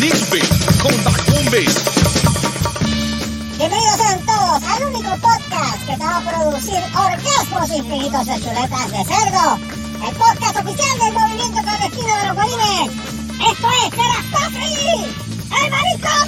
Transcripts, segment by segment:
Anisbe con Tacumbe. Bienvenidos sean todos al único podcast que te va a producir orgasmos infinitos de chuletas de cerdo. El podcast oficial del movimiento clandestino de los bolines. Esto es Terastofri, el marisco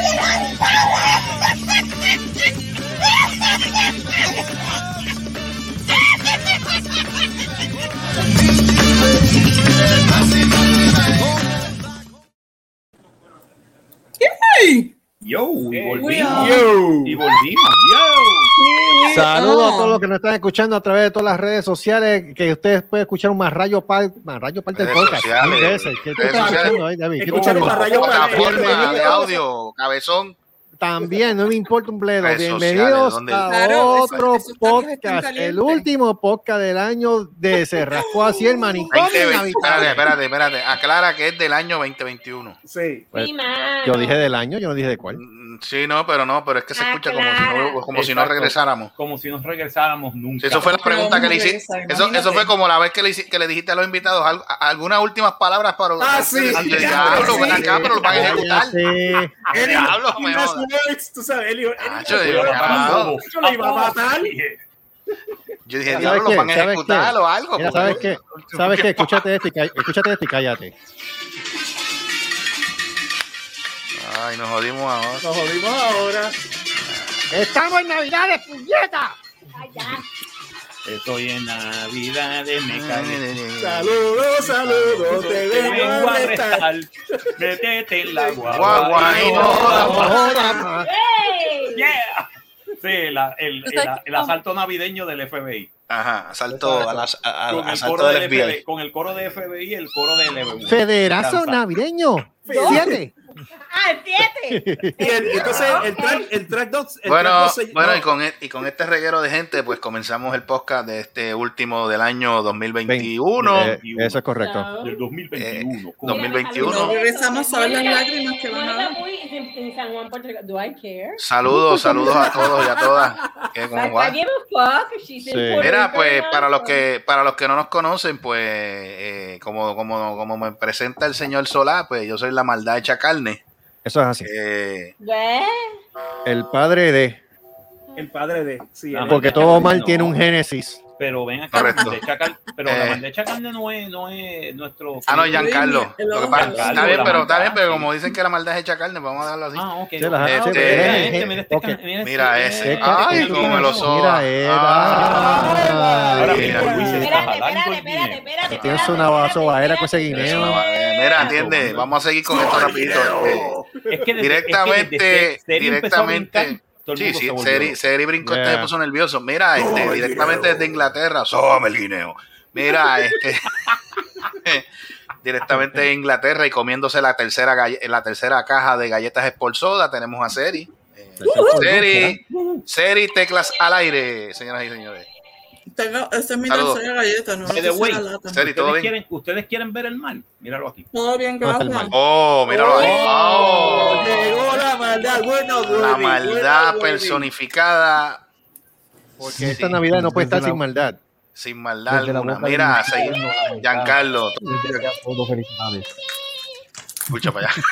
Yo, y volvimos. Yo. Y volvimos. Yo. Saludos a todos los que nos están escuchando a través de todas las redes sociales, que ustedes pueden escuchar un más rayo par, más rayo parte del podcast. ¿Qué estás haciendo ahí, David? ¿Qué tú Escuchar estás un haciendo? más rayo Plataforma de audio, cabezón. También, no me importa un bledo. Bienvenidos a Claro, otro podcast, el último podcast del año de Se Rascó Así el Manicomio 2020, Inhabitable. espérate, espérate, espérate. Aclara que es del año 2021. Sí. Pues, Yo dije del año, yo no dije de cuál. Sí, no, pero no, pero es que se Ah, escucha como si no, como si no regresáramos. Como si nos regresáramos nunca. Sí, eso fue la pregunta que le hiciste. Eso, eso fue como la vez que le, que le dijiste a los invitados algunas últimas palabras para Ah, sí. Antes de Ya, diablo, sí. acá, pero lo van a ejecutar. Cállate. Ah, diablo, me tú sabes, él él. Yo lo iba a matar. Yo dije, ¿Sabes diablo, qué? los van a ¿Sabes ejecutar qué? o algo. ¿sabes qué? ¿Sabes qué? Escúchate esto y, ca- escúchate esto y cállate. Ay, nos jodimos ahora. Nos jodimos ahora. ¡Estamos en Navidades, puñeta! Estoy en Navidad de me cagué. Saludos, saludos, te vengo a a arrestar. Métete en la Guagua, guagua. y no más. Yeah. Sí, la- el, el- el asalto navideño del FBI. Ajá, asalto, al as- a- al Con el, asalto coro del FBI. FBI, con el coro de FBI y el coro de. Federazo navideño. Siete. ¡Ah, siete! Y el- entonces el track, el track dos, el Bueno, track dos se- bueno no, y, con, e- y con este reguero de gente, pues comenzamos el podcast de este último del año 2021. Eh, eso es correcto. Del 2021. Eh, con- 2021. No regresamos a ver las lágrimas que van a. Do I care? Saludos, saludos a todos y a todas. Mira, pues para los que para los que no nos conocen, pues eh, como, como, como me presenta el señor Solá, pues yo soy la maldad hecha carne. Eso es así. Eh. El padre de. el padre de sí, Ah, Porque todo mal tiene un génesis. Pero ven acá, Correcto. la bandeja cal- pero Eh. la bandeja carne no es, no es nuestro. ah, no, Giancarlo. Lo que ojo. pasa- Giancarlo, está bien, pero está bien, pero como dicen que la maldad es hecha carne, vamos a darlo así. Ah, ok. Sí, Ah, eh, mira eh, este, mira este ok. can- mira Mira este, ese. este, Ay, este, cómo me lo soba. Mira, era. Ahora Mira. mismo Luis está Espérate, espérate, espérate. Tienes una con ese guineo. Eh, Mira, entiende, vamos a seguir con esto rapidito. Eh, Es que desde- directamente, directamente. Todo el Sí, mundo sí, se Seri. Seri brincó, este Yeah. se puso nervioso. Mira, este, directamente desde Inglaterra, sóbame el guineo. Mira, este, directamente de Inglaterra y comiéndose la tercera la tercera caja de galletas Sport Soda, tenemos a Seri. Eh, Seri, Seri, teclas al aire, señoras y señores. Tengo, esa es mi Saludos. tercera galleta, no By the esa es way, la lata. Seri, ¿todo ¿Ustedes bien? quieren, ¿Ustedes quieren ver el mal? Míralo aquí. Todo bien, gracias. mal. Oh, míralo ahí. Oh. llegó la maldad bueno La Woody, maldad bueno, personificada Porque esta Navidad no puede estar sin maldad. sin maldad alguna. Mira, seguir- Giancarlo, escucha para allá.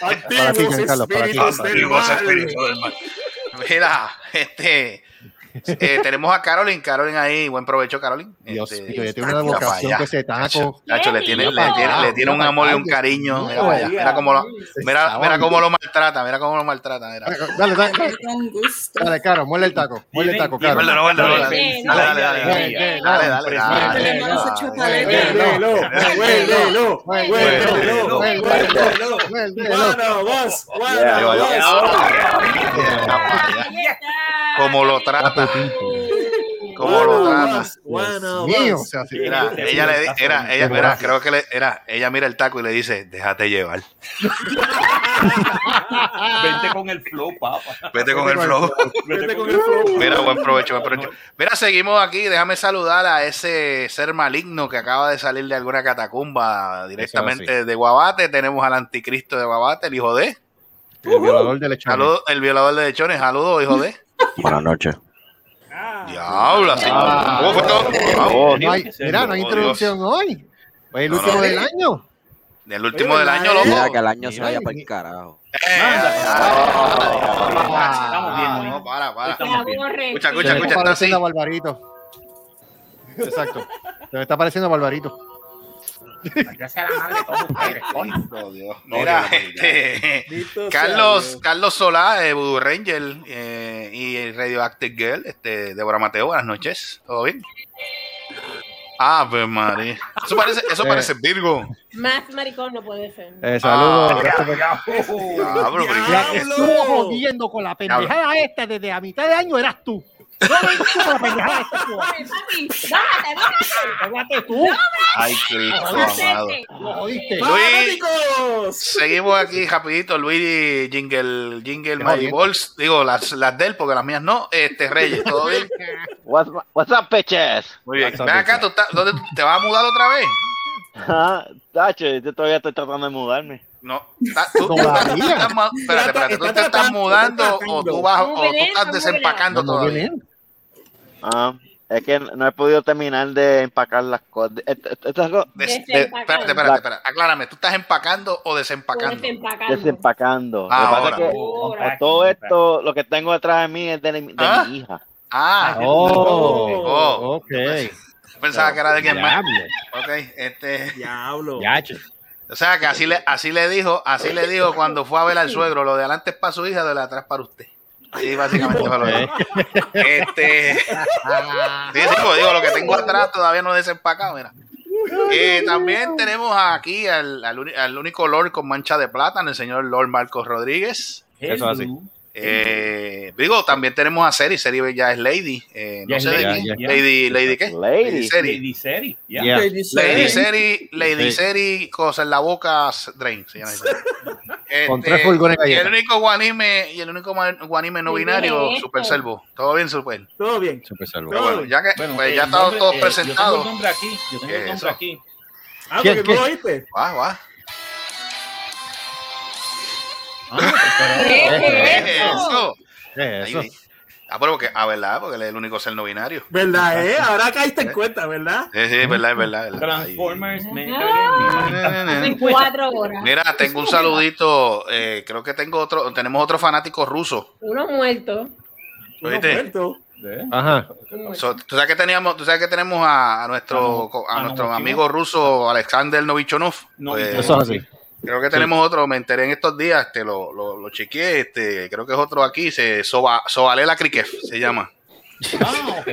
Para ti, Giancarlo, para ti. espíritus del mal. Mira, este eh, tenemos a Carolyn, Carolyn ahí, buen provecho, Carolyn. Dios Este, mío, ya tiene una vocación que se taco. Nacho, le tiene, le tiene, le tiene un amor y un cariño. Mira, allá. mira cómo lo, mira, mira cómo lo maltrata, mira cómo lo maltrata. Mira. Dale, dale, gusto. dale, Caro, muele el taco. Muele el taco, Caro. Dale. Dale, dale, dale, dale. Dale, dale, dale. Dale. Trata, Bueno, lo trata. Mío, o sea, ella le di- era, ella, mira, creo que le, era, ella mira el taco y le dice, déjate llevar. Vente con el flow, papá. Vete con el flow. Vete con el flow. Mira, buen provecho, buen provecho. Mira, seguimos aquí. Déjame saludar a ese ser maligno que acaba de salir de alguna catacumba directamente de Guabate. Tenemos al anticristo de Guabate, el hijo de. El violador de lechones. Saludos, el violador de lechones. Saludos, hijo de. Buenas noches. Diablo, así. Ah. ¿Cómo fue todo? Oh, Vamos. no hay- mira, no hay introducción hoy. Fue el último no. del año. Del último Oye, del ¿verdad, año, loco. Mira que el año se vaya para el carajo. Ah, Estamos bien, ah, no, para, para. Escucha, Se escucha, me escucha, está está pareciendo. Barbarito. Exacto. Se me está pareciendo a Barbarito. Ya sea la madre de todos ustedes, Mira, este, Carlos. Carlos Solá, eh, Voodoo Ranger eh, y Radioactive Girl, este, Débora Mateo, buenas noches, ¿todo bien? Ah, pues María. Eso parece, eso Eh. parece Virgo. Más maricón no puede ser. Eh, saludos. Ah, gracias ¡Diablo! estuvo jodiendo con la pendejada esta desde a mitad de año eras tú. No me digas con la pendejada esta. tú. Ay, papi, bájate, bájate. Háblate tú. Ay, Cristo Bájate. amado. Lo jodiste. Luis. ¡Fanáticos! Seguimos aquí rapidito, Luis Jingle, Jingle. Balls. Digo, las, las de él, porque las mías no. Este, Reyes, ¿todo bien? What's, what's up, bitches? Muy bien. Ven acá, bitches? ¿tú estás- ¿dónde te vas a mudar otra vez? Ah, Tacho, yo todavía estoy tratando de mudarme. No, tú, estás, espérate, espérate, ¿tú Está te estás mudando o tú vas o tú estás desempacando todavía? Ah, es que no he podido terminar de empacar las cosas. Esto- esto- esto es algo Des- de- Desempacando. espérate, espérate, espérate. Aclárame, ¿tú estás empacando o desempacando? Desempacando. desempacando. Lo que Ahora. pasa es que Ahora. todo esto, lo que tengo detrás de mí es de, de ¿Ah? mi hija. Ah, Oh, Oh. ok. pensaba que era de alguien más. Diablo. Ok, este, Diablo. O sea que así le, así le dijo, así le dijo cuando fue a ver al suegro, lo de adelante es para su hija, de lo de atrás para usted. Sí, básicamente fue lo que dijo. Este, sí, sí, pues digo, lo que tengo atrás todavía no he desempacado, mira. Eh, también tenemos aquí al, al, único Lord con mancha de plátano, el señor Lord Marcos Rodríguez. Eso es así. Eh, digo, también tenemos a Seri, Seri ya es Lady. Eh, no Ya es sé de Lady, quién. ya. Lady, Lady qué? Lady. Seri. Lady Seri. ya. Yeah. Lady Lady Seri. Seri, Lady. Seri, cosa en la boca, Drain. se llama así. Con Este, tres furgones y el único guanime, y el único guanime no binario. Super Servo. Todo bien, Super. Todo bien. Super. Pero bueno, ya que Bueno, pues, el ya estamos todos eh, Yo tengo presentados. el nombre aquí. Yo tengo ¿Qué el es nombre aquí. Ah, ¿Quién, porque no lo oíste. Guau, guau. Ah, ¿Qué ¿Qué es es eso? ¿Qué es Ahí eso? Ah, pero que, ah, verdad, porque él es el único ser no binario. ¿Verdad, eh? Ahora caíste en cuenta, ¿verdad? Sí, sí, es verdad, es verdad. Transformers. me-. En cuatro horas. Mira, tengo un saludito. eh, creo que tengo otro. Tenemos otro fanático ruso. Uno muerto. Uno ¿Oíste? muerto. ¿Eh? Ajá. un muerto. So, tú sabes que teníamos, tú sabes que tenemos a, a nuestro a nuestro amigo ruso Alexander Novichonov. No, Pues, Eso es así. Creo que tenemos otro, me enteré en estos días, este, lo, lo, lo chequeé, este, creo que es otro aquí, se Soba, Sobalela Krikev se llama. Ah, ok.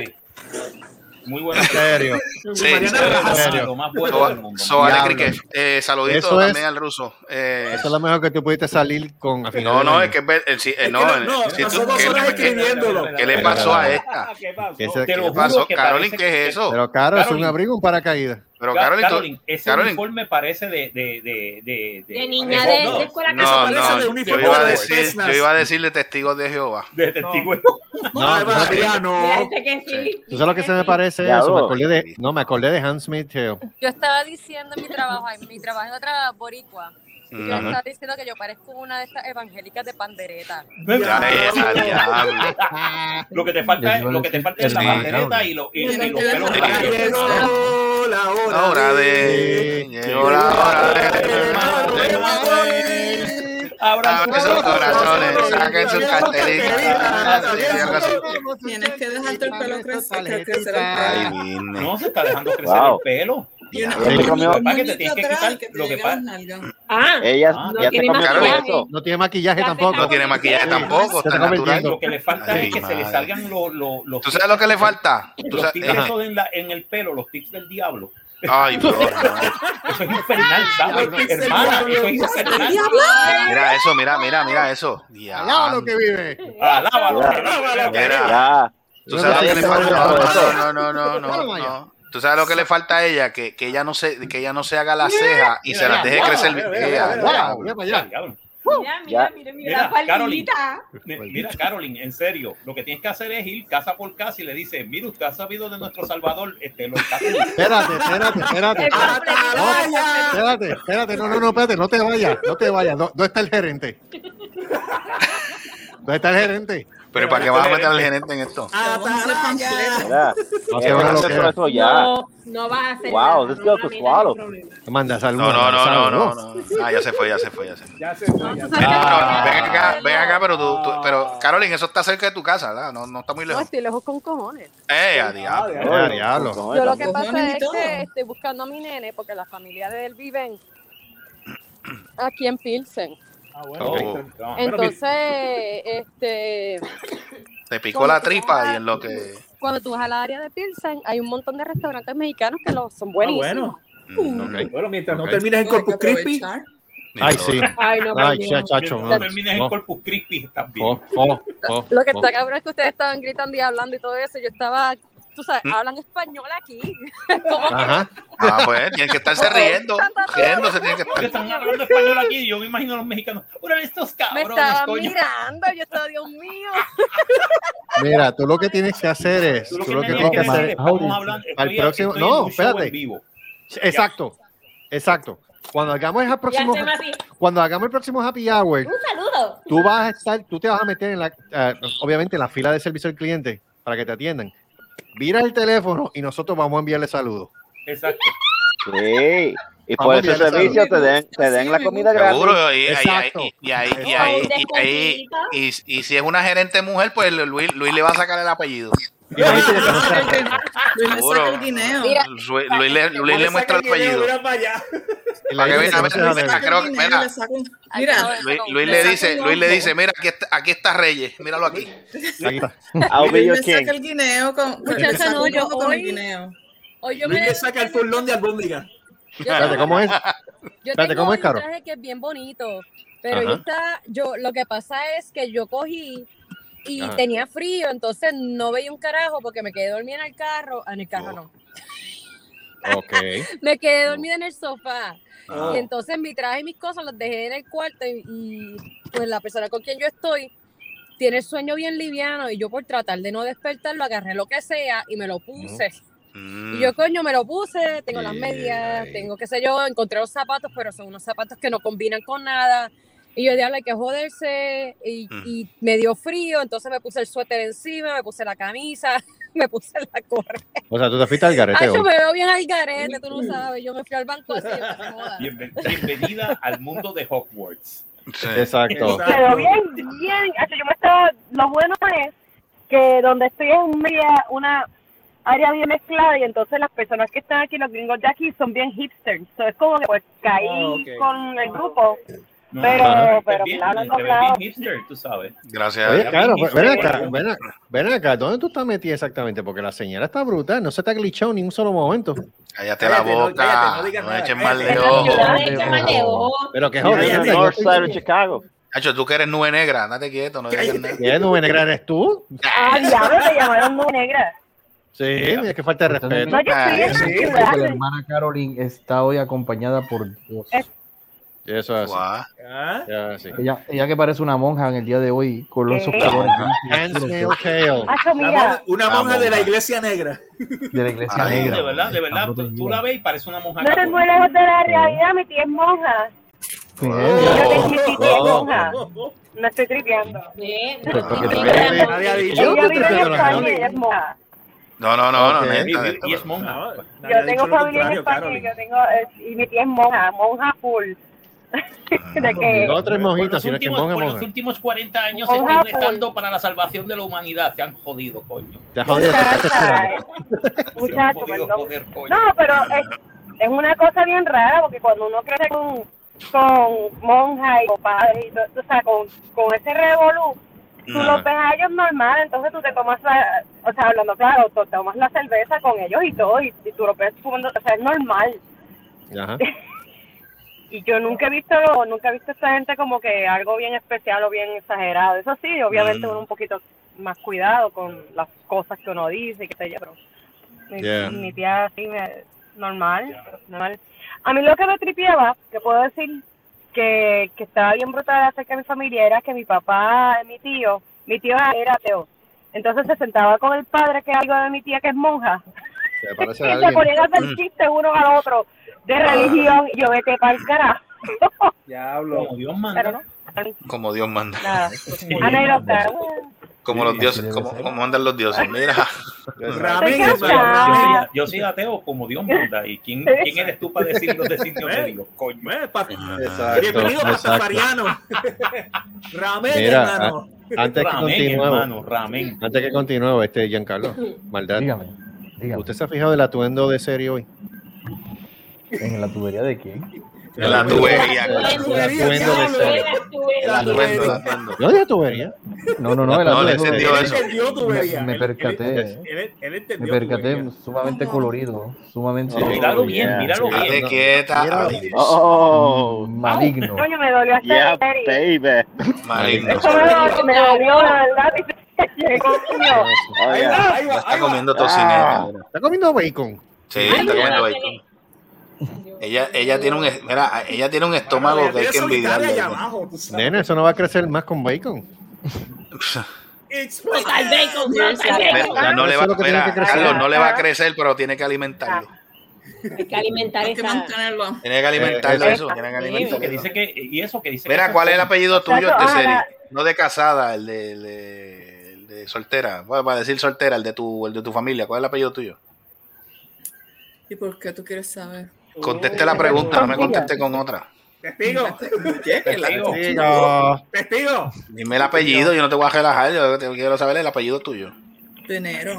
Muy bueno. En serio. Sí. Rajas. serio. Lo más bueno Soba- del mundo. Soale Diablo. Krikev. Eh, saludito Eso es- también al ruso. Eh, Eso es lo mejor que tú pudiste salir con a no, no, es que es el, si- Es no, que el- no, si pasó tú- dos ¿qué- horas qué- escribiéndolo. ¿Qué le pasó a esta? ¿Qué pasó? ¿Qué se- Te lo ¿Qué juro pasó? que Carolyn, ¿qué es eso? Pero caro, es un abrigo, un paracaídas. Pero Ca- Carolyn, Carolyn, ese Carolyn, uniforme parece de de de de de, De niña de, de escuela no, Eso no, parece de yo uniforme iba a de decir, yo iba a decirle testigos de Jehová. de testigo. No, sabes- María, no. Que sí. ¿Tú sabes lo que se me parece Ya, eso? Me acordé de, no, me acordé de Hans Smith Hill. Yo estaba diciendo en mi trabajo, en mi trabajo en otra boricua, yo Ujú. estaba diciendo que yo parezco una de estas evangélicas de pandereta. Ya, ya, diablo. Lo que te falta es lo que te falta es la Sí. bandereta y los y, y los pelos la hora, La hora de. Llegó la hora de. Abran sus corazones, saquen sus así. Tienes que dejarte el pelo crecer. No se está dejando crecer el pelo. Ella tienes. Ah, Ella Ah, ya no tiene comió maquillaje. eso. No tiene maquillaje Ya se tampoco. No tiene maquillaje tampoco, está natural. Lo que le falta Ay, es que se le salgan los los los ¿Tú sabes lo que le falta? En, la, en el pelo, los tics del diablo. Ay, no. Eso es infernal, eso es infernal. Mira eso, mira, mira, mira eso. Allá lo que Diablo. vive. Alábalo, alábalo. Mira. Ya. ¿Tú sabes lo que le falta? no, No, no, no, no, no, no. ¿Tú sabes lo que le falta a ella? Que, que ella no se, que ella no se haga la ceja y se las deje crecer. mira, Ea, mira, mira. Mira mira, mira, mira, mira, Mira. Mira, Carolyn, en serio, lo que tienes que hacer es ir casa por casa y le dices, mire, usted ha sabido de nuestro Salvador, este, católicos. Espérate, espérate, espérate. Atalaya. Espérate, espérate, no, no, no, espérate, no te vayas, no te vayas. ¿Dó- ¿Dónde está el gerente? ¿Dónde está el gerente? Pero ¿para qué vas a meter al gerente en esto? Mira, No eh, se van a hacer eso ya. No, no vas a hacer Wow, this girl could swallow. Manda saludos. No, no, no, no, no, no. Ah, ya se fue, ya se fue, ya se fue. Ya se fue, ya se Ven, acá, ven acá, pero tú, pero Caroline, eso está cerca de tu casa, ¿verdad? No, no está muy No, lejos. estoy lejos con cojones. Eh, a diablo. Ah, diablo. Yo lo que pasa es que estoy buscando a mi nene porque la familia de él vive aquí en Pilsen. Ah, bueno, Oh. Bueno, Entonces, este, Te picó la tripa y en lo que. cuando tú vas al área de Pilsen, hay un montón de restaurantes mexicanos que los son Ah, buenísimos. bueno. Ok. Bueno, mientras no termines en Corpus Christi. aprovechar. Ay, sí. Ay, no, Ay, chacho. No termines en. Corpus Christi también. Oh, oh, oh, Lo que oh. está cabrón es que ustedes estaban gritando y hablando y todo eso. Yo estaba, tú sabes, ¿Mm? hablan español aquí. Ajá. Ah, pues, tienen que estarse riendo. Riéndose tienen que estar. están hablando español aquí yo me imagino a los mexicanos. Órale, estos me cabrones, estaban coño. mirando. Yo estaba, Dios mío. Mira, tú lo que tienes que hacer es, Tú lo que tienes que hacer estamos hablando, al próximo, no, espérate. vivo. Exacto, exacto. Cuando hagamos el próximo, cuando hagamos el próximo happy hour, Un saludo. tú vas a estar, tú te vas a meter en la, eh, obviamente en la fila de servicio al cliente para que te atiendan. Mira el teléfono y nosotros vamos a enviarle saludos. Exacto. Sí. Y por ese servicio te den, te den Así la comida gratis. Seguro, y, y- y- Exacto. y- y ahí, y ahí, y, y si es una gerente mujer, pues Luis, Luis le va a sacar el apellido. Luis le Seguro. saca el guineo. Mira, Luis, Luis le, Luis le muestra el apellido. Un- Luis, le dice, un Luis le dice, mira, aquí está, aquí está Reyes, míralo aquí. Luis le saca el guineo con, le Muchacha, saca no, un yo ojo con el hoy- guineo. Luis me le saca el furlón de albóndiga. Espérate, ¿cómo es? Yo tengo ¿cómo es, un Caro? traje que es bien bonito, pero está, yo lo que pasa es que yo cogí y Ajá. tenía frío, entonces no veía un carajo porque me quedé dormida en el carro, ah, en el carro Oh. no, Ok. me quedé dormida en el sofá. Ah. Y entonces mi traje y mis cosas los dejé en el cuarto y, y, pues la persona con quien yo estoy tiene el sueño bien liviano y yo por tratar de no despertarlo agarré lo que sea y me lo puse. Mm. Y yo, coño, me lo puse, tengo las medias, tengo qué sé yo, encontré los zapatos, pero son unos zapatos que no combinan con nada. Y yo, diablo, hay que joderse. Y, Mm. y me dio frío, entonces me puse el suéter encima, me puse la camisa, me puse la correa. O sea, tú te fuiste al garete Ay, yo me veo bien al garete, tú no sabes. Yo me fui al banco así. Bienven- bienvenida al mundo de Hogwarts. Sí. Exacto. Pero bien, bien. Yo me estaba, lo bueno es que donde estoy es un media- una área bien mezclada y entonces las personas que están aquí, los gringos de aquí, son bien hipsters. So, es como que pues caí Ah, con el grupo. No, Pero- ves pero bien, claro, claro. bien hipster, tú sabes. Gracias. Oye, claro, ven acá, ven acá, ven acá, ¿dónde tú estás metida exactamente? Porque la señora está brutal, no se te ha glitchado ni un solo momento. Cállate la Cállate, no, boca. cállate, no No, echen mal de ojo. de. Pero que joder, ya yo te- North estoy- side of Chicago. Hacho, tú que eres nube negra, date quieto, no digas nada. ¿Qué nube negra eres tú? Ah, diablo, te llamaron muy negra. Sí, mira que falta de respeto. No, yo sí, ciudad. la hermana Caroline está hoy acompañada por Dios. Eso es así. Ah, Ya, sí. Ella, ella que parece una monja en el día de hoy, con esos ¿Qué? colores una La monja de la iglesia negra. de la iglesia Ay, negra. De verdad, de verdad. Tú, la ves y parece una monja no eres muy lejos de la realidad, mi tía es monja. Sí, Yo ella- tengo mi tía es Oh. monja. No estoy tripeando. Nadie ha dicho. No, no, no, no, neta, Y, es monja. No, Yo tengo familia en España yo tengo, eh, y mi tía es monja, monja full. de que No tres Por mojitas, los, que últimos, monja, por los monja. últimos 40 años Monja estoy full. rezando para la salvación de la humanidad. Se han jodido, coño. Te has jodido, te han muchacho, jodido, perdón. joder, coño. No, pero es, es una cosa bien rara porque cuando uno crece con, con monjas y con padres y todo, o sea, con, con ese revolú, tú los ves a ellos normal, entonces tú te tomas la, o sea, hablando claro, tú tomas la cerveza con ellos y todo, y, y tú lo ves fumando, o sea, es normal. Ajá. Y yo nunca he visto, nunca he visto a esta gente como que algo bien especial o bien exagerado. Eso sí, obviamente Mm. uno un poquito más cuidado con las cosas que uno dice y qué sé yo, pero mi, Yeah. mi tía así me, normal, normal. A mí lo que me tripeaba, que puedo decir que, que estaba bien brutal acerca de mi familia, era que mi papá, mi tío, mi tío era ateo. Entonces se sentaba con el padre, que es algo de mi tía, que es monja, Se y se ponían a hacer Mm. chistes uno al otro de religión, y yo vete para el carajo. Diablo. Como Dios Pero manda. no, Como Dios manda. nada. Como Dios manda. Anécdota. Como los dioses, como, como andan los dioses. Mira. Ramen, Yo soy, yo soy- ateo como Dios manda. ¿Y quién, quién eres tú para decir los designios de Dios? Coño. Eh, Bienvenido, exacto. Pastafariano. Ramen, Mira, hermano. a- antes que Ramen, continúe, hermano, ramen. antes que continúe, este Giancarlo, maldad. Dígame, dígame. ¿Usted se ha fijado el atuendo de serie hoy? ¿En la tubería de quién? En la tubería. Atuendo, el atuendo. ¿No de tubería? No, no, no, el No, entendió tubería. Me, percaté, él me percaté, tubería. sumamente colorido, sumamente Míralo bien, míralo bien. quieta. Mira. Ay, Oh, maligno. Coño, me dolió hasta baby. Maligno. Eso me dolió, me dolió, de verdad. Oh, Ahí va, ahí va, está comiendo tocineta. mira. ¿Está comiendo bacon? Sí, está comiendo bacon. Ella, ella tiene un, mira, ella tiene un estómago que hay que envidiarle. abajo, eso no va a crecer más con bacon. El bacon. no le va, mira. Carlos, no le va a crecer, pero tiene que alimentarlo. Hay que alimentar Hay que esa. mantenerlo. Tiene que alimentarlo Eh, eso, tiene que Eso que alimentarlo. dice que, y eso que dice Mira, ¿cuál es el apellido tuyo de serie? ojalá. No de casada, el de, el de, el de soltera. Bueno, para decir soltera, el de tu, el de tu familia. ¿Cuál es el apellido tuyo? ¿Y por qué tú quieres saber? Conteste la pregunta, no me conteste con otra. Testigo, Testigo. Digo, testigo. Dime el apellido, yo no te voy a relajar, yo quiero saber el apellido tuyo. De enero.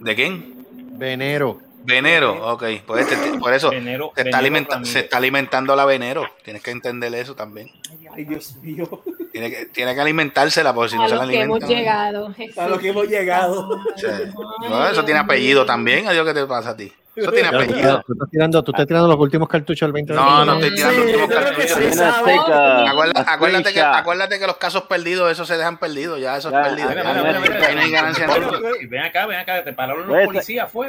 ¿De quién? venero. Venero, ok. Pues este- por eso Venero- se, está Venero se está alimentando la venero. Tienes que entender eso también. Ay, Dios mío. Tiene que, tiene que alimentársela, porque si no A se la los que hemos alimenta. llegado. A lo que hemos llegado. Sí. No, eso tiene apellido también. Adiós, ¿qué te pasa a ti? Eso tiene apellido. tú estás tirando, tú estás tirando los últimos cartuchos al 20 No, no estoy tirando Sí, últimos cartuchos. sí, Gonna sabe. take a- Acuerda- a acuérdate, que, acuérdate que los casos perdidos, eso se dejan perdidos, ya eso es Ya, perdido. Mira, Ya, mira, mira, mira, ahí no hay ganancia. Ven acá, ven acá, te pararon los Pues, policías, fue.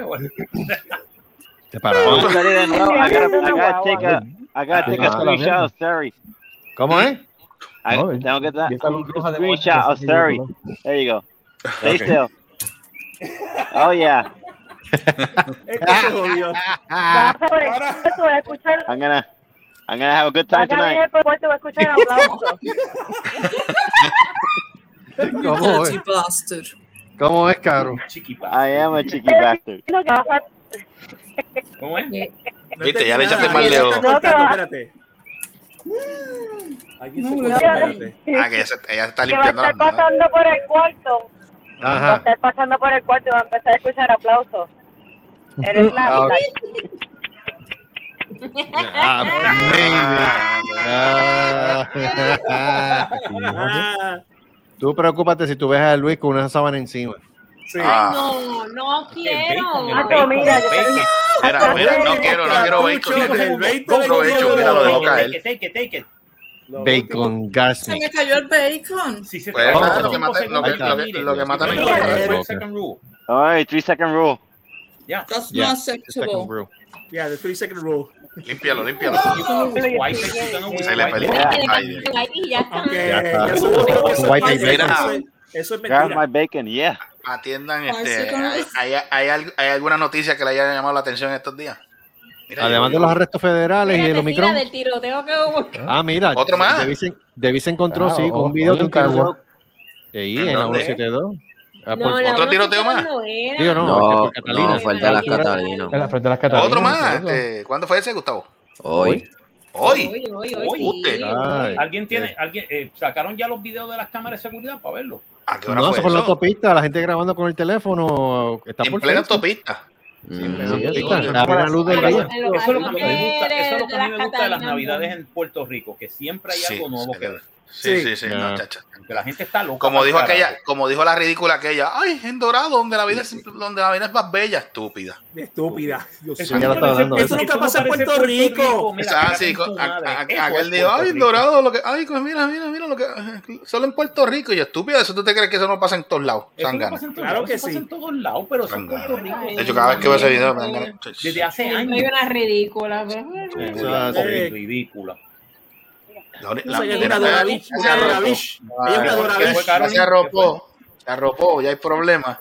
Te pararon. Don't study that now. I gotta, I gotta take a, I gotta take a Ah, screenshot of Siri. ¿Cómo es? I, No, tengo que dar screenshot of Siri. yo There you go. Stay Okay. still. Oh yeah. Escuchar, I'm gonna, I'm gonna have a good time tonight. ¿Cómo es? Bastard. ¿Cómo es, Caro? I am a cheeky bastard. ¿Cómo es? Viste, ya le echaste mal está cortando, espérate. Aquí se espérate. Ah, que ella se, ella se está que va a limpiando estar pasando por el cuarto. Va a Ajá. estar pasando por el cuarto y va a empezar a escuchar aplausos. Eres la Ah, Ah. Ah, Tú preocúpate si tú ves a Luis con una sábana encima. Sí. Ah, No, no quiero. bacon, el Ah, bacon, mira, el yo- bacon. mira, mira, no quiero, no quiero bacon. aprovecho, mira, lo Take caer. it, take it, take it. Lo Bacon Se gasmic. me cayó el bacon. Si se Pues, pasa lo que mata- lo que- lo que- lo que mata rule. All right, three second rule. Ya. That's Yeah, not Second acceptable. Yeah, the three second rule. Límpialo, límpialo. Se le Ay, está. Aunque Ya falso, Mira. Eso es- es mentira. my bacon, yeah. Atiendan, este, hay, hay, hay, hay alguna noticia que le haya llamado la atención estos días. Mira, Además yo- de los arrestos federales y el Omicron. del tiroteo que hubo. Ah, mira. ¿Otro más? Se encontró, Ah, sí, con o- un video de un carro. Ahí, ¿En en la dónde? 172. Ah, No, por- la ¿Otro tiroteo más? no era. Digo, no, No, por Catalina. no, fue el de las Catalina. Catalinas. La frente de las Catalinas. Otro más. Este, ¿Cuándo fue ese, Gustavo? Hoy. Hoy. Hoy, hoy, hoy, Hoy, sí. Ay. ¿Alguien tiene, alguien, eh, sacaron ya los videos de las cámaras de seguridad para verlo? ¿A qué hora No, fue eso la autopista, la gente grabando con el teléfono. Está En por plena Facebook. autopista. Mm. Sí, Sí. está a plena luz del día. Eso es lo que a mí me gusta, eso es lo que me gusta de las navidades en Puerto Rico, que siempre hay algo nuevo que ver. Sí, Sí. sí. Ya. no, chacha. Que la gente está loca. Como dijo carajo. aquella, como dijo la ridícula aquella, ay, en Dorado, donde la vida es, donde la vida es más bella, estúpida. Estúpida. Dios Eso, nunca está parece- hablando. Eso nunca pasa en Puerto Rico. Mira, Ah, sí, a- a- aquel dijo, ay, en. Dorado, lo que, ay, pues mira, mira, mira lo que, solo en Puerto Rico, y estúpida, eso tú te crees que eso no pasa en todos lados, Eso no Sangana. pasa en todos Claro lados, que eso pasa en todos lados, pero eso. Puerto Rico. De hecho, cada vez que veo ese video me dan ganas. Desde hace años. hay una ridícula. pero- Ridícula, La uni- No la- es una Doravich, se una arropó. Doravich. Ella es una Doravich. fue ya Carolina, se arropó, se arropó, ya hay problemas.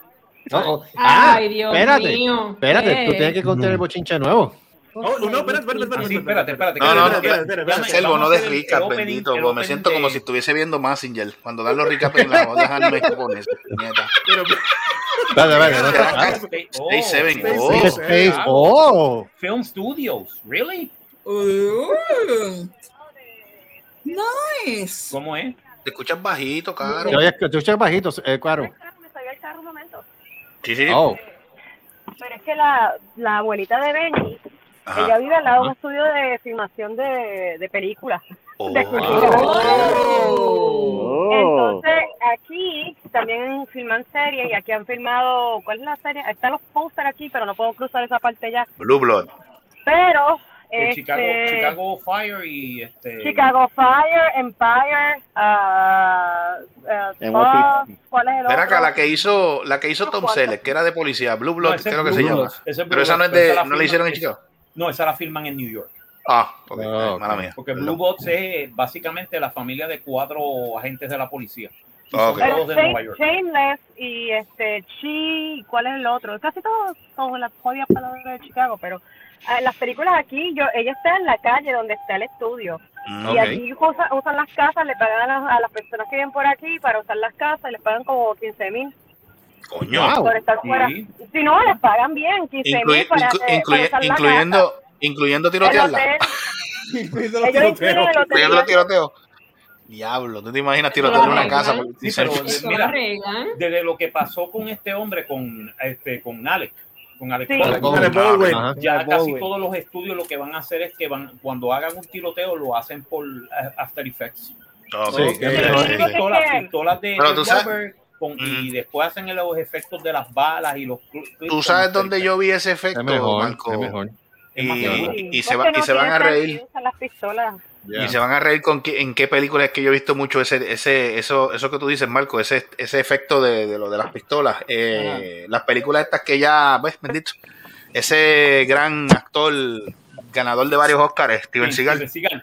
No, oh, ah, Ay, Dios espérate, mío. espérate, tú tienes que contar el bochinche nuevo. Oh, no, espérate, espérate, espérate. Espérate, espérate. No, no, Espérate, no. Selvo, no a de hacer el recap, opening- bendito. pues me opening siento como de- si estuviese viendo Massinger. Cuando dan los recap en la voy a dejarme con eso. Nieta. Pero, Espérate, espérate, ¿dónde está? Space- oh, Day Seven. Space Oh. Film Studios, really? Uh, nice. ¿Cómo es? Te escuchas bajito, caro. Te escuchas bajito, eh, Caro. Me salió el carro un momento. Sí, sí. Oh. Pero es que la, la abuelita de Benny, Ajá. ella vive al lado de un estudio de filmación de, de películas. Oh. de. Oh. Entonces, aquí también filman series y aquí han filmado, ¿cuál es la serie? Están los póster aquí, pero no puedo cruzar esa parte ya. Blue Blood. Pero, este, Chicago, Chicago Fire y este. Chicago Fire, Empire, ah, ah, En Fox, ¿cuál es el otro? acá, la que hizo, la que hizo Tom. Selleck, que era de policía, Blue Blood, creo que Blue se llama. Es Pero esa no es de, esa no la hicieron en Chicago. No, esa la filman en New York. Ah, ok, Ah, ok. mala mía. Porque. Blue Bots es básicamente la familia de cuatro agentes de la policía. Y Ah, son ok. Pero todos de Nueva York. Shameless y este Chi, ¿cuál es el otro? Casi todos son las jodidas palabras de Chicago, pero ah, las películas aquí, yo ella está en la calle donde está el estudio. Mm, Y Ok. aquí usa- usan las casas, le pagan a las, a las personas que viven por aquí para usar las casas, les pagan como 15 mil Coño. Wow. por estar Sí. fuera. Si no, les pagan bien, 15 Incluy- mil para, inclu- eh, para usar incluyendo, incluyendo casa. Tirotearla. Incluyendo los tiroteos. el hotel. Incluyendo los tiroteos. Diablo, ¿tú te imaginas tirotear una casa? Sí, pero mira, desde lo que pasó con este hombre, con este, con Alex, con Alex Sí. Baldwin, Con el Baldwin. Ajá. ya casi Baldwin. todos los estudios lo que van a hacer es que van, cuando hagan un tiroteo lo hacen por eh, After Effects. Ok, Sí. Pistolas, pistolas de, con- y después hacen los efectos de las balas y los ¿Tú sabes dónde yo vi ese efecto, Es mejor, Marco? es mejor. Y, seguro. y se, va- y no se van a reír. las pistolas. Yeah. Y se van a reír con qué- en qué película es que yo he visto mucho ese, ese, eso, eso que tú dices, Marco, ese, ese efecto de, de lo de las pistolas. Eh, las películas estas que ya, ves, bendito, ese gran actor ganador de varios Oscars, Steven Seagal. Steven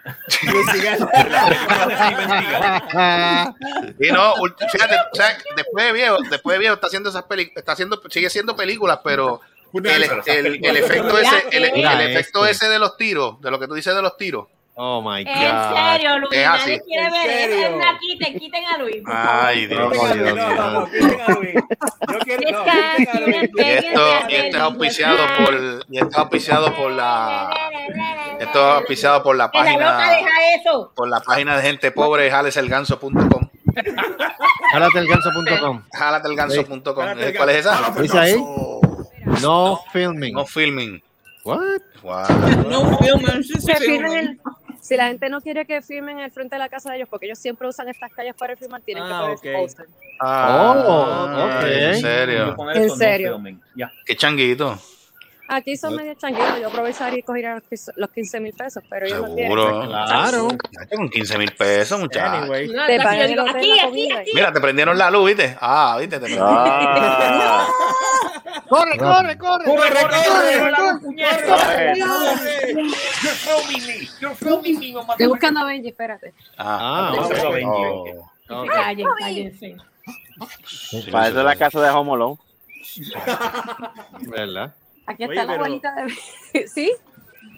Seagal. Steven. Y no, fíjate, o sea, después de viejo, después de viejo está haciendo esas películas, está haciendo, sigue haciendo películas, pero el, el- el películas- efecto ese, el, el efecto este. ese de los tiros, de lo que tú dices de los tiros. Oh my God. En serio, Luis. Es así. Quiere ¿En ver. serio? Es una quiten, quiten a Luis. Ay, Dios. Dios No, no, no, mío. quiten a Luis. Yo quiero, no, quiten a Luis. Y esto, y esto es auspiciado por, y esto es auspiciado por la, esto es auspiciado por la Que la loca página, deja eso. por la página de gente pobre, jaleselganso.com. Jálate el ¿Cuál es esa? ganso. Dice ahí, no filming. No filming. What? Wow. No filman, si la gente no quiere que firmen el frente de la casa de ellos, porque ellos siempre usan estas calles para firmar, tienen que Ah, poner ok. su póster. Oh, ok. En serio. ¿En no serio? Ya. Qué changuito. Aquí son medio changuitos. Yo aprovecharía y cogería los quince- los 15 mil pesos, pero ellos no quieren. Seguro. Claro. Con 15 mil pesos, muchachos. Anyway. Te pagan el hotel, aquí, la aquí, comida. aquí. Mira, te prendieron la luz, ¿viste? Ah, ¿viste? Te prendieron. Ah. Corre, corre, corre. ¡Corre, corre! You're filming me. You're filming me, mamá. Estoy buscando a Benji, espérate. Ah, Ah, Eso ok. Benji. oh. Ok. Callen, cállense. Para eso es la casa de Home Alone. ¿Verdad? Aquí Oye, está la pero- abuelita de. ¿Sí?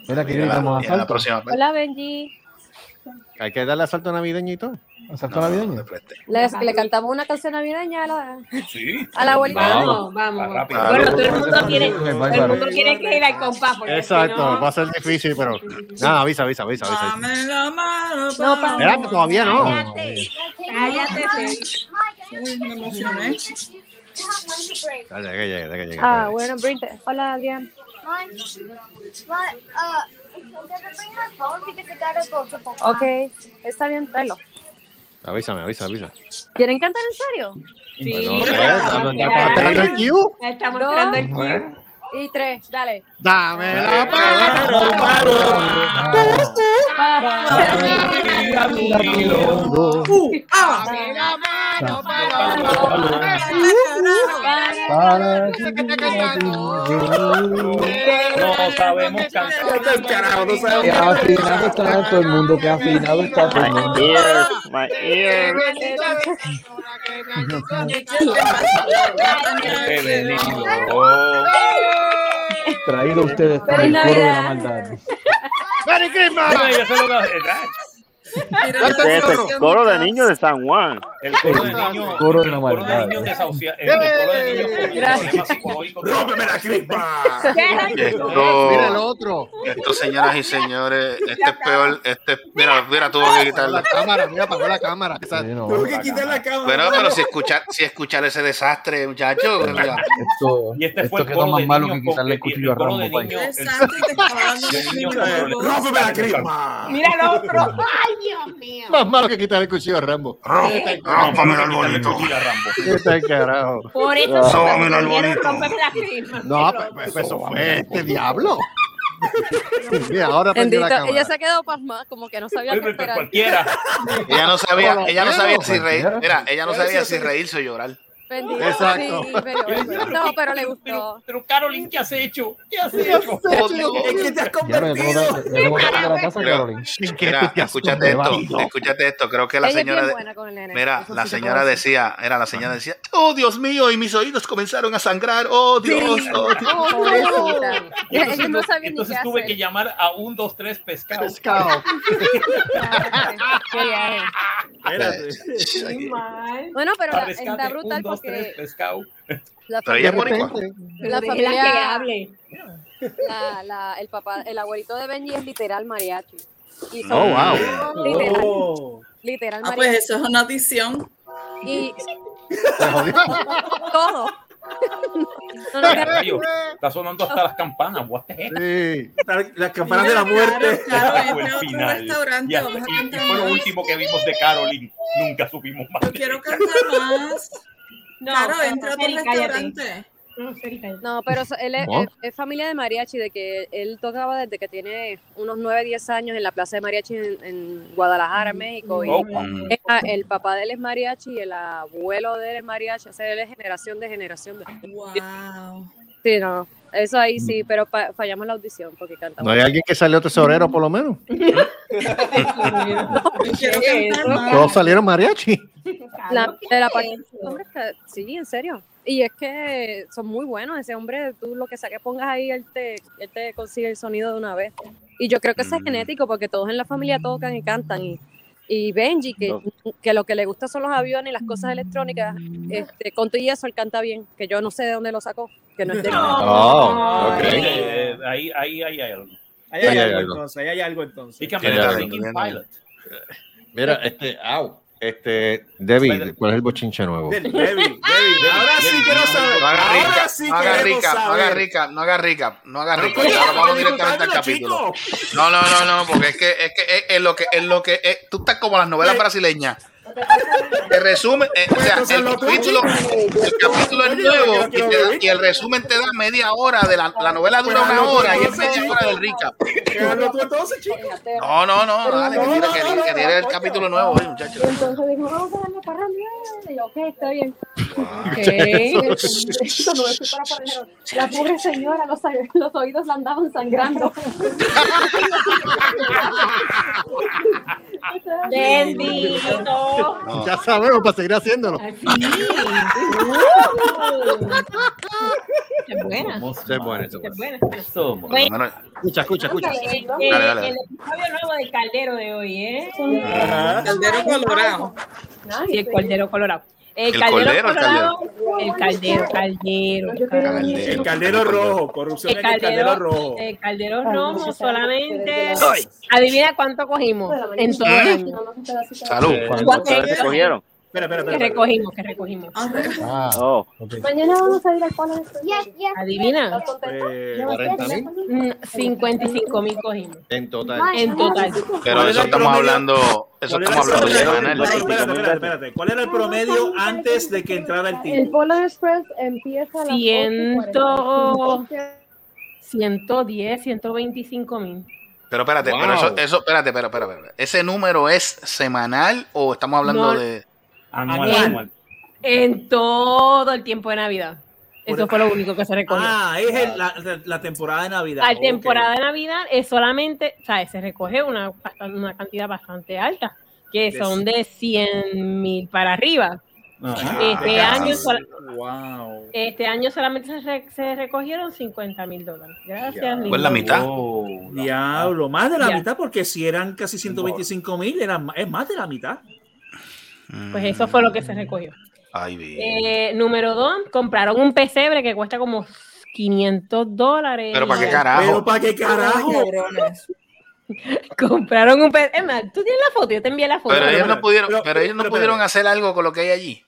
Mira que Mira, gritamos mira, la asalto. próxima vez. Hola, Benji. Hay que darle asalto navideño y todo. Asalto No, navideño. no. Le, le cantamos una canción navideña a la, Sí. a la abuelita. Vamos, vamos. Bueno, todo el mundo quiere, todo el mundo quiere que ir al compás. Exacto, no- va a ser difícil, pero. Nada, avisa, avisa, avisa, avisa. Dame la mano, No, pa- pa- Espérate, todavía no. Cállate, cállate. me emocioné. Dale, que llegue, que llegue. Ah, bueno, Brinte. Hola, Adrián. Ok, está bien, tráelo. Avísame, avisa, avisa. ¿Quieren cantar en serio? Sí, No, pero ¿qué? vamos ¿Estamos a esperar. esperando el cue? Estamos No. esperando el cue. Y tres, dale. Dame la Uh, ah, Para No sabemos cantar. No Que sabemos. afinado está todo el mundo, que afinado está todo el My mundo. ears, my ears. Traído a ustedes por el coro de la maldad. ¡Merry Christmas! Este es el coro de niños de San Juan. El coro de niños, Coro de el la coro de maldad. ¡Rómpeme la crispa! Mira el otro. esto, señoras y señores, este es peor. Este, es- mira, mira, tuvo que La quitarla. cámara, mira, apagó la cámara. Esa- Sí, no. Tuve que quitar la cámara. Bueno, pero si escuchar, si escuchar ese desastre, muchachos. Esto, Y este fue esto quedó más de malo que quitarle el cuchillo a coro de Rambo. Exacto, y te estaba dando De niños un con nuevo. ¡Rómpeme la crispa! Mira el otro. Ay, Dios mío. Más malo que quitar el cuchillo a Rambo. ¡Rómpame el arbolito! Mira, Rambo. ¿Qué está el carajo? Por eso No, se mira el crisma. No, pues, pues, eso fue este diablo. Mira, ahora la ella se quedó pasmada, como que no sabía qué esperar. Cualquiera. Ella no sabía, ella no sabía si reír. Mira, ella no sabía si reírse o llorar. Bendito, Exacto. sí, pero, no, pero le gustó. Pero, Carolyn, ¿qué has hecho? ¿Qué has hecho? ¿En qué te has convertido? Mira, escúchate esto, escúchate esto. Creo que la señora, mira, la señora decía, era la señora decía, oh Dios mío, y mis oídos comenzaron a sangrar, oh Dios, oh, Dios. Oh, entonces, tuve hacer. que llamar a un, dos, tres pescado. Pescado. Bueno, pero está brutal dos, tres porque pescado. la familia, la que hable. la, la, el papá, el abuelito de Benji es literal mariachi. Y Oh, wow. literal, Oh. literal Ah, pues mariachi. eso es una adición. Y todo. No, no, Está sonando hasta las campanas. What? Sí. Las campanas de la muerte. Claro, el otro final. Y, fue lo último que vimos de Carolyn. Nunca supimos más. Yo quiero cantar más. No, Claro, entra a restaurante. No, pero él es, ¿Cómo? es- es familia de mariachi, de que él tocaba desde que tiene unos 9, 10 años en la plaza de mariachi en, en Guadalajara, México. Y Oh, Mm. el papá de él es mariachi y el abuelo de él es mariachi. O sea, él es generación de generación. De... Wow. Sí, no, eso ahí sí, pero pa- fallamos la audición porque cantamos. ¿No hay alguien que salió tesorero, por lo menos? Todos salieron mariachi. La, de la parte hombre, que- sí, en serio. Y es que son muy buenos. Ese hombre, tú lo que sea que pongas ahí, él te, él te consigue el sonido de una vez. Y yo creo que eso es Mm. genético, porque todos en la familia tocan y cantan. Y, y Benji, que, que lo que le gusta son los aviones y las cosas electrónicas, este, con todo y eso, él canta bien, que yo no sé de dónde lo sacó, que no es de Oh, ok. Eh, ahí, ahí, ahí hay algo. Ahí hay Ahí hay algo algo. entonces, ahí hay algo entonces. Mira, este, au. Este, David, ¿cuál es el bochinche nuevo? Debbie, Debbie, Ahora sí quiero saber. No haga rica, Ahora sí no haga rica, no haga saber. rica, no haga rica, no haga rica. Ya vamos directamente al capítulo. chico. No, no, no, no, porque es que es que es, es lo que es lo que es, tú estás como las novelas brasileñas. El resumen, eh, o sea, el capítulo, el capítulo es nuevo y, te da- el resumen te da media hora de la, la novela dura una hora y es media hora del recap. No, no, no, dale, que tiene que, que tiene el capítulo nuevo hoy, muchachos. Entonces dijo, vamos a darle para Y yo, ok, está bien. Esto no es para poner- La pobre señora, los, los oídos le andaban sangrando. Bendito. No. Ya sabemos para seguir haciéndolo. Así. Es buena. Es buena, es. Somos. Escucha, escucha, escucha. Eh, Dale, dale, dale. El episodio nuevo del caldero de hoy, ¿eh? Ajá. Caldero colorado. Sí, el caldero colorado. El, ¿El caldero colorado. El caldero, caldero. Caldero. El caldero rojo, corrupción El en el caldero caldero, rojo. el caldero rojo solamente. Adivina cuánto cogimos en todo el año. Salud. ¿Cuántos se cogieron? Espera, espera, Que recogimos, que recogimos. Ah, Oh, ok. Mañana vamos a ir al palo de Adivina. Eh, 40 mil Mm, 55 mil cogimos. en total. En total. Pero ¿Cuál era eso el estamos hablando, eso ¿Cuál era estamos el hablando semanal. Espérate, espérate, espérate. ¿Cuál era el promedio antes de que entrara el El tipo? Polar Express empieza a las Ciento- 8:45. 110, 125 mil. Pero espérate, Wow. pero eso, eso, espérate, espérate, espérate, espérate. ¿Ese número es semanal o estamos hablando No. de Anual, Anual. anual. En todo el tiempo de Navidad. Eso fue lo único que se recogió. Ah, es el- la, la temporada de Navidad. La temporada de Navidad es solamente, o sea, se recoge una, una cantidad bastante alta, que De son de 100 mil para arriba. Este año, Wow. este año solamente se, re- se recogieron 50 mil dólares. Gracias. Pues la mitad. Diablo, más de la Ya. mitad, porque si eran casi 125 mil, eran, es más de la mitad. Pues eso fue lo que se recogió. Ay, bien. Eh, número dos, compraron un pesebre que cuesta como 500 dólares. Pero ¿para qué carajo? Pero ¿para qué carajo? Compraron un pesebre. Es más, tú tienes la foto, yo te envié la foto. Pero ellos no pudieron, pero- pero ellos no pero- pudieron hacer algo con lo que hay allí.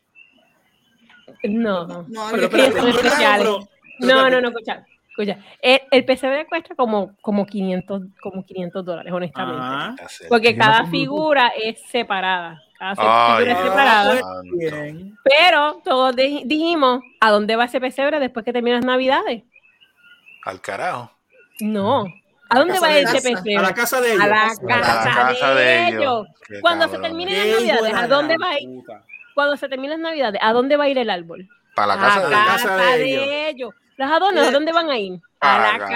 No, no. No, Porque pero ellos son espérate, especiales. pero- No, no, no, escucha. escucha. El, el pesebre cuesta como, como 500 como 500 dólares, honestamente. Ajá. Porque no cada figura es separada. Ay. Bien. Pero todos di- dijimos, ¿a dónde va ese pesebre después que terminan las navidades? Al carajo. No. ¿A dónde va de ese casa. pesebre? A la casa de ellos. A la A la casa, de, de ellos. Cuando se terminen las de navidades, ¿a dónde va a ir? Cuando se terminen las navidades, ¿a dónde va a ir el árbol? Para la a casa de la ellos. casa, de de ellos. Los adornos, ¿a dónde van a ir? A la casa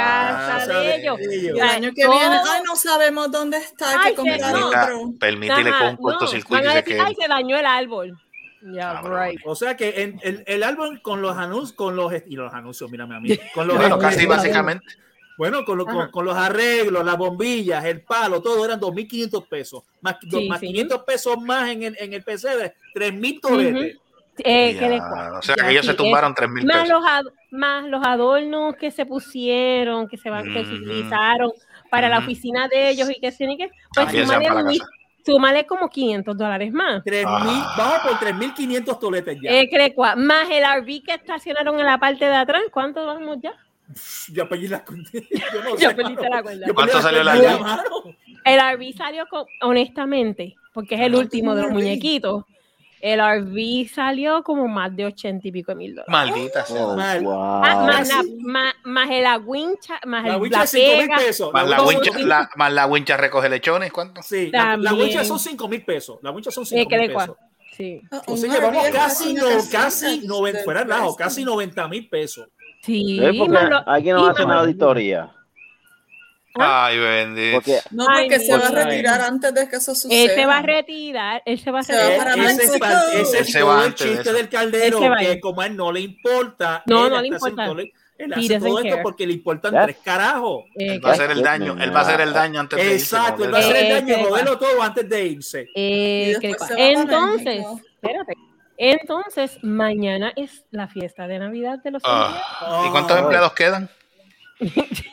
casa de de ellos. ellos. Y O el año que todo- viene, ay, no sabemos dónde está, hay Ay, que comprar no. otro. Permítele con un no, cortocircuito decir, quede. ay, se dañó el árbol. Ya, Cabrón. right. O sea que en- el, el álbum con los anuncios, con los y los anuncios, mírame a mí, con los Bueno, casi básicamente. Bueno, con, lo- con, con los arreglos, las bombillas, el palo, todo eran 2.500 pesos. Más, Sí, más sí. 500 pesos más en el, en el PC de 3.000 toletes. Eh, ¿qué Ya, les cuento? o sea Ya, que ellos sí, se tumbaron es- 3 mil más pesos. los, más los adornos que se pusieron, que se, van, que se utilizaron para la oficina de ellos y que tienen que, pues súmale, súmale como 500 dólares más. 3.000, Ah. vamos por 3.500 toletes ya. Eh, ¿qué le cua- más el RV que estacionaron en la parte de atrás, ¿cuánto vamos ya? Ya perdí la cuenta. Yo no sé, la cuenta. Yo ¿Cuánto salió la cuenta, luz? mano. El RV salió con, honestamente, porque es el último de los RV? muñequitos. El RV salió como más de 80 y pico de mil dólares. Maldita sea. Oh, Mal. wow. Ah, más, la, sí. más, más el wincha, más La el, wincha la es 5 mil pega. pesos. Más la wincha, la, más la wincha recoge lechones, ¿cuánto? Sí, la, la wincha son 5 mil pesos. La wincha son 5 ¿qué mil pesos. Sí. O Un sea, llevamos casi, no, casi, casita noven- del fuera de relajo, precio. casi 90 mil pesos. Sí, ¿Ves? Porque más lo- aquí y nos hacen más- una auditoría. Ay, bendito. Porque No, Ay, porque se va a retirar antes de que eso suceda. Él se va a retirar, él se va a Se va retirar. para ese ese Él es todo el chiste del caldero, que como a él no le importa, No, no le importa. Él hace todo esto care. porque le importan Yes. tres carajos. Eh, Él va a hacer el daño, él va a hacer el daño antes de irse. Exacto, él va a hacer el Eh, daño, joderlo todo antes de irse. eh, Y ¿qué le después cua- se va para Entonces, espérate. Entonces, mañana es la fiesta de Navidad de los Ah. ¿Y cuántos Oh, empleados quedan?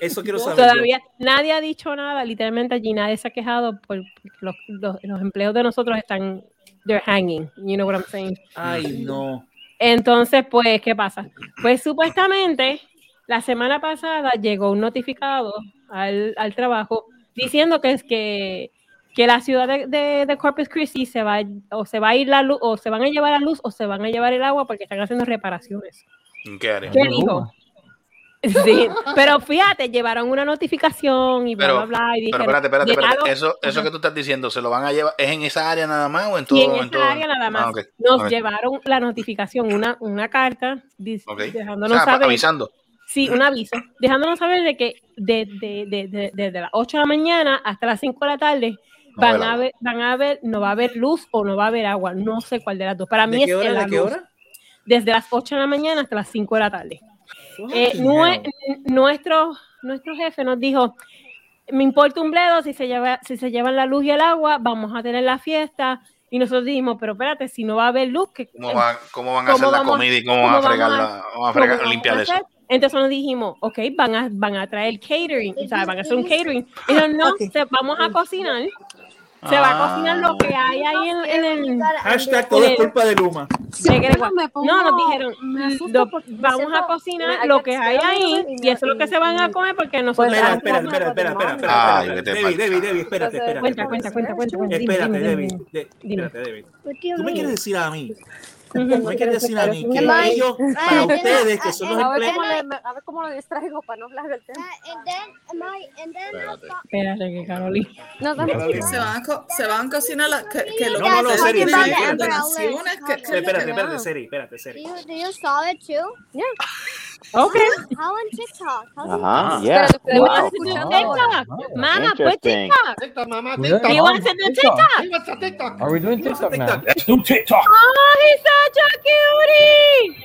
Eso quiero saber. yo. Todavía nadie ha dicho nada, literalmente allí nadie se ha quejado por los, los, los empleos de nosotros están, they're hanging, you know what I'm saying. Ay, no. Entonces, pues, ¿qué pasa? Pues supuestamente la semana pasada llegó un notificado al, al trabajo diciendo que es que, que la ciudad de, de- de Corpus Christi se va o se va a ir la luz o se van a llevar la luz o se van a llevar el agua porque están haciendo reparaciones. ¿En qué? ¿Qué dijo? Sí, pero fíjate, llevaron una notificación y bla, Pero, bla, bla. Y pero espérate, espérate, espérate. "Llenaron- Eso, eso que tú estás diciendo, ¿se lo van a llevar? ¿Es en esa área nada más o en todo? Y en todo? esa área nada más. Ah, ok, Nos llevaron la notificación, una, una carta dic- ok. dejándonos O sea, saber. avisando. Sí, un aviso, dejándonos saber de que de- de- de- de- desde las 8 de la mañana hasta las 5 de la tarde No van haber a ver, van a ver, no va a haber luz o no va a haber agua, no sé cuál de las dos. Para mí ¿De es hora? en la ¿De qué luz. hora? Desde las 8 de la mañana hasta las 5 de la tarde. Eh, nue- nuestro, nuestro jefe nos dijo, me importa un bledo si se, lleva, si se llevan la luz y el agua, vamos a tener la fiesta. Y nosotros dijimos, pero espérate, si no va a haber luz, ¿qué, ¿Cómo van, cómo van a ¿Cómo hacer la comida y cómo, cómo van a fregar, vamos a- la, vamos a ¿Cómo fregar, vamos limpiar a eso? Entonces nos dijimos, ok, van a, van a traer catering, o sea, van a hacer un catering. Y dijeron, no, se- vamos a cocinar. Se va a cocinar lo que hay ahí en, en el... Hashtag todo es culpa de Luma. No, nos dijeron, me vamos a cocinar lo que hay ahí y eso es lo que se van a comer porque nosotros... Espera, vamos espera, espera, espera, espera, espera, Debbie, Debbie, Debbie, espérate, espérate. Cuenta, cuenta, cuenta, cuenta. Espérate, Debbie. Espérate, Debbie. Tú me quieres decir a mí, Ujú. me quieres decir a mí que ellos, para ustedes, que son los empleados, a ver cómo lo distraigo para no hablar del tema. Espérate que Carolina. No, Que se van a, se van a cocinar la, que, que No, no, no, que Seri, se Seri, espérate. que, que- espérate, espérate, Seri, espérate, Seri. Do you, do you saw it too? Yeah. Okay. How on TikTok? How's it Ajá, yeah. You want Wow. to do TikTok? Mama, put Interesting. TikTok. TikTok, mamá, Yeah. You want to do TikTok? TikTok. Are we doing TikTok now? Let's do TikTok. such a cutie.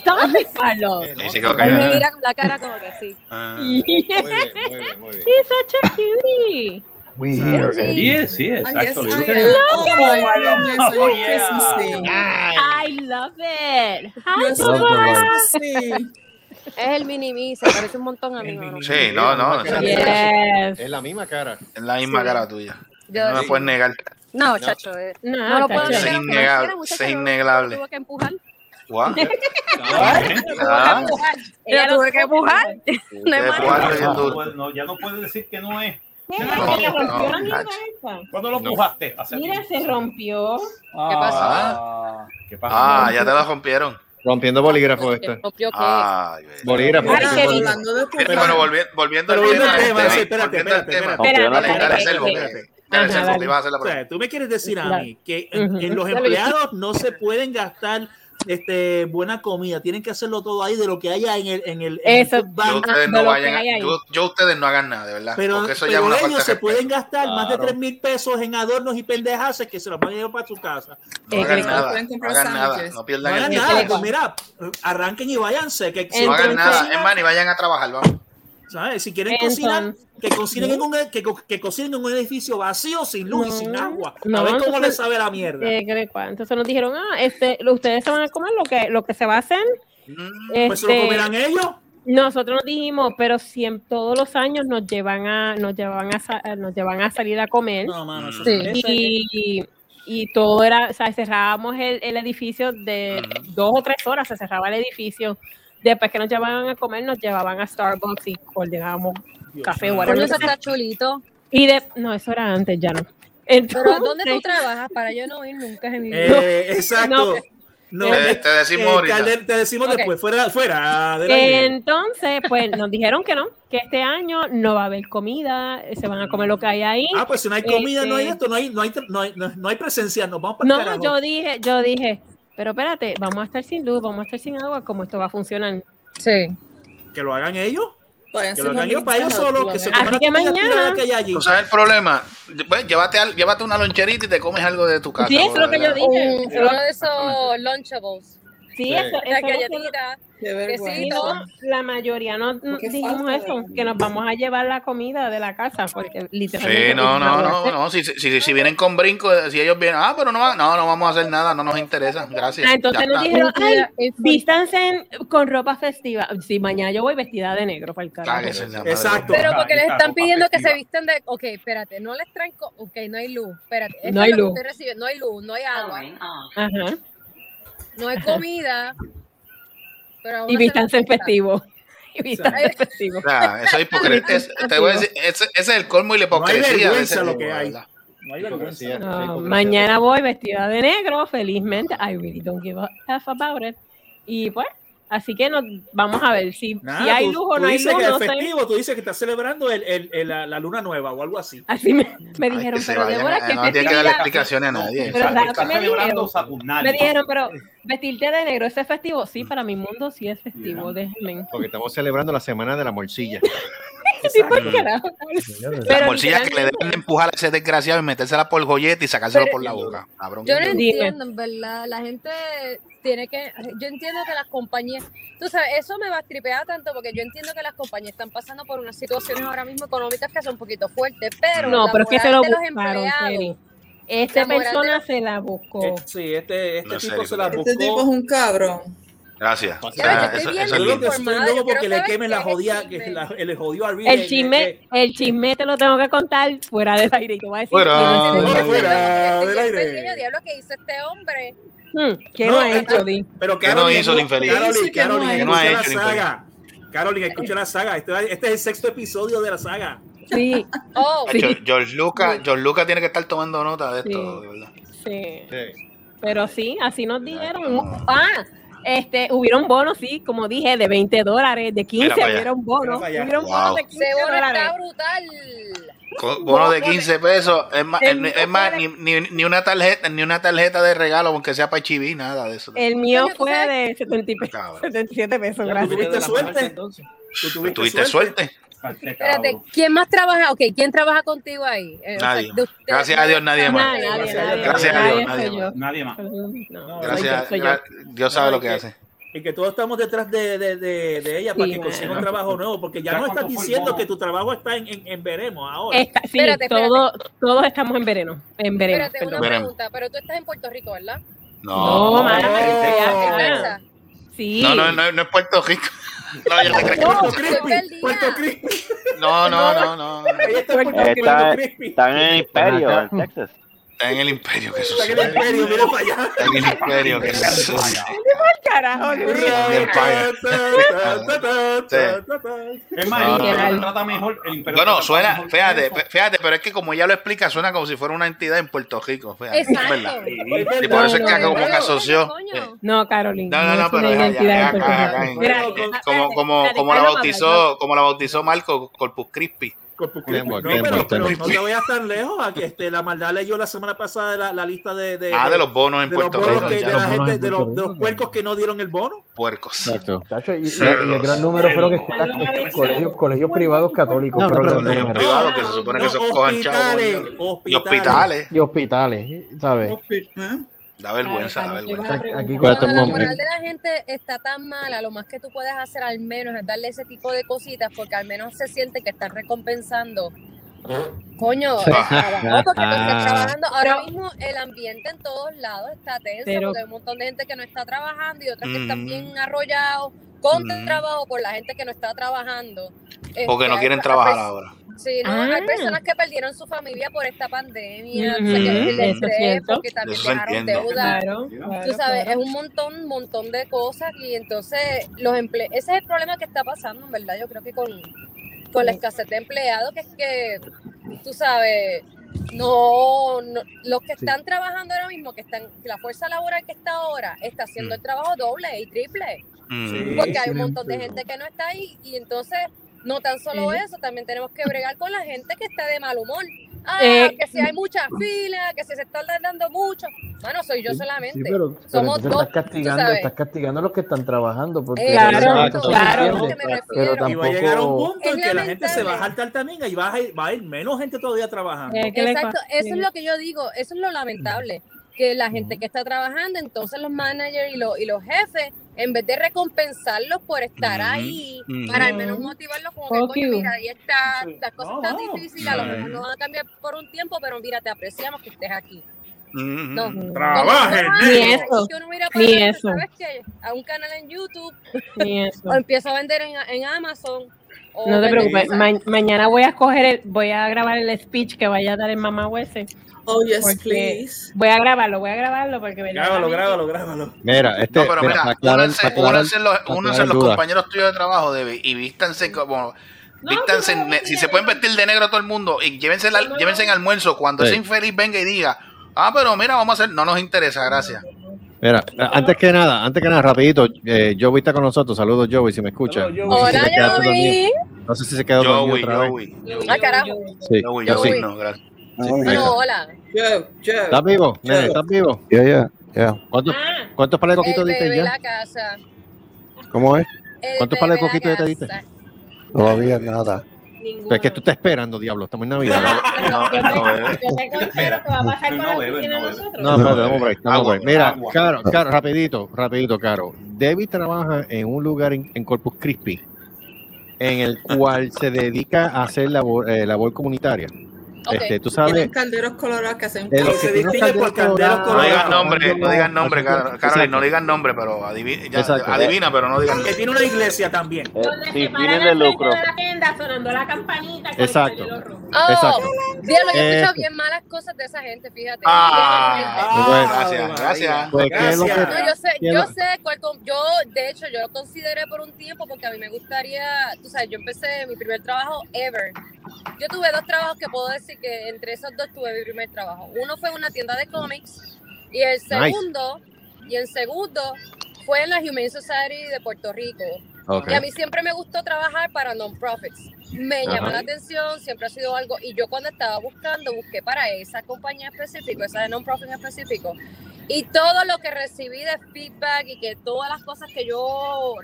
Stop it, Carlos. Sí, sí, creo que- Él me mira con la cara como que sí. Ah. He's such a cutie. We Sí, here. sí. Yes, yes, yes, actually. I Look at am. it. Oh, yeah. I love it. Hi, so Love. Es el mini se parece un montón a mí. Sí, no, no. Yes. Es la misma cara. Es la misma cara tuya. Yo- No me puedes negar. No, chacho. eh. No, No lo puedo. Es negar. quiera, innegable. Es innegable. Tuve que empujar. Ah, empujar. Ella lo tuve que empujar. No manera. empujaron bien No, puede- ya no puedes decir que no es. Mira, No, se rompió no, la mierda Nacho. esa. ¿Cuándo lo empujaste? Mira, se rompió. ¿Qué pasó? ¿Qué pasó? Ah, ya te la rompieron. Rompiendo bolígrafo esto. ¿Rompió qué? Ay, ve. Bolígrafo. Pero volviendo tema. al tema, espérate, volviendo al espérate, tema. espérate. Tú me quieres decir a mí que en, los empleados no se pueden gastar este buena comida, tienen que hacerlo todo ahí de lo que haya en el en el, en Eso. Yo ustedes de no vayan, yo, yo ustedes no hagan nada, de verdad. Pero, eso pero ellos de se respeto. pueden gastar más de Claro. 3 mil pesos en adornos y pendejas que se los van a llevar para su casa. No Eh, hagan nada, no hagan nada, no No pierdan hagan nada, pues mira, arranquen y váyanse. Que si No hagan nada, es más, ni vayan a trabajar, vamos. ¿Sabes? Si quieren Entonces- cocinar, que cocinen, en un, que, co- que cocinen en un edificio vacío, sin luz y sin agua. no, a ver cómo entonces- les sabe la mierda. Eh. Entonces nos dijeron, ah, este, ustedes se van a comer lo que, lo que se va a hacer. Mm, pues se lo Este, comerán ellos. Nosotros nos dijimos, pero siempre, todos los años nos llevan a, nos llevan a, sa- nos llevan a salir a comer. No, mano, Sí. y, y todo era, o sea, cerrábamos el, el edificio de dos o tres horas, se cerraba el edificio. Después que nos llevaban a comer, nos llevaban a Starbucks y ordenábamos café o. Coño, eso está chulito. Y de, no, eso era antes, ya no. Pero ¿dónde tú Entonces, trabajas? Para yo no ir nunca en mi vida. Eh, exacto. No. No, Te- eh, te decimos eh, te decimos Ok. después, fuera, fuera del aire. Entonces, pues nos dijeron que no, que este año no va a haber comida, se van a comer lo que hay ahí. Ah, pues si no hay comida, no hay Este, esto, no hay, no hay, no hay, no hay presencia, nos vamos para No, carajo. yo dije, yo dije, pero espérate, vamos a estar sin luz, vamos a estar sin agua, ¿cómo esto va a funcionar? Sí. Que lo hagan ellos, Vayan que lo hagan ellos para ellos hamburguesas, solos, lo que se coman que mañana- que hay allí. ¿Tú sabes el problema? Pues, llévate, al- llévate una loncherita y te comes algo de tu casa. Sí, es lo que yo dije. Uno de esos Lunchables. Sí, Sí. eso, La eso es lo que- galletita. No, la mayoría no dijimos eso, que nos vamos a llevar la comida de la casa, porque literalmente. Sí, no, no, no, no. Si, si, si vienen con brinco, si ellos vienen, ah, pero no, no, no vamos a hacer nada, no nos interesa. Gracias. Ah, entonces nos dijeron, ay, vístanse con ropa festiva. Sí, mañana yo voy vestida de negro para el carajo. Madre. Exacto. Pero porque les están pidiendo que se visten de. Ok, espérate, no les traen. Ok, no hay luz. Espérate. No hay es lo que luz. No hay luz, no hay agua, Ajá. No hay comida. Pero Y en festivo. Y vístanse en festivo. Ya, eso es hipocresía. Es- te voy a decir, ese, ese es el colmo y la No hay hipocresía. No hay vergüenza. No, mañana voy vestida de negro, felizmente. I really don't give a F about it. Y pues, así que nos, vamos a ver si, Nada, si hay tú- luz o no hay dices luz. que No es sé. tú dices que estás celebrando el, el- el- la, la luna nueva o algo así. Así me, me Ay, dijeron, que pero vayan Débora, a- ¿qué no tiene que darle explicaciones a nadie. Pero Está- ¿sabes está qué me celebrando dijeron? Me dijeron, pero vestirte de negro, ¿eso es festivo? Sí, para mi mundo sí es festivo, déjenme. Porque estamos celebrando la semana de la morcilla. Sí. Las bolsillas que le deben de empujar a ese desgraciado y metérsela por el joyete y sacárselo Pero- por la boca. Cabrón. Yo no entiendo, en verdad. La gente tiene que. Yo entiendo que las compañías. Tú sabes, eso me va a tripear tanto porque yo entiendo que las compañías están pasando por unas situaciones ahora mismo económicas que son un poquito fuertes, pero. No, la pero es que se lo buscaron. Esta persona de se la buscó. Eh, Sí, este, este No, tipo serio, se la buscó. Este tipo es un cabrón. Gracias. O sea, yo estoy eso- bien eso es Yo creo que porque le quemen la el jodida, chisme. que la- le jodió a Reed. El eh, chisme, eh, el chisme te lo tengo que contar fuera del aire. te voy a decir Fuera. quién es Fuera, el- del es el aire. pequeño diablo que hizo este hombre. Hmm, ¿Qué no, No, ha eh, hecho, Di? Pero ¿Qué no hizo el infeliz? Que no ha hecho. No el la saga. Carolyn, escucha la saga. Este, este es el sexto episodio de la saga. Sí, Oh, Sí. George, George Lucas, George Lucas tiene que estar tomando nota de esto, Sí. de verdad. sí. Sí. Pero sí, así nos dijeron. Ah, este, hubieron bonos, sí, como dije, de 20 dólares, de 15 Mira para allá. hubieron bonos. Hubieron Wow. bonos de 15 ese bono dólares. está brutal. Con bono de 15 pesos, es más, El es más ni, ni, ni una tarjeta, ni una tarjeta de regalo, aunque sea para Chiví, nada de eso. El mío Coño, ¿tú fue de 70 y pe- Cabrón. 77 pesos, ¿Tú gracias. tuviste suerte? ¿Tú ¿Tuviste suerte? Espérate, ¿quién más trabaja? Ok, ¿quién trabaja contigo ahí? Eh, o sea, Nadie. Gracias a Dios, nadie más. Nadie, nadie, nadie. Gracias a Dios, nadie más. Nadie más. Gracias. gra- Dios sabe No, lo que y hace. Y que todos estamos detrás de, de, de, de ella para que consiga un trabajo nuevo, porque ya ¿Ya no estás diciendo que tu trabajo está en, en, en veremos ahora. Está- sí, Espérate, espérate. todo- todos estamos en verano. En verano, Espérate, una perdón. Veremos. pregunta, pero tú estás en Puerto Rico, ¿verdad? No, no, no, no es Puerto Rico. No, yo te creo. Puerto Crispy. Puerto Crispy. No, no, no, no. Ella está en Puerto, Está, Puerto Crispy. está en el imperio, en Texas. Está en el imperio, que Está en el sucede. imperio, mira para allá. Está en el imperio, que sucede. Carajo, Es más, el imperio no. lo trata mejor. El imperio Bueno, suena, fíjate, fíjate, pero es que como ella lo explica, suena como si fuera una entidad en Puerto Rico. Fíjate, es Exacto. verdad. Es Y por eso es que como que asoció. No, Carolina. No, no, no, es una pero Puerto acá, Como- la bautizó, como la bautizó Marco Corpus Christi. Corpus Christi. No, pero, no te vayas tan lejos a que este, la maldad leyó la semana pasada la, la lista de, de, Ah, de los bonos en de los Puerto Rico. que- de puercos que no dieron el bono. Puercos. Exacto. Y, el gran número fueron celos. escuelas- colegios, colegios privados católicos. No, pero no, número. Privados que se supone que no, esos cojan chavos. hospitales, Y hospitales. y hospitales, ¿sabes? ¿Eh? Da vergüenza, da vergüenza. Aquí Cuando la moral de la gente está tan mala, lo más que tú puedes hacer al menos es darle ese tipo de cositas porque al menos se siente que están recompensando. Coño, trabajo, porque estás trabajando. Ahora mismo el ambiente en todos lados está tenso Pero- porque hay un montón de gente que no está trabajando y otras que están Mm. bien arrollados con Mm. trabajo por la gente que no está trabajando. Porque Este, no quieren hay trabajar pers- ahora. Sí, no, Ah. hay personas que perdieron su familia por esta pandemia, o sea, que porque también dejaron deuda. Claro, Tú sabes, claro. es un montón, montón de cosas y entonces los emple ese es el problema que está pasando, en verdad. Yo creo que con, con la escasez de empleados, que es que, tú sabes, no, no- los que están trabajando ahora mismo, que están, la fuerza laboral que está ahora, está haciendo Mm. el trabajo doble y triple, Mm. porque hay un montón de gente que no está ahí y entonces no tan solo eso, también tenemos que bregar con la gente que está de mal humor. Ah, Eh, que si hay muchas filas, que si se están dando mucho. Bueno, soy yo solamente. Sí, pero, pero Somos dos, estás tú castigando, estás castigando a los que están trabajando. Porque Eh, Claro, claro. que me pero refiero. Y va a llegar a un tampoco... punto en que la gente se va a saltar también y va a, ir, va a ir menos gente todavía trabajando. Eh, ¿qué le Exacto, eso es lo que yo digo, eso es lo lamentable, que la gente que está trabajando, entonces los managers y los, y los jefes, en vez de recompensarlos por estar ahí, para al menos motivarlos como que, coño, you. mira, ahí está, las cosas No, están no. difíciles, a lo mejor no van a cambiar por un tiempo, pero mira, te apreciamos que estés aquí. Mm. No. Trabajen, Cuando Ni eso, ni eso. ¿sabes qué? A un canal en YouTube, Ni eso. o empiezo a vender en, en Amazon. O No te preocupes. Ma- mañana voy a escoger, el- voy a grabar el speech que vaya a dar el mamá Huese. Oh, yes, please. voy a grabarlo, voy a grabarlo porque Grábalo, grábalo, grábalo. Mira, este, No, pero mira, únanse, para aclarar- únanse los, los compañeros tuyos de trabajo, Debbie, y vístanse como. vístanse, ne- si se pueden vestir de negro todo el mundo, y llévense, la- llévense en almuerzo cuando Sí. ese infeliz venga y diga, ah, pero mira, vamos a hacer, no nos interesa, gracias. Mira, antes que nada, antes que nada, rapidito, eh, Joey está con nosotros. Saludos, Joey, si me escucha. Hola, No sé si. Joey. No sé si se quedó dormido Joey, otra vez. Joey, Ah, carajo. Sí, Joey, yo sí. Joey, no, gracias. Ah, no, hola. ¿Estás vivo? Nene, ¿estás vivo? Ya, ya, ya. ¿Cuántos, Ah, cuántos pares de el coquitos diste ya? la casa. ¿Cómo es? El ¿Cuántos pares de coquitos ya te diste? Todavía nada. Es que tú estás esperando, diablo. Estamos en Navidad. No, no, bebé. Yo te considero que va a pasar con No la oficina no de nosotros. No, espérate. Mira, agua. Caro, Caro, rapidito, rapidito, Caro. Debbie trabaja en un lugar en, en Corpus Christi en el cual se dedica a hacer labor, eh, labor comunitaria. Ok. Este, tú Tienen sabes, calderos colorados que hacen se que tienen distingue por calderos calderos No colorados, digan nombre, no digan nombre, Carolyn, no digan nombre, pero adivina, ya, adivina, pero no digan Que nombre. tiene una iglesia también. Eh, fines al de lucro. de la tienda sonando la campanita Exacto. Oh, Exacto. Diablo, yo he escuchado Eso. bien malas cosas de esa gente, fíjate. Ah, Bueno. gracias, María. gracias. Pues, ¿qué es lo que- Gracias. No, yo sé, ¿Quién yo lo- sé cuál con- yo de hecho yo lo consideré por un tiempo porque a mí me gustaría, tú sabes, yo empecé mi primer trabajo ever. Yo tuve dos trabajos que puedo decir que entre esos dos tuve mi primer trabajo. Uno fue en una tienda de cómics y el segundo y el segundo fue en la Humane Society de Puerto Rico. Y a mí siempre me gustó trabajar para non-profits. Me llamó la atención, siempre ha sido algo. Y yo cuando estaba buscando, busqué para esa compañía específica, esa de non-profit en específico. Y todo lo que recibí de feedback y que todas las cosas que yo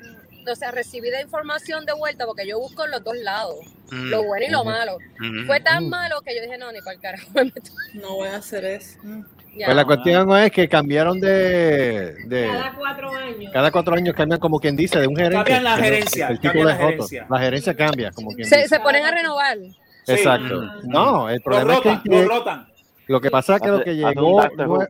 o sea, recibida información de vuelta porque yo busco en los dos lados, Mm. lo bueno y lo malo. Fue tan malo que yo dije, no, ni para el carajo. No voy a hacer eso. Ya. Pues la cuestión es que cambiaron de, de Cada cuatro años. cada cuatro años cambian como quien dice de un gerente. Cambian la gerencia, El cambian título la es otro. gerencia. La gerencia cambia como quien Se, dice. se ponen a renovar. Exacto. No, el problema es que lo rotan. lo que pasa es que lo que llegó nue-.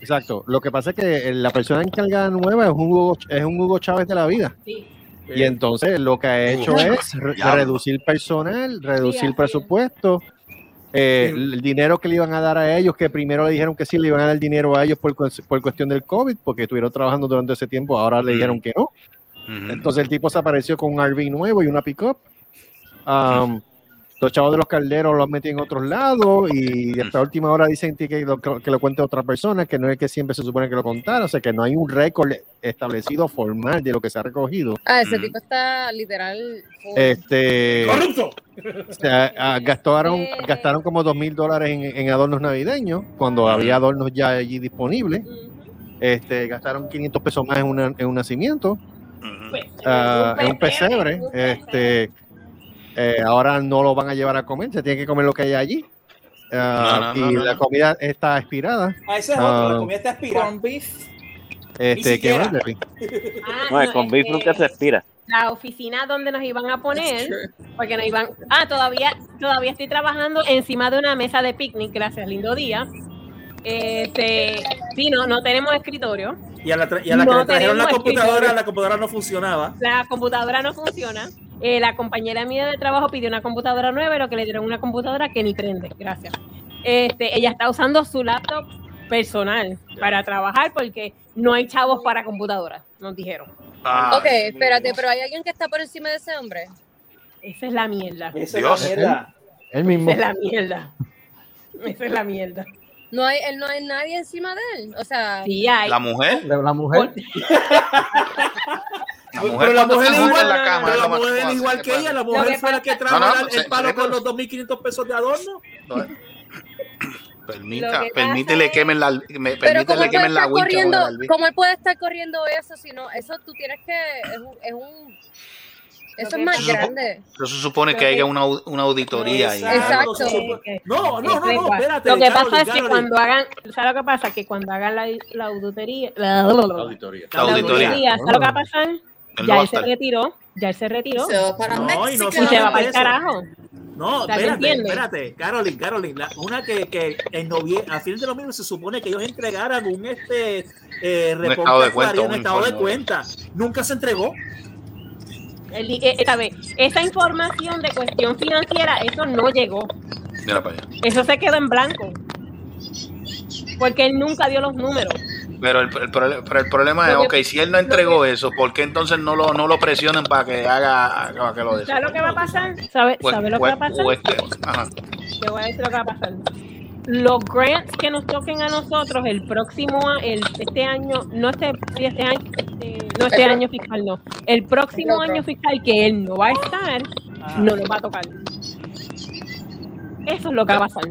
Exacto. Lo que pasa es que la persona encargada nueva es un Hugo, es un Hugo Chávez de la vida. Sí. Y entonces lo que ha hecho es re- reducir personal, reducir presupuesto. eh, el dinero que le iban a dar a ellos, que primero le dijeron que sí, le iban a dar dinero a ellos por, por cuestión del COVID, porque estuvieron trabajando durante ese tiempo, ahora le dijeron que no. Entonces el tipo se apareció con un RV nuevo y una pickup. Um, los chavos de los calderos los metí en otros lados y hasta última hora dicen que lo, que lo cuente otra persona, que no es que siempre se supone que lo contara, o sea que no hay un récord establecido formal de lo que se ha recogido. Ah, ese Mm. tipo está literal. Este, ¡Corrupto! o sea, ah, gastaron, Eh. gastaron como dos mil dólares en, en adornos navideños cuando había adornos ya allí disponibles. Este, gastaron 500 pesos más en, una- en un nacimiento. Pues, Ah, un es un pesebre. un Este, eh, ahora no lo van a llevar a comer, se tiene que comer lo que hay allí. Ah, No, no, no, y no, la no. comida está expirada. Ah, ese es otro, la Ah. comida está expirada. Con beef. Este, ¿qué más? Ah, No, no, con beef que nunca se expira. La oficina donde nos iban a poner, porque nos iban. Ah, todavía, todavía estoy trabajando encima de una mesa de picnic, gracias, lindo día. Este, sí, no, no tenemos escritorio. Y a la, y a la que No le trajeron la computadora, escritorio. la computadora no funcionaba. La computadora no funciona. Eh, la compañera mía de trabajo pidió una computadora nueva y lo que le dieron una computadora que ni prende. Gracias. Este, ella está usando su laptop personal para trabajar porque no hay chavos para computadora, nos dijeron. Ah, ok, espérate, pero hay alguien que está por encima de ese hombre. Esa es la mierda. Esa Dios. es la mierda. Él mismo. Esa es la mierda. Esa es la mierda. No hay, él no hay nadie encima de él. O sea, Sí hay. La mujer, La, la mujer. la Pero la mujer se es igual, la cama, pero mujer es igual que ella. La mujer que fue la que trajo No, no, el- el sí, palo con los 2.500 pesos de adorno. Permita, Lo que permítele quemen la, me, permítele ¿cómo él puede quemen la corriendo? ¿Cómo él puede estar corriendo eso si no? Eso tú tienes que. Es un. Es un eso es más grande. Eso se supone que haya una, una auditoría ahí. Exacto. Se No, no, no, no, espérate. Lo que pasa es que cuando hagan, ¿sabes lo que pasa? Que cuando hagan la, la auditoría, la, Auditoría. La la auditoría. auditoría, ¿sabes lo que va a pasar? Él Ya él se retiró, ya él se retiró Se va para No, y no y se va para el carajo. No, O sea, ¿me espérate, entiendes? espérate, Carolyn, Carolyn, la- una que, que en noviembre, a fin de noviembre se supone que ellos entregaran un este eh, reporte estado de cuenta, un un estado de cuenta. Nunca se entregó. El di- eh, esta vez, esa información de cuestión financiera, eso no llegó. Mira para allá. Eso se quedó en blanco. Porque él nunca dio los números. Pero el, el pero el problema es, ok, si él no entregó eso, ¿por qué entonces no lo, no lo presionan para que haga, haga que lo de ¿Sabes lo que va a pasar? ¿Sabes O es- sabe lo que va a pasar? ajá. Te voy a decir lo que va a pasar. Los grants que nos toquen a nosotros el próximo el, este año, no este, este año, este, no este año fiscal, no. El próximo año fiscal que él no va a estar, no nos va a tocar. Eso es lo que va a pasar.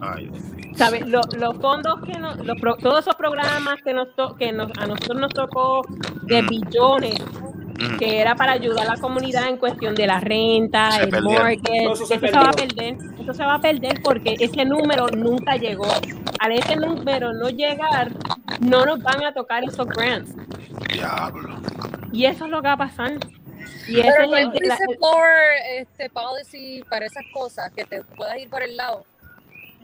Ay. ¿Sabes? Lo- los fondos que nos, los pro- todos esos programas que nos to- que nos, a nosotros nos tocó de Mm. billones, Ujú. que era para ayudar a la comunidad en cuestión de la renta, Se el perdieron. mortgage, Todo eso se eso se va a perdió. perder, eso se va a perder porque ese número nunca llegó. Al ese número no llegar, no nos van a tocar esos grants. Diablo. Y eso es lo que va a pasar. Y ese Pero es no el- la- dice por este policy para esas cosas, que te puedas ir por el lado.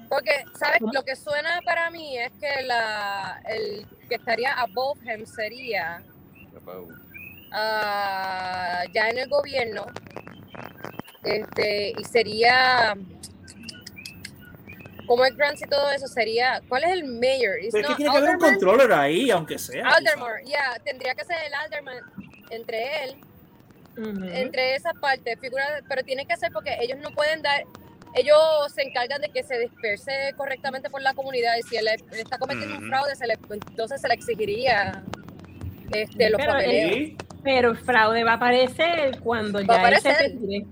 Porque, ¿sabes? Lo que suena para mí es que la, el que estaría above him sería ah, ya en el gobierno este y sería como el grants y todo eso sería ¿cuál es el mayor? Pero es que tiene que haber un Alderman. controller ahí, aunque sea. Alderman, ya, tendría que ser el Alderman entre él, entre esas partes, figura, pero tiene que ser porque ellos no pueden dar, ellos se encargan de que se disperse correctamente por la comunidad y si él, está cometiendo un fraude, se le, entonces se le exigiría este, los Pero papeleos. Pero el fraude va a aparecer cuando Va ya él se retire.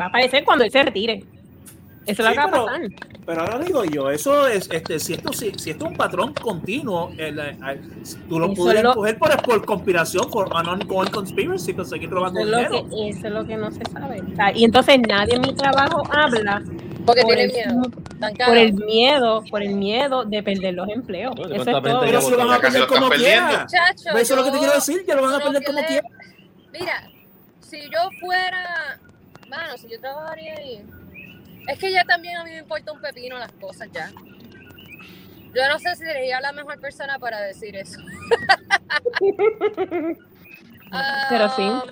Va a aparecer cuando él se retire. Eso lo Sí, que va a pero- pasar. Pero ahora digo yo, eso es, este, si esto, si, si esto es un patrón continuo, el, eh, tú lo pudieras lo- coger por, por conspiración, por an ongoing conspiracy, para seguir robando Eso es, lo dinero. que, eso es lo que no se sabe. O sea, y entonces nadie en mi trabajo habla Porque por tiene el, miedo. Por el miedo, por el miedo de perder los empleos. Bueno, Eso ¿cuánta es todo. Pero si lo van a perder como perdiendo. quiera. Muchacho, Eso es lo que te quiero decir, que lo van a perder como que le- quiera. Mira, si yo fuera, mano, si yo trabajaría ahí, es que ya también a mí me importa un pepino las cosas ya. Yo no sé si sería la mejor persona para decir eso. Pero sí. Ah,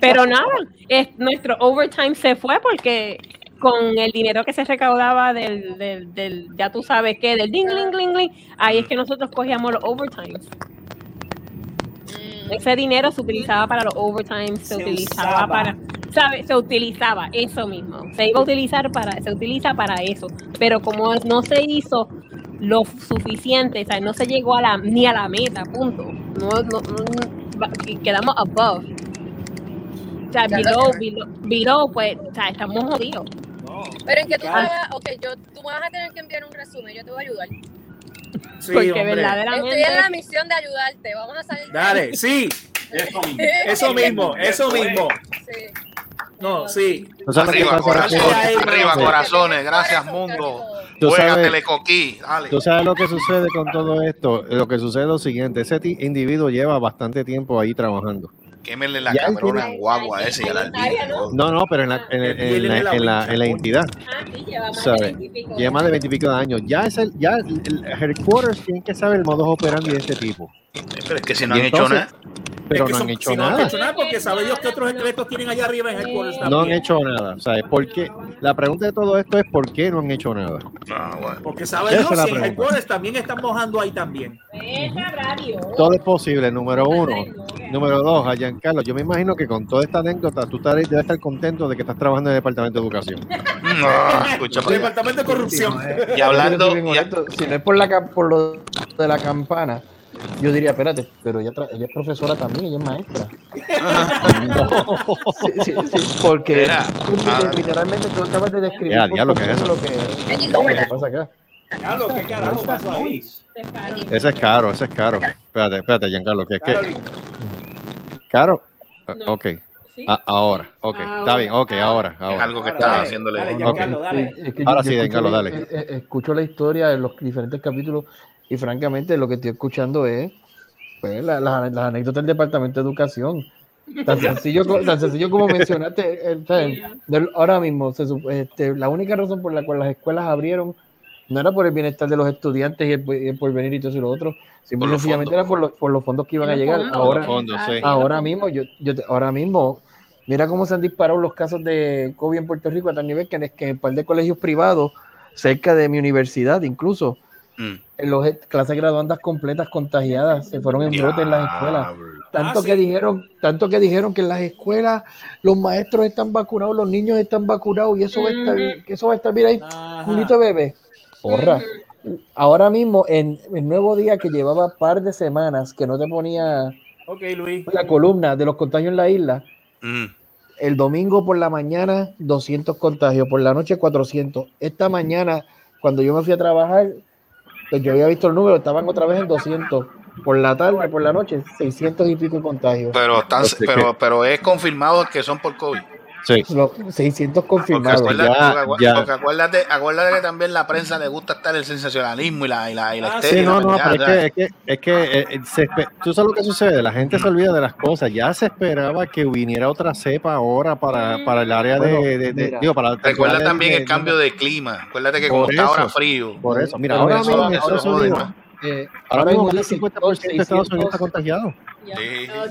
Pero nada, es, nuestro overtime se fue porque con el dinero que se recaudaba del, del, del ya tú sabes qué, del ding, ling, ling, ling, ahí es que nosotros cogíamos los overtimes. mm, Ese dinero se utilizaba para los overtimes, se, Se utilizaba usaba. para, ¿sabes? Se utilizaba eso mismo. Se iba a utilizar para, se utiliza para eso. Pero como no se hizo lo suficiente, o sea, no se llegó a la, ni a la meta, punto. No, no, quedamos above. O sea, below, below, below, pues, o sea, estamos jodidos. Pero en que tú trabajas, ok, yo, tú me vas a tener que enviar un resumen, yo te voy a ayudar. Sí, porque hombre. verdaderamente. Estoy en la misión de ayudarte, vamos a salir. Dale, sí, Eso mismo. eso mismo, eso mismo. Sí. No, sí. ¿Tú sabes qué Arriba, corazones, arriba, corazones, gracias, mundo. Tú sabes- coquí, dale. Tú sabes lo que sucede con todo esto. Lo que sucede es lo siguiente: ese individuo lleva bastante tiempo ahí trabajando. Quémele la cabrona tiene- en guagua ese y al albino. No, no, pero en la, en, en- en la, en la- en la entidad. Ah, sí, lleva más de ¿sabes? 20 y pico Lleva más de veintipico de años. Ya es el, ya el, el headquarters tienen que saber el modus operandi de este tipo. Pero es que si no han hecho nada. Pero Es que no han son- hecho si no han nada. hecho nada, porque sabe Dios que otros secretos tienen allá arriba en Headquarters No han hecho nada. O sea, ¿por qué? La pregunta de todo esto es ¿por qué no han hecho nada? Ah, bueno. Porque sabe Dios si en. Headquarters también están mojando ahí también. Dios. Todo es posible, número uno. Número dos, a Giancarlo, yo me imagino que con toda esta anécdota tú debes estar contento de que estás trabajando en el Departamento de Educación. No, escucha El allá. Departamento de Corrupción. Y hablando, y- si no es por, la, por lo de la campana, yo diría, espérate, pero ella, ella es profesora también, ella es maestra. Sí, sí, sí, porque Mira, tú, ah. literalmente tú acabas de describir Ya, por diablo, ¿qué es lo que, lo que pasa acá. Carlos, ¿qué carajo pasó ahí? Ese es caro, ese es caro. Espérate, espérate, Giancarlo, que es que. Caro. Ah, Ok. Ah, ahora, ok. Está bien, ok, ahora. es ahora. algo que Ahora, está dale, haciéndole. dale, Ok. Giancarlo, dale. Sí, es que Ahora yo- sí, Giancarlo, dale. eh, eh, escucho la historia de los diferentes capítulos y francamente lo que estoy escuchando es pues, la- la- las anécdotas del Departamento de Educación. Tan sencillo, co- tan sencillo como mencionaste, eh, ¿sabes? Del- ahora mismo, se este, la única razón por la cual las escuelas abrieron no era por el bienestar de los estudiantes y el, y el porvenir y todo eso y lo otro, simple y los sencillamente fondos. era por los, por los fondos que iban a llegar. Ahora, los fondos, sí. ahora mismo, yo, yo te- ahora mismo, mira cómo se han disparado los casos de COVID en Puerto Rico a tal nivel que en, que en un par de colegios privados, cerca de mi universidad incluso, Mm. en los clases graduandas completas contagiadas, se fueron en brote en las escuelas. Tanto Ah, que sí. dijeron, tanto que dijeron que en las escuelas los maestros están vacunados, los niños están vacunados y eso va a estar, eso va a estar bien ahí, Ajá. Julito bebé. Porra. Ahora mismo, en el nuevo día que llevaba par de semanas que no te ponía Luis. la columna de los contagios en la isla, Mm. el domingo por la mañana 200 contagios, por la noche 400. Esta mañana, cuando yo me fui a trabajar, pues yo había visto el número, estaban otra vez en 200. Por la tarde, por la noche, 600 y pico contagios. Pero, están- que- pero, pero es confirmado que son por COVID. Sí. Los 600 Porque confirmados. acuérdate, acuérdate, que también la prensa le gusta estar el sensacionalismo y la, y la, y la Ah, Sí, no, no, pendejada, pero es que, es que, es que eh, eh, se tú sabes lo que sucede, la gente se olvida de las cosas, ya se esperaba que viniera otra cepa ahora para, para el área Bueno, de, de- de- digo, para Recuerda también de- el cambio de clima. Acuérdate que como está ahora frío. Por eso, mira, ahora mismo Eh, ahora mismo más del dicen 50% de Estados Unidos está 600, contagiado.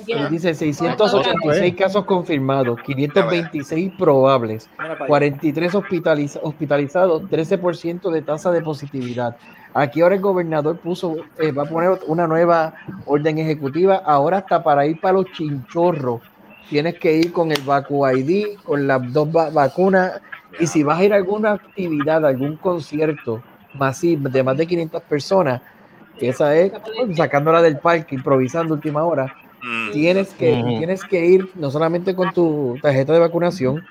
Sí. dice 686 casos confirmados, 526 probables, Mira para allá. 43 hospitaliza- hospitalizados, 13% de tasa de positividad. Aquí ahora el gobernador puso, eh, va a poner una nueva orden ejecutiva, ahora hasta para ir para los chinchorros, tienes que ir con el Vacu ID, con las dos va- vacunas, y si vas a ir a alguna actividad, algún concierto masivo de más de 500 personas, que esa es sacándola del parque, improvisando última hora, Mm. tienes que, tienes que ir no solamente con tu tarjeta de vacunación,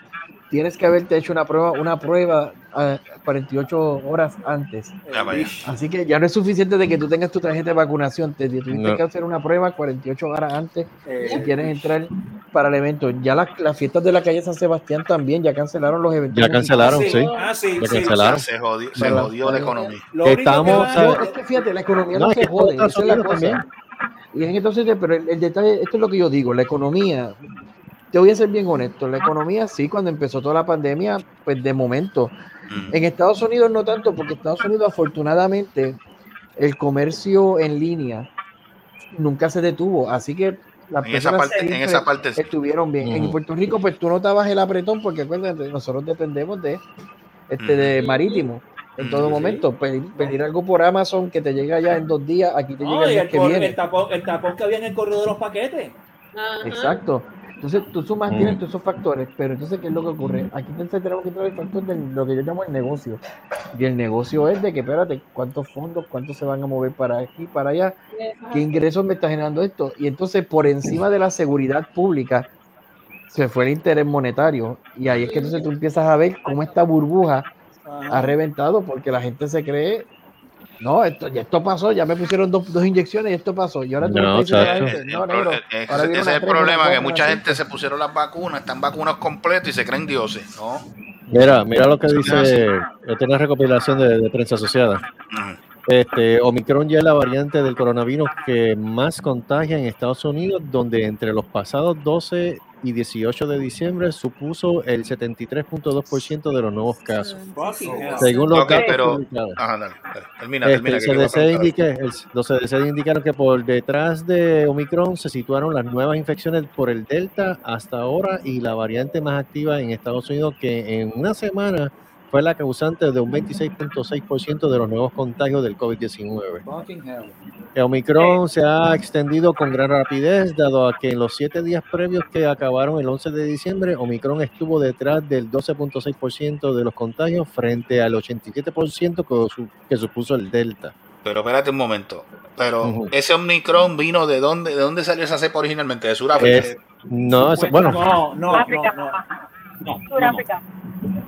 tienes que haberte hecho una prueba, una prueba a 48 horas antes. Vaya. Así que ya no es suficiente de que tú tengas tu tarjeta de vacunación, te tuviste No. que hacer una prueba 48 horas antes Eh, si quieres entrar para el evento. Ya las, las fiestas de la calle San Sebastián también ya cancelaron los eventos. Ya cancelaron, sí. sí. Ah, sí, Ya sí. cancelaron. Se jodió, se jodió la economía. Lo Estamos, que es que fíjate, la economía No, no, se jode, esa es la cosa. también. Y en entonces, pero el, el detalle, esto es lo que yo digo, la economía, te voy a ser bien honesto, la economía sí, cuando empezó toda la pandemia, pues de momento. Mm. En Estados Unidos no tanto, porque Estados Unidos afortunadamente el comercio en línea nunca se detuvo, así que las En esa personas parte, en esa parte sí. estuvieron bien. En. Puerto Rico, pues tú notabas el apretón, porque acuérdate, nosotros dependemos de, este, de marítimo en todo momento. Pedir, pedir algo por Amazon que te llega ya en dos días, aquí te No, llega el el, que viene. el tapón, el tapón que había en el correo de los paquetes. Ajá. Exacto. Entonces tú sumas, Mm. tienes todos esos factores, pero entonces, ¿qué es lo que ocurre? Aquí entonces tenemos que entrar el factor de lo que yo llamo el negocio. Y el negocio es de que, espérate, ¿cuántos fondos, cuántos se van a mover para aquí, para allá? ¿Qué ingresos me está generando esto? Y entonces, por encima de la seguridad pública, se fue el interés monetario. Y ahí es que entonces tú empiezas a ver cómo esta burbuja ha reventado porque la gente se cree, no, esto, ya esto pasó, ya me pusieron dos, dos inyecciones y esto pasó. Y ahora tú No, dices no, negro, ese- ahora ese viene es el problema, que mucha gente se pusieron las vacunas, están vacunados completos y se creen dioses, ¿no? Mira, mira lo que dice, esta es una recopilación de, de prensa asociada. Este, Omicron ya es la variante del coronavirus que más contagia en Estados Unidos, donde entre los pasados 12 y 18 de diciembre supuso el 73.2% de los nuevos casos. Según los Ok, datos pero-. Ajá, dale, dale. Termina, Este, termina. que CDC indica- el- los CDC indicaron que por detrás de Omicron se situaron las nuevas infecciones por el Delta hasta ahora y la variante más activa en Estados Unidos que en una semana fue la causante de un 26.6% de los nuevos contagios del COVID-19. Fucking hell. El Omicron se ha extendido con gran rapidez, dado a que en los siete días previos que acabaron el 11 de diciembre, Omicron estuvo detrás del 12.6% de los contagios frente al 87% que, su- que supuso el Delta. Pero espérate un momento. Pero ese Omicron vino de dónde, de dónde salió esa cepa originalmente, de Sudáfrica. Es- no, eso- bueno, No, no, no, no. No, no, Sudáfrica. no.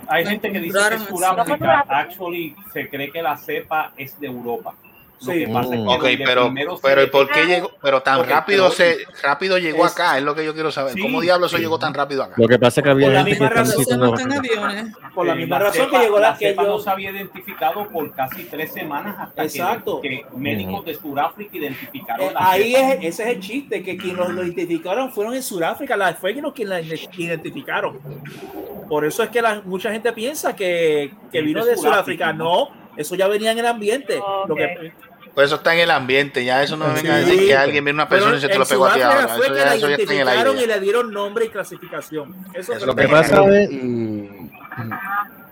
Hay gente que dice que es. Sudáfrica. Actually, se cree que la cepa es de Europa. Lo Sí. que pasa es que Mm. Ok, donde pero, pero ¿y por qué llegó? Pero tan rápido pero- se rápido llegó es- acá, es lo que yo quiero saber. Sí, ¿Cómo diablo eso sí. llegó tan rápido acá? lo que pasa es que había gente que razón, no aviones. Por la Eh, misma la razón cepa- que llegó la que cepa no yo... se había identificado por casi tres semanas hasta que- Exacto. que, médicos de Sudáfrica identificaron Eh, la ahí cepa. es, ese es el chiste, que quien los, lo identificaron fueron en Sudáfrica, la, fue quien la identificaron. Por eso es que la- mucha gente piensa que, que vino de Sudáfrica. No, eso ya venía en el ambiente. Lo que, Pues eso está en el ambiente, ya eso no me venga a decir que alguien viene una persona y se te lo pegó a ti ahora. fue Eso que ya, eso ya está en el aire. y le dieron nombre y clasificación. Eso Eso lo que pasa es-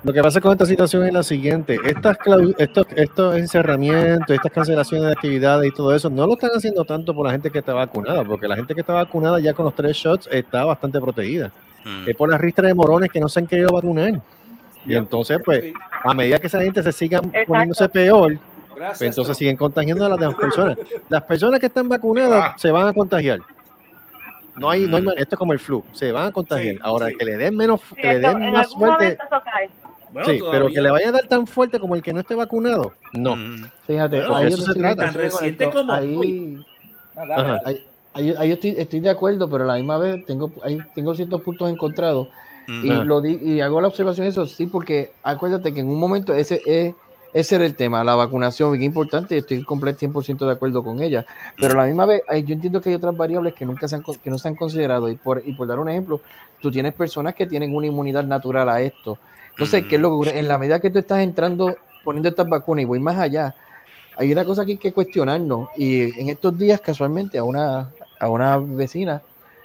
Lo que pasa con esta situación es la siguiente, estas estos, estos encerramientos, estas cancelaciones de actividades y todo eso, no lo están haciendo tanto por la gente que está vacunada, porque la gente que está vacunada ya con los tres shots está bastante protegida. Mm. Es por la ristra de morones que no se han querido vacunar. Y entonces, pues, a medida que esa gente se siga Exacto. poniéndose peor, pues Gracias. entonces siguen contagiando a las demás personas. Las personas que están vacunadas se van a contagiar. No hay, no hay, man- esto es como el flu, se van a contagiar. Sí, Ahora, sí. que le den menos, Sí, que le den en más fuerte. Bueno, sí, pero todavía- que le vaya a dar tan fuerte como el que no esté vacunado, no. Mm. fíjate, Bueno, ahí eso se estoy trata. Tan reciente como- Ahí- nada. ahí- ahí- ahí estoy, estoy de acuerdo, pero a la misma vez tengo, ahí tengo ciertos puntos encontrados. Y, Ajá. lo di- y hago la observación eso, sí, porque acuérdate que en un momento ese es, ese era el tema, la vacunación, qué importante, estoy completo 100% de acuerdo con ella. Pero a la misma vez, yo entiendo que hay otras variables que nunca se han, que no se han considerado. Y por, y por dar un ejemplo, tú tienes personas que tienen una inmunidad natural a esto. Entonces, ¿qué es lo que ocurre? En la medida que tú estás entrando, poniendo estas vacunas, y voy más allá, hay una cosa que hay que cuestionarnos. Y en estos días, casualmente, a una, a una vecina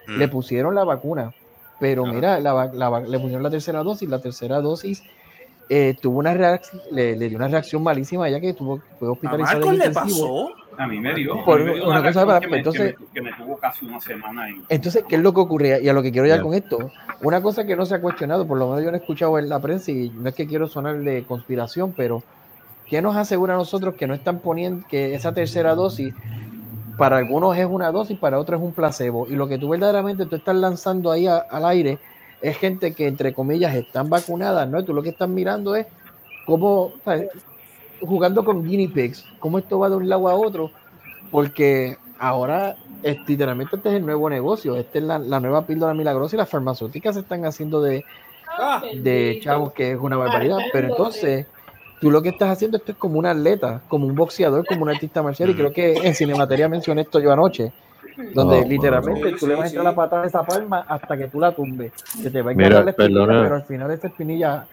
Mm. le pusieron la vacuna. Pero mira, la, la le pusieron la tercera dosis. La tercera dosis eh, tuvo una reacción, le, le dio una reacción malísima ya que tuvo, fue ¿A hospitalizada. Marcos le pasó? A mí me dio. Por a mí me dio una cosa reacción para- que me, entonces- que me- que me tuvo casi una semana en. Entonces, ¿qué es lo que ocurría? Y a lo que quiero llegar Ya. con esto, una cosa que no se ha cuestionado, por lo menos yo no he escuchado en la prensa, y no es que quiero sonar de conspiración, pero ¿qué nos asegura a nosotros que no están poniendo que esa tercera dosis para algunos es una dosis, para otros es un placebo? Y lo que tú verdaderamente tú estás lanzando ahí a- al aire es gente que, entre comillas, están vacunadas, ¿no? Tú lo que estás mirando es cómo, ¿sabes? jugando con guinea pigs, cómo esto va de un lado a otro, porque ahora, es, literalmente, este es el nuevo negocio, esta es la, la nueva píldora milagrosa y las farmacéuticas se están haciendo de, de chavos, que es una barbaridad, pero entonces tú lo que estás haciendo esto es como un atleta, como un boxeador, como un artista marcial, y creo que en Cinemateria mencioné esto yo anoche, donde Oh, literalmente tú le vas a entrar la patada a esa palma hasta que tú la tumbes, que te va a Mira, encontrar la espinilla, perdona. pero al final esta espinilla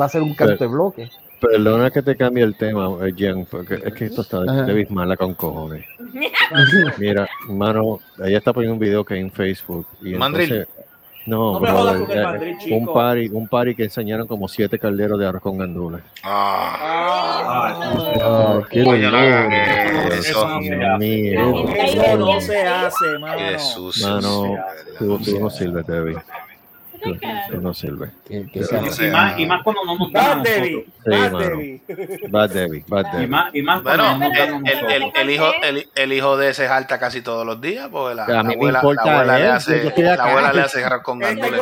va a ser un canto de bloque. Perdona que te cambie el tema, eh, Jen, porque es que esto está de bismala con cojones. Mira, mano, ella está poniendo un video que hay en Facebook. Y Mandril. entonces- no, No me jodas con el eh, mandril, un chico. party, un party que enseñaron como siete calderos de arroz con gandules. Ah, qué no hagas dolor. eso. Dios mío. Eso no se hace, mano. Qué sucio. Mano, tú, tú no sirves, Debbie. No sirves. Que- que Tú- sea- tú- Y más, y más cuando no Bad. Debbie. Sí, Bad. Debbie. Bad Debbie, Y más, y más cuando Bueno, el, el- nosotros. el- el hijo, el, el hijo de ese jalta casi todos los días, porque la, abuela, la abuela él, le hace, la acá. abuela le hace con gandules.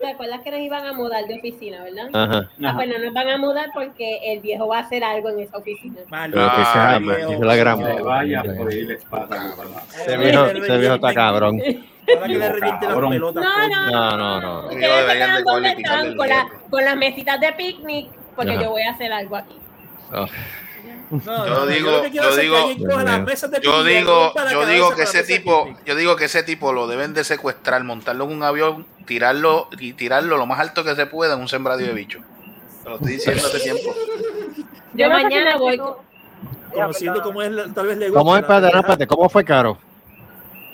¿Te acuerdas que nos iban a, mudar de oficina, verdad? Ajá. Ah, pues no nos van a mudar porque el viejo va a hacer algo en esa oficina. Pero que se la gran vaya por ahí le pasa. Ese viejo, ese viejo está cabrón. Ahora que le reviente las pelotas. No, no, No, no, no. no. Ustedes se quedan de donde están con, la- con las mesitas de picnic porque Ajá. yo voy a hacer algo aquí. Oh, No, Yo no, digo- yo es digo- alguien coja las mesas de Yo picnic digo, yo digo que ese tipo, yo digo que ese tipo lo deben de secuestrar, montarlo en un avión, tirarlo y tirarlo lo más alto que se pueda en un sembradío de bicho. Te lo estoy diciendo hace tiempo. Yo mañana voy. Conociendo cómo es, tal vez le ¿Cómo gusta es, la- espérate, espérate, ¿cómo fue, Caro?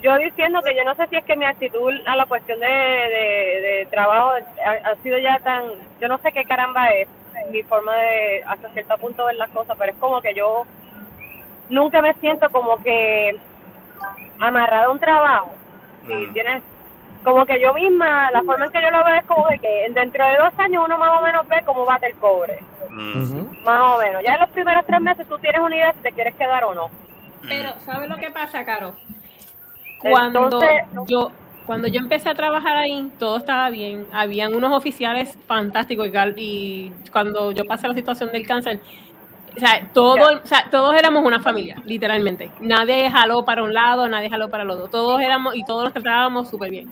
Yo diciendo que yo no sé si es que mi actitud a la cuestión de, de, de trabajo ha, ha sido ya tan... Yo no sé qué caramba es mi forma de hasta cierto punto ver las cosas, pero es como que yo nunca me siento como que amarrada a un trabajo. Si Mm. tienes como que yo misma, la forma en que yo lo veo es como de que dentro de dos años uno más o menos ve cómo bate el cobre, Mm. más o menos. Ya en los primeros tres meses tú tienes una idea si te quieres quedar o no. Pero, ¿sabes lo que pasa, Caro? Cuando Entonces- yo cuando yo empecé a trabajar ahí, todo estaba bien. Habían unos oficiales fantásticos y, cuando yo pasé la situación del cáncer, o sea, todo, o sea, todos éramos una familia, literalmente. Nadie jaló para un lado, nadie jaló para el otro. Todos éramos y todos nos tratábamos súper bien.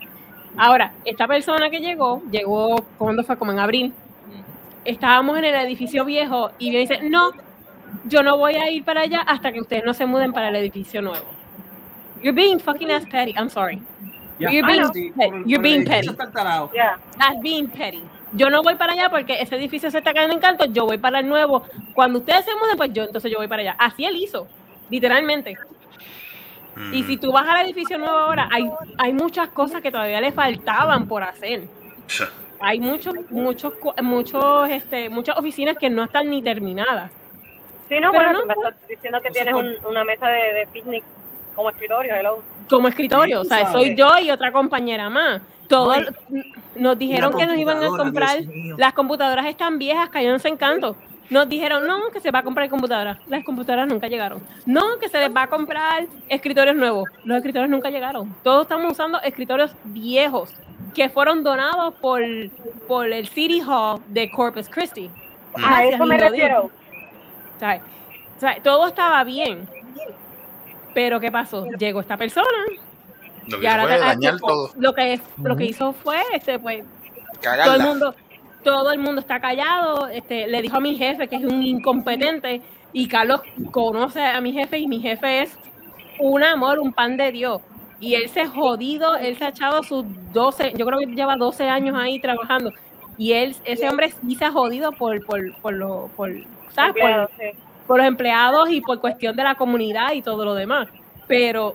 Ahora, esta persona que llegó, llegó, ¿cuándo fue? Como en abril. Estábamos en el edificio viejo y me dice, no, yo no voy a ir para allá hasta que ustedes no se muden para el edificio nuevo. You're being fucking ass petty. I'm sorry. Ya. You're Ah, being, sí, petty. por- You're por being petty. tarado. That's being petty. Yo no voy para allá porque ese edificio se está cayendo en canto. Yo voy para el nuevo. Cuando ustedes se muden, pues yo entonces yo voy para allá. Así él hizo, literalmente. Y si tú vas al edificio nuevo ahora, hay, hay muchas cosas que todavía le faltaban por hacer. Hay muchos, muchos, muchos, este, muchas oficinas que no están ni terminadas. Sí, no, Pero bueno, no, tú me estás diciendo que tienes un- una mesa de, de picnic como escritorio, hello. como escritorio, o sea, sabes. soy yo y otra compañera más. Todo, Ay. nos dijeron que nos iban a comprar, las computadoras están viejas, cayéndose en canto. Nos dijeron, no, que se va a comprar computadoras. Las computadoras nunca llegaron. No, que se les va a comprar escritorios nuevos. Los escritorios nunca llegaron. Todos estamos usando escritorios viejos que fueron donados por, por el City Hall de Corpus Christi. A eso me refiero. O sea, o sea, todo estaba bien. Pero ¿qué pasó? Llegó esta persona Lo y que ahora fue te- dañar todo. lo que lo que hizo fue este pues Cagarla. todo el mundo todo el mundo está callado este le dijo a mi jefe que es un incompetente y Carlos conoce a mi jefe y mi jefe es un amor un pan de Dios y él se ha jodido él se ha echado sus 12 yo creo que lleva 12 años ahí trabajando y él ese hombre sí se ha jodido por por por lo por ¿sabes? Por-. Por los empleados y por cuestión de la comunidad y todo lo demás. Pero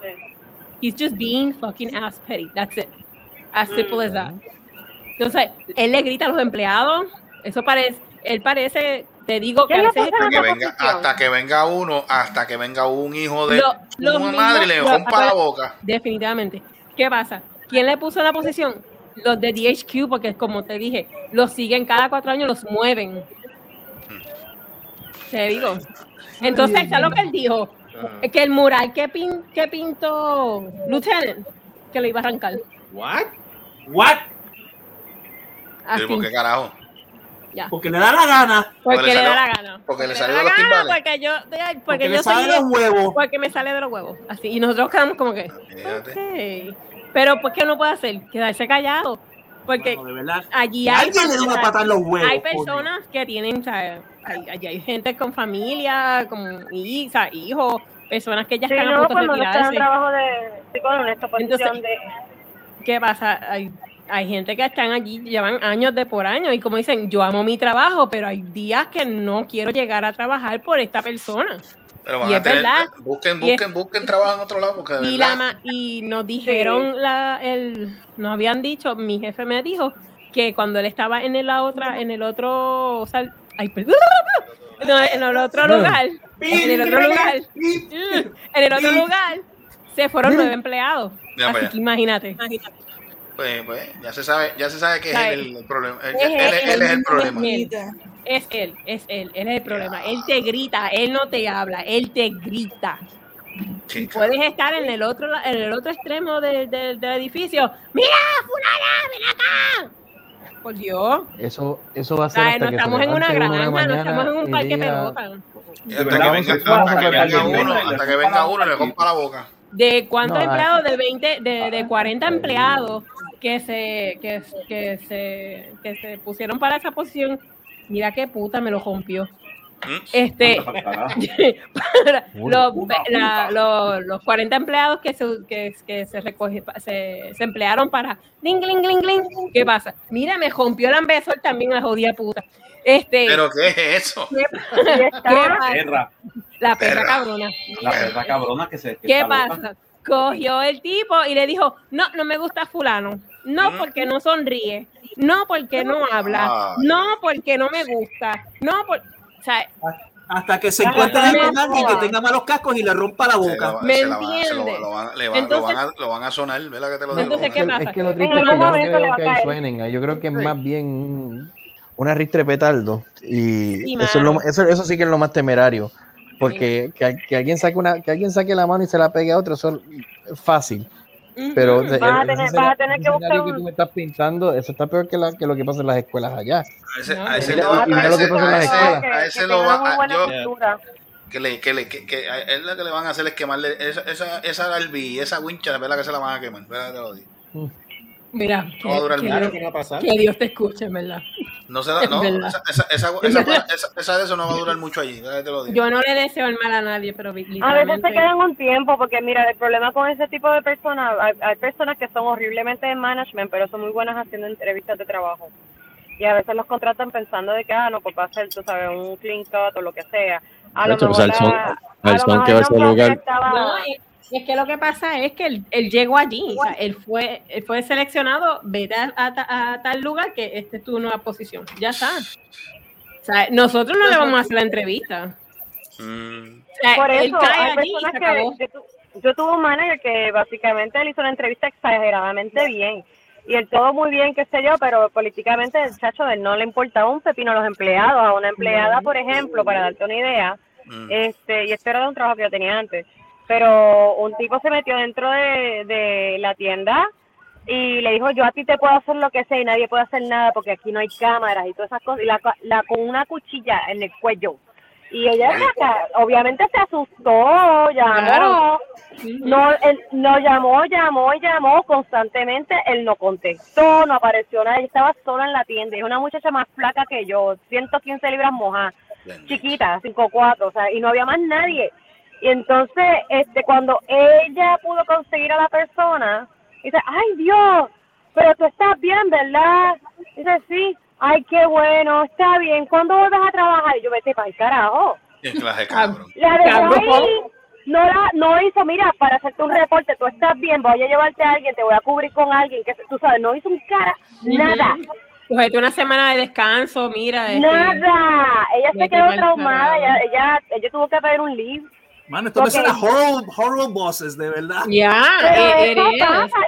he's just being fucking ass petty. That's it. As simple as that. Entonces, él le grita a los empleados. Eso parece, él parece, te digo que Hasta que, venga, hasta que venga uno, hasta que venga un hijo de Lo- una mismos- madre y le rompa la boca. Definitivamente. ¿Qué pasa? ¿Quién le puso la posición? Los de DHQ, porque como te dije, los siguen cada cuatro años, los mueven. Te digo. Entonces, ¿sabes lo que él dijo? Que el mural que, pin, que pintó Lieutenant, que lo iba a arrancar. What? ¿What? ¿Y por qué carajo? Ya. Porque le da la gana. Porque Porque le le da la gana. Porque le da de los timbales. Porque yo, porque, Porque yo sale soy de los huevos. Porque me sale de los huevos. Así. Y nosotros quedamos como que. ok. Pero pues, ¿qué no puede hacer? Quedarse callado. Porque de verdad. allí hay. Alguien le da una patada en los huevos, Hay personas que tienen. o sea, hay, allí hay gente con familia, con o sea, hijos, personas que ya Sí, están a no, punto de no en retirarse. trabajo de, sí, con esta posición Entonces, de... ¿Qué pasa? Hay, hay gente que están allí, llevan años de por años, y como dicen, yo amo mi trabajo, pero hay días que no quiero llegar a trabajar por esta persona. Pero van Y a es tener, verdad. busquen, es- busquen, busquen trabajo en otro lado porque Y, la, y nos dijeron, la, el, nos habían dicho, mi jefe me dijo que cuando él estaba en el, la otra, en el otro, o sea, ay, perdón, no, en el otro lugar, en el otro lugar, en el otro lugar, se fueron nueve empleados. Así que imagínate. Pues, pues, ya se sabe, ya se sabe que es él el, problema. Él, Es él- él- él es el problema. Él. Es él, es él, él es el problema. Él te grita, él no te habla, él te grita. Y puedes estar en el otro, en el otro extremo de- de- del edificio. ¡Mira, fulana, ven acá! Por Dios. Eso, eso va a ser hasta no que estamos se en una granja, no estamos en un parque pelota. Hasta que venga, hasta que venga uno, hasta que venga uno y le rompa la boca. ¿De cuántos No, empleados? De 20, de, de 40 empleados que se, que, que se, que se pusieron para esa posición. Mira qué puta me lo rompió. Este, para los, la- los, los 40 empleados que se, que, que se, recoge- se, se emplearon para ding, gling, gling, gling. ¿Qué pasa? Mira, me rompió el ambesor también la jodida puta. Este, ¿Pero qué es eso? ¿qué, qué pasa? Perra. La perra cabrona. La perra cabrona que se. que ¿Qué loca. pasa? Cogió el tipo y le dijo, no, no me gusta fulano. No porque no sonríe. No porque no habla. Ay. No porque no me gusta. No por... O sea, Hasta que se encuentre con alguien que tenga malos cascos y le rompa la boca. ¿Me entiendes? lo van- a- lo van a sonar, ¿verdad que te lo digo? Entonces, ¿qué Es pasa? que lo triste es que yo no creo que suenen. Yo creo que es más bien una ristre petardo. Y Sí, eso, es lo- eso, eso sí que es lo más temerario. Porque que, que alguien saque una, que alguien saque la mano y se la pegue a otro, eso es fácil. Pero Vas a tener- vas a tener que buscar escenario que un- tú me estás pintando, eso está peor que, la, que lo que pasa en las escuelas allá. A ese, a ese, mira- va- a lo que ese- pasa en a las ese- escuelas. a que ese tenga lo va que le, que le, que, que a él lo que le van a hacer es quemarle esa, esa, esa Albi, esa wincha, ¿verdad que se la van a quemar? ¿Verdad que te lo digo? Mira, No va a durar que, mucho. Dios- ¿Qué va a pasar? que Dios te escuche, en verdad. No se da, Es no, esa, esa, esa, Es esa, verdad. esa- esa de eso no va a durar mucho allí, ¿verdad que te lo digo? Yo no le deseo el mal a nadie, pero A veces se quedan un tiempo, porque mira, el problema con ese tipo de personas, hay, hay personas que son horriblemente en management, pero son muy buenas haciendo entrevistas de trabajo. Y a veces los contratan pensando de que, ah, no, pues va a ser, tú sabes, un clean cut o lo que sea. A lo pues, mejor que va a lugar. estaba- No, es, es que lo que pasa es que él, él llegó allí, o sea, él fue, él fue seleccionado, vete a, a ta- a tal lugar que esta es tu nueva posición. Ya está. O sea, nosotros no le vamos a hacer la entrevista. Mm. O sea, Por él eso, cae hay allí y personas se que acabó. yo, tu- yo tuve un manager que básicamente él hizo una entrevista exageradamente bien. Y él todo muy bien, qué sé yo, pero políticamente el chacho de él no le importaba un pepino a los empleados. A una empleada, por ejemplo, para darte una idea, este y esto era de un trabajo que yo tenía antes, pero un tipo se metió dentro de, de la tienda y le dijo, yo a ti te puedo hacer lo que sea y nadie puede hacer nada porque aquí no hay cámaras y todas esas cosas. Y la, la con una cuchilla en el cuello. Y ella obviamente se asustó, llamó, Claro. no, él, no llamó, llamó y llamó constantemente, él no contestó, no apareció nada, ella estaba sola en la tienda, es una muchacha más flaca que yo, 115 libras mojadas, chiquita, 5'4", o sea, y no había más nadie. Y entonces, este, cuando ella pudo conseguir a la persona, dice, ay Dios, pero tú estás bien, ¿verdad? Dice, sí, ay, qué bueno, está bien, ¿cuándo vuelves a trabajar? Y yo, vete para el carajo. Clase de cabrón. La dejó ahí, no la, no hizo, mira, para hacerte un reporte, tú estás bien, voy a llevarte a alguien, te voy a cubrir con alguien, que tú sabes, no hizo un cara, nada. Cogete una semana de descanso, mira. este, Nada, ella se quedó traumada, ella, ella tuvo que pedir un leave. Mano, esto me Porque- suena horrible, horrible bosses, de verdad. Ya, Pero eh,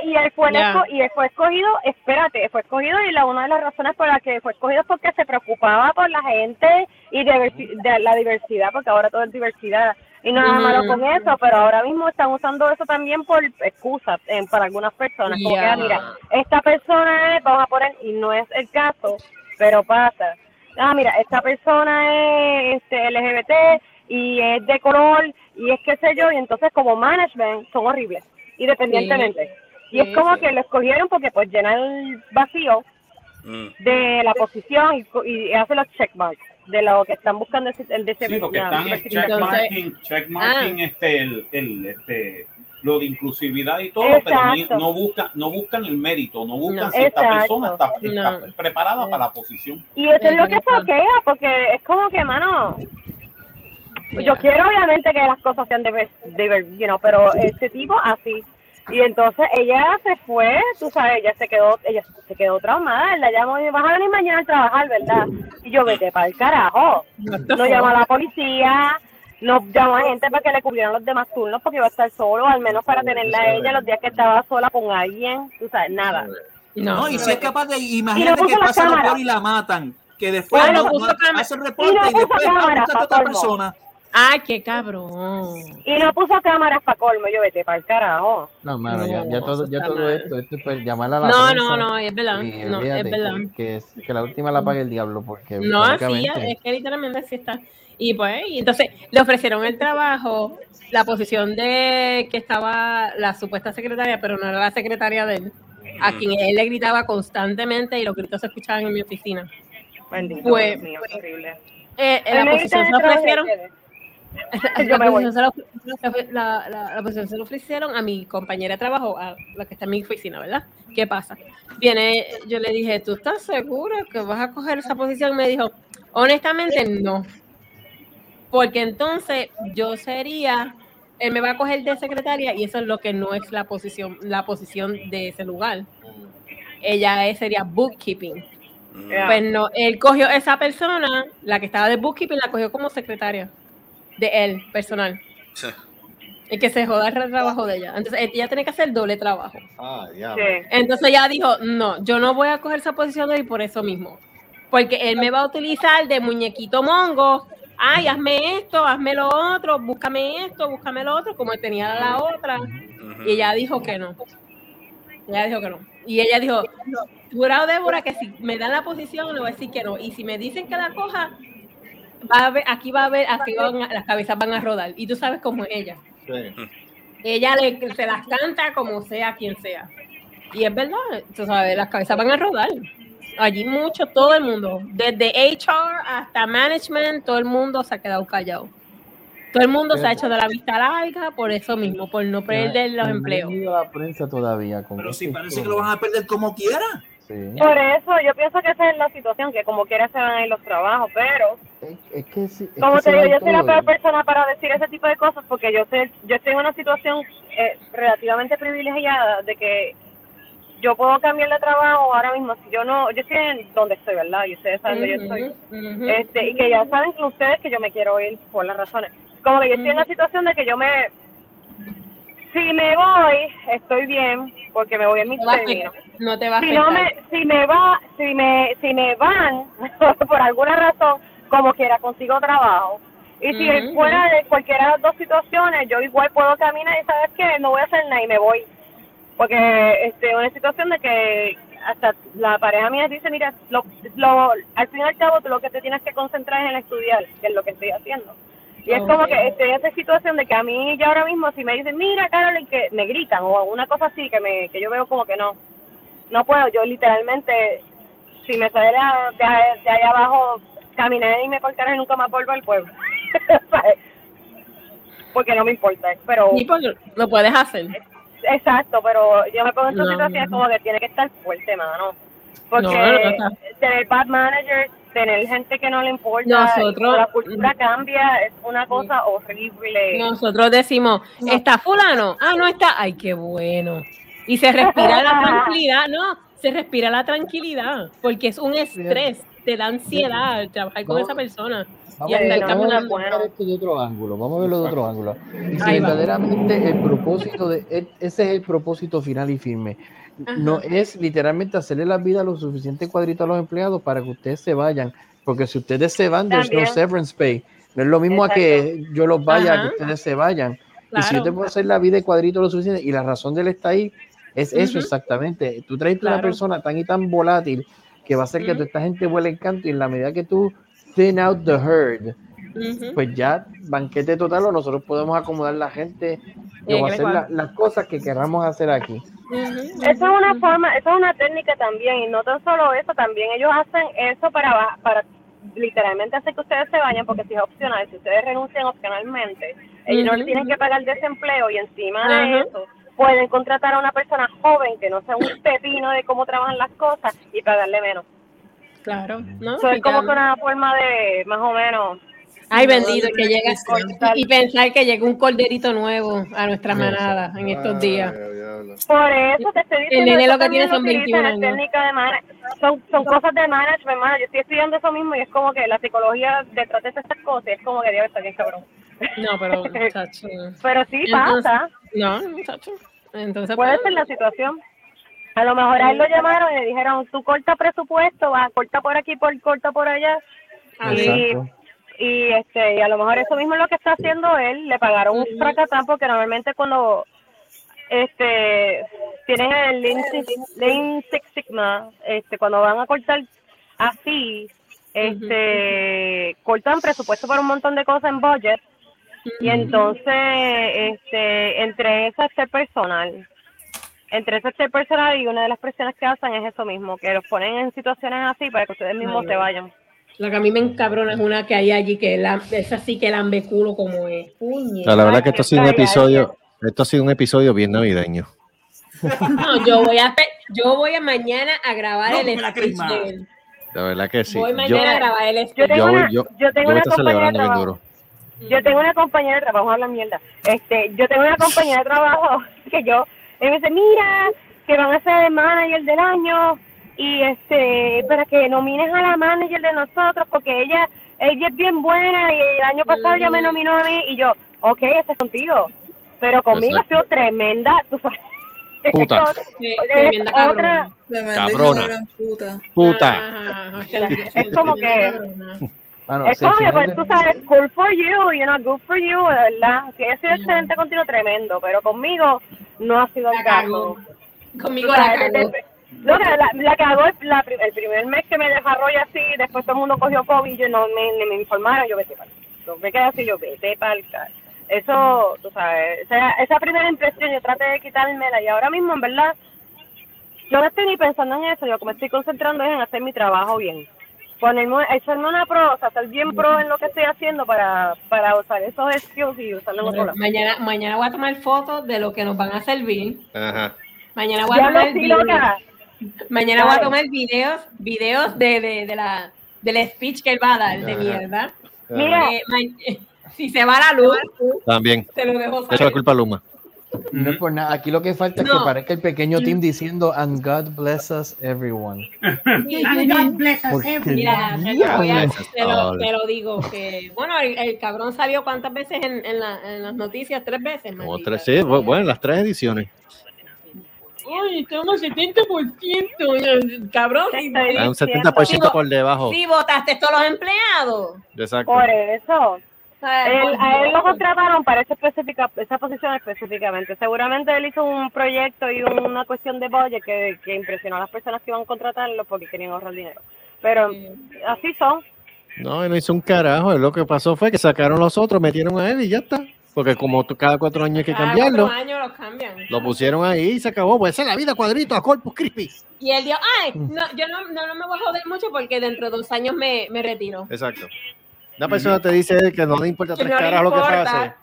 y él fue, esco- y él fue escogido, espérate, fue escogido y la, una de las razones por las que fue escogido es porque se preocupaba por la gente y diversi- de la diversidad, porque ahora todo es diversidad. Y nada Ujú. malo con eso, pero ahora mismo están usando eso también por excusa eh, para algunas personas. Como que, ah, mira, esta persona es, vamos a poner, y no es el caso, pero pasa. Ah, mira, esta persona es este, LGBT y es de color y es qué sé yo, y entonces como management son horribles, independientemente. Y es Sí, como sí. que lo escogieron porque pues llena el vacío de la posición y, hace los checkmarks de lo que están buscando el de ese Sí, están checkmarking, checkmarking este, el, el, este, lo de inclusividad y todo, pero no, buscan, no buscan el mérito, no buscan No. si esta Exacto. persona está, está No. preparada para la posición. Y eso es lo que choquea, porque es como que, mano, yo quiero obviamente que las cosas sean de, de you know, pero este tipo así. Y entonces ella se fue, tú sabes, ella se quedó, ella se quedó traumada, la llamó y vas a venir mañana a trabajar, ¿verdad? Y yo vete para el carajo. No llamó a la policía, no llamó a gente para que le cubrieran los demás turnos porque iba a estar solo, al menos para tenerla a ella los días que estaba sola con alguien, tú sabes, nada. No, y si es capaz de, imagínate que pasa lo peor y la matan, que después Bueno, no- puso no- cámara. hace el Y reporte y, después ah, a otra persona. Ay, qué cabrón. Y no puso cámaras para colmo, yo vete para el carajo. No, mano, ya, No, ya todo, ya todo esto, esto es para llamar a la No, prensa no, no, es verdad. y No, olvídate, es verdad. Que, que, es- que la última la pague el diablo, porque No, francamente, es que literalmente así está. Y pues, y entonces le ofrecieron el trabajo, la posición de que estaba la supuesta secretaria, pero no era la secretaria de él, a quien él le gritaba constantemente y los gritos se escuchaban en mi oficina. Bendito, Pues, mío, horrible. Eh, la posición se ofrecieron. ustedes. La Yo me voy. posición, se la, la- la- la posición se la ofrecieron a mi compañera de trabajo, a la que está en mi oficina, ¿verdad? ¿Qué pasa? Viene, yo le dije, ¿tú estás segura que vas a coger esa posición? Me dijo, honestamente, no. Porque entonces yo sería, él me va a coger de secretaria y eso es lo que no es la posición, la posición de ese lugar. Ella sería bookkeeping. Ya. Pues no, él cogió esa persona, la que estaba de bookkeeping, la cogió como secretaria de él, personal. Sí. Y que se joda el trabajo de ella. Entonces ella tiene que hacer doble trabajo. Ah, ya. Entonces ella dijo, no, yo no voy a coger esa posición de él por eso mismo. Porque él me va a utilizar de muñequito mongo. Ay, hazme esto, hazme lo otro, búscame esto, búscame lo otro, como tenía la otra. Y ella dijo que no. Ella dijo que no. Y ella dijo, jurado Débora, que si me dan la posición, le voy a decir que no. Y si me dicen que la coja, va a haber, aquí va a haber, aquí van las cabezas van a rodar. Y tú sabes cómo es ella. Ella le, se las canta como sea quien sea. Y es verdad, tú sabes, las cabezas van a rodar. Allí mucho, todo el mundo, desde HR hasta management, todo el mundo se ha quedado callado. Todo el mundo se ha hecho de la vista larga por eso mismo, por no perder los no empleos. la prensa todavía. Con Pero sí, este parece que lo van a perder como quiera. Sí. Por eso yo pienso que esa es la situación, que como quiera se van a ir los trabajos, pero Es que sí, es como que te digo, yo soy la peor persona para decir ese tipo de cosas porque yo sé, yo estoy en una situación eh, relativamente privilegiada de que yo puedo cambiar de trabajo ahora mismo si yo no, yo estoy en donde estoy, ¿verdad? Y ustedes saben dónde yo estoy. Este, y que ya saben que ustedes que yo me quiero ir por las razones. Como que yo estoy en la situación de que yo me si me voy, estoy bien, porque me voy en mis No términos. te va a Si no me, si me va, si me, si me van, por alguna razón, como quiera, consigo trabajo. Y si fuera de cualquiera de las dos situaciones, yo igual puedo caminar y sabes qué, no voy a hacer nada y me voy. Porque este, una situación de que hasta la pareja mía dice, mira, lo, lo, al fin y al cabo tú lo que te tienes que concentrar es en estudiar, que es lo que estoy haciendo. Y es como que estoy en esa situación de que a mí ya ahora mismo si me dicen, mira Carolyn, que me gritan o una cosa así, que me que yo veo como que no, no puedo, yo literalmente, si me sale de, de, allá abajo, caminé y me carajo y nunca más vuelvo al pueblo. Porque no me importa, pero... Sí, porque lo puedes hacer. Exacto, pero yo me pongo en esa No, situación no. como que tiene que estar fuerte, mano. Porque No, tener bad managers, tener gente que no le importa, Nosotros- la cultura cambia, es una cosa horrible. Nosotros decimos, ¿está fulano? Ah, no está. Ay, qué bueno. Y se respira la tranquilidad, no, se respira la tranquilidad, porque es un estrés, te da ansiedad el trabajar con No. esa persona. Vamos Y a, ver, vamos a caminando. ver esto de otro ángulo, vamos a verlo de otro ángulo. Y si verdaderamente el propósito de e- ese es el propósito final y firme. No es literalmente hacerle la vida lo suficiente cuadrito a los empleados para que ustedes se vayan, porque si ustedes se van, there's no severance pay. No es lo mismo a que yo los vaya, a Ajá. que ustedes se vayan. Y si yo te puedo hacer la vida de cuadrito lo suficiente, y la razón de él está ahí es eso exactamente. Tú traes una Claro. persona tan y tan volátil que va a hacer que toda esta gente huele el canto y en la medida que tú thin out the herd, Pues ya banquete total o nosotros podemos acomodar la gente y o hacer la- las cosas que queramos hacer aquí. Esa es una forma, esa es una técnica también, y no tan solo eso, también ellos hacen eso para, para literalmente hacer que ustedes se vayan, porque si es opcional, si ustedes renuncian opcionalmente, ellos no Ujú, le tienen que pagar desempleo y encima de eso pueden contratar a una persona joven que no sea un pepino de cómo trabajan las cosas y pagarle menos. Claro, ¿no? Eso es como que una forma de, más o menos, Ay, bendito, que llega y pensar que llega un corderito nuevo a nuestra manada en estos días. Por eso te estoy diciendo. nene eso lo que tiene son utilizan 21 en años. técnica de son, son cosas de management, hermano. Yo estoy estudiando eso mismo y es como que la psicología detrás de estas cosas es como que Dios está bien cabrón. No, pero, muchacho. Pero sí Entonces- pasa. No, muchacho. Entonces, Puede pues, ser la situación. A lo mejor a él lo llamaron y le dijeron, tú corta presupuesto, va, corta por aquí, por corta por allá. Exacto. y este y a lo mejor eso mismo es lo que está haciendo él. Le pagaron un fracatán porque normalmente cuando este tienen el Lean Six, Lean Six Sigma, este cuando van a cortar así, este cortan presupuesto para un montón de cosas en budget y entonces este entre eso es el personal entre eso es el personal y una de las presiones que hacen es eso mismo que los ponen en situaciones así para que ustedes mismos Ay, se vayan lo que a mí me encabrona es una que hay allí que la, esa sí que lambe culo como es. La verdad que esto ha sido un episodio, esto ha sido un episodio bien navideño. No, yo voy a yo voy a mañana a grabar No, el la speech él. La verdad que sí. Voy Yo, mañana a grabar el yo speech. tengo yo, voy- una, yo, yo tengo a una compañía de trabajo yo tengo una compañera de trabajo, habla mierda. Este, yo tengo una compañera de trabajo que yo, él me dice, mira, que van a ser el manager del año y este, para que nomines a la manager de nosotros porque ella, ella es bien buena y el año pasado ella me nominó a mí y yo, ok, ese es contigo, pero conmigo Exacto. ha sido tremenda, tú sabes. Puta. Sí, otra, cabrona. Puta. Es como que es como que, pues, tú sabes, cool for you, you know, good for you, de verdad. Si ha sido excelente contigo, tremendo, pero conmigo no ha sido el caso. Conmigo la cagó. No, que la, la cagó el, la el primer mes que me desarrollé así, después todo el mundo cogió COVID y yo no me, ni me informaron, yo vete para yo me quedé así, yo vete para Eso, tú sabes, esa, esa primera impresión yo traté de quitármela y ahora mismo, en verdad, yo no estoy ni pensando en eso, yo me estoy concentrando es en hacer mi trabajo bien. Ponerme, echarme una pro, o sea, ser bien pro en lo que estoy haciendo para, para usar esos skills y usarlos en otro lado. Mañana, mañana voy a tomar fotos de lo que nos van a servir. Ajá. Mañana voy a Ya tomar Mañana voy a tomar videos, videos de, de, de la del speech que él va a dar, de mierda. Mira. Eh, ma- si se va la luz, También. te lo dejo Eso es la saber. culpa Luma. No es por nada. Aquí lo que falta es No. que parezca el pequeño team diciendo And God bless us everyone. Porque Mira, te diablo. lo, voy a- te lo- Ahora. te lo digo que, bueno, el, el cabrón salió cuántas veces en, en, la- en las noticias, tres veces, Como tres, sí, bu- bueno, las tres ediciones. Uy, estamos 70%. Cabrón, si, Hay un 70% por debajo. si votaste todos los empleados. Exacto. Por eso. Él- a él lo contrataron para esa, específica, esa posición específicamente. Seguramente él hizo un proyecto y una cuestión de budget que, que impresionó a las personas que iban a contratarlo porque querían ahorrar dinero. Pero así son. No, él no hizo un carajo. Lo que pasó fue que sacaron los otros, metieron a él y ya está. Porque como cada cuatro años hay que Cada cambiarlo, cuatro años los cambian. lo pusieron ahí y se acabó. Pues esa es la vida, cuadrito, a Corpus Crispy. Y él dijo, ay, no, yo no, no, no me voy a joder mucho porque dentro de dos años me, me retiro. Exacto. Una persona te dice que no le importa Que tres no le caras lo que importa.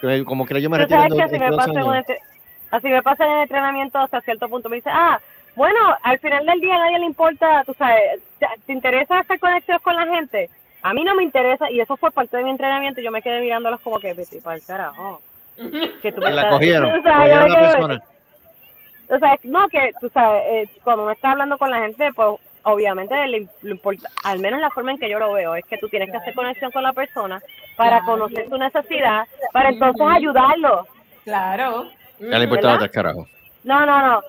pase. Como que yo me retiro en así en me pasa en así me pasa en el entrenamiento hasta cierto punto. Me dice, ah, bueno, al final del día a nadie le importa, tú sabes, ¿te, te interesa hacer conexiones con la gente? A mí no me interesa y eso fue parte de mi entrenamiento y yo me quedé mirándolos como que, vete para el carajo. Que tú me La estás- cogieron. la persona. o sea, no, que tú sabes, eh, cuando uno está hablando con la gente, pues obviamente le, le importa, al menos la forma en que yo lo veo, es que tú tienes que hacer conexión con la persona para Claro. conocer su necesidad, para entonces ayudarlo. Claro. Ya le importaba carajos. No, no, no.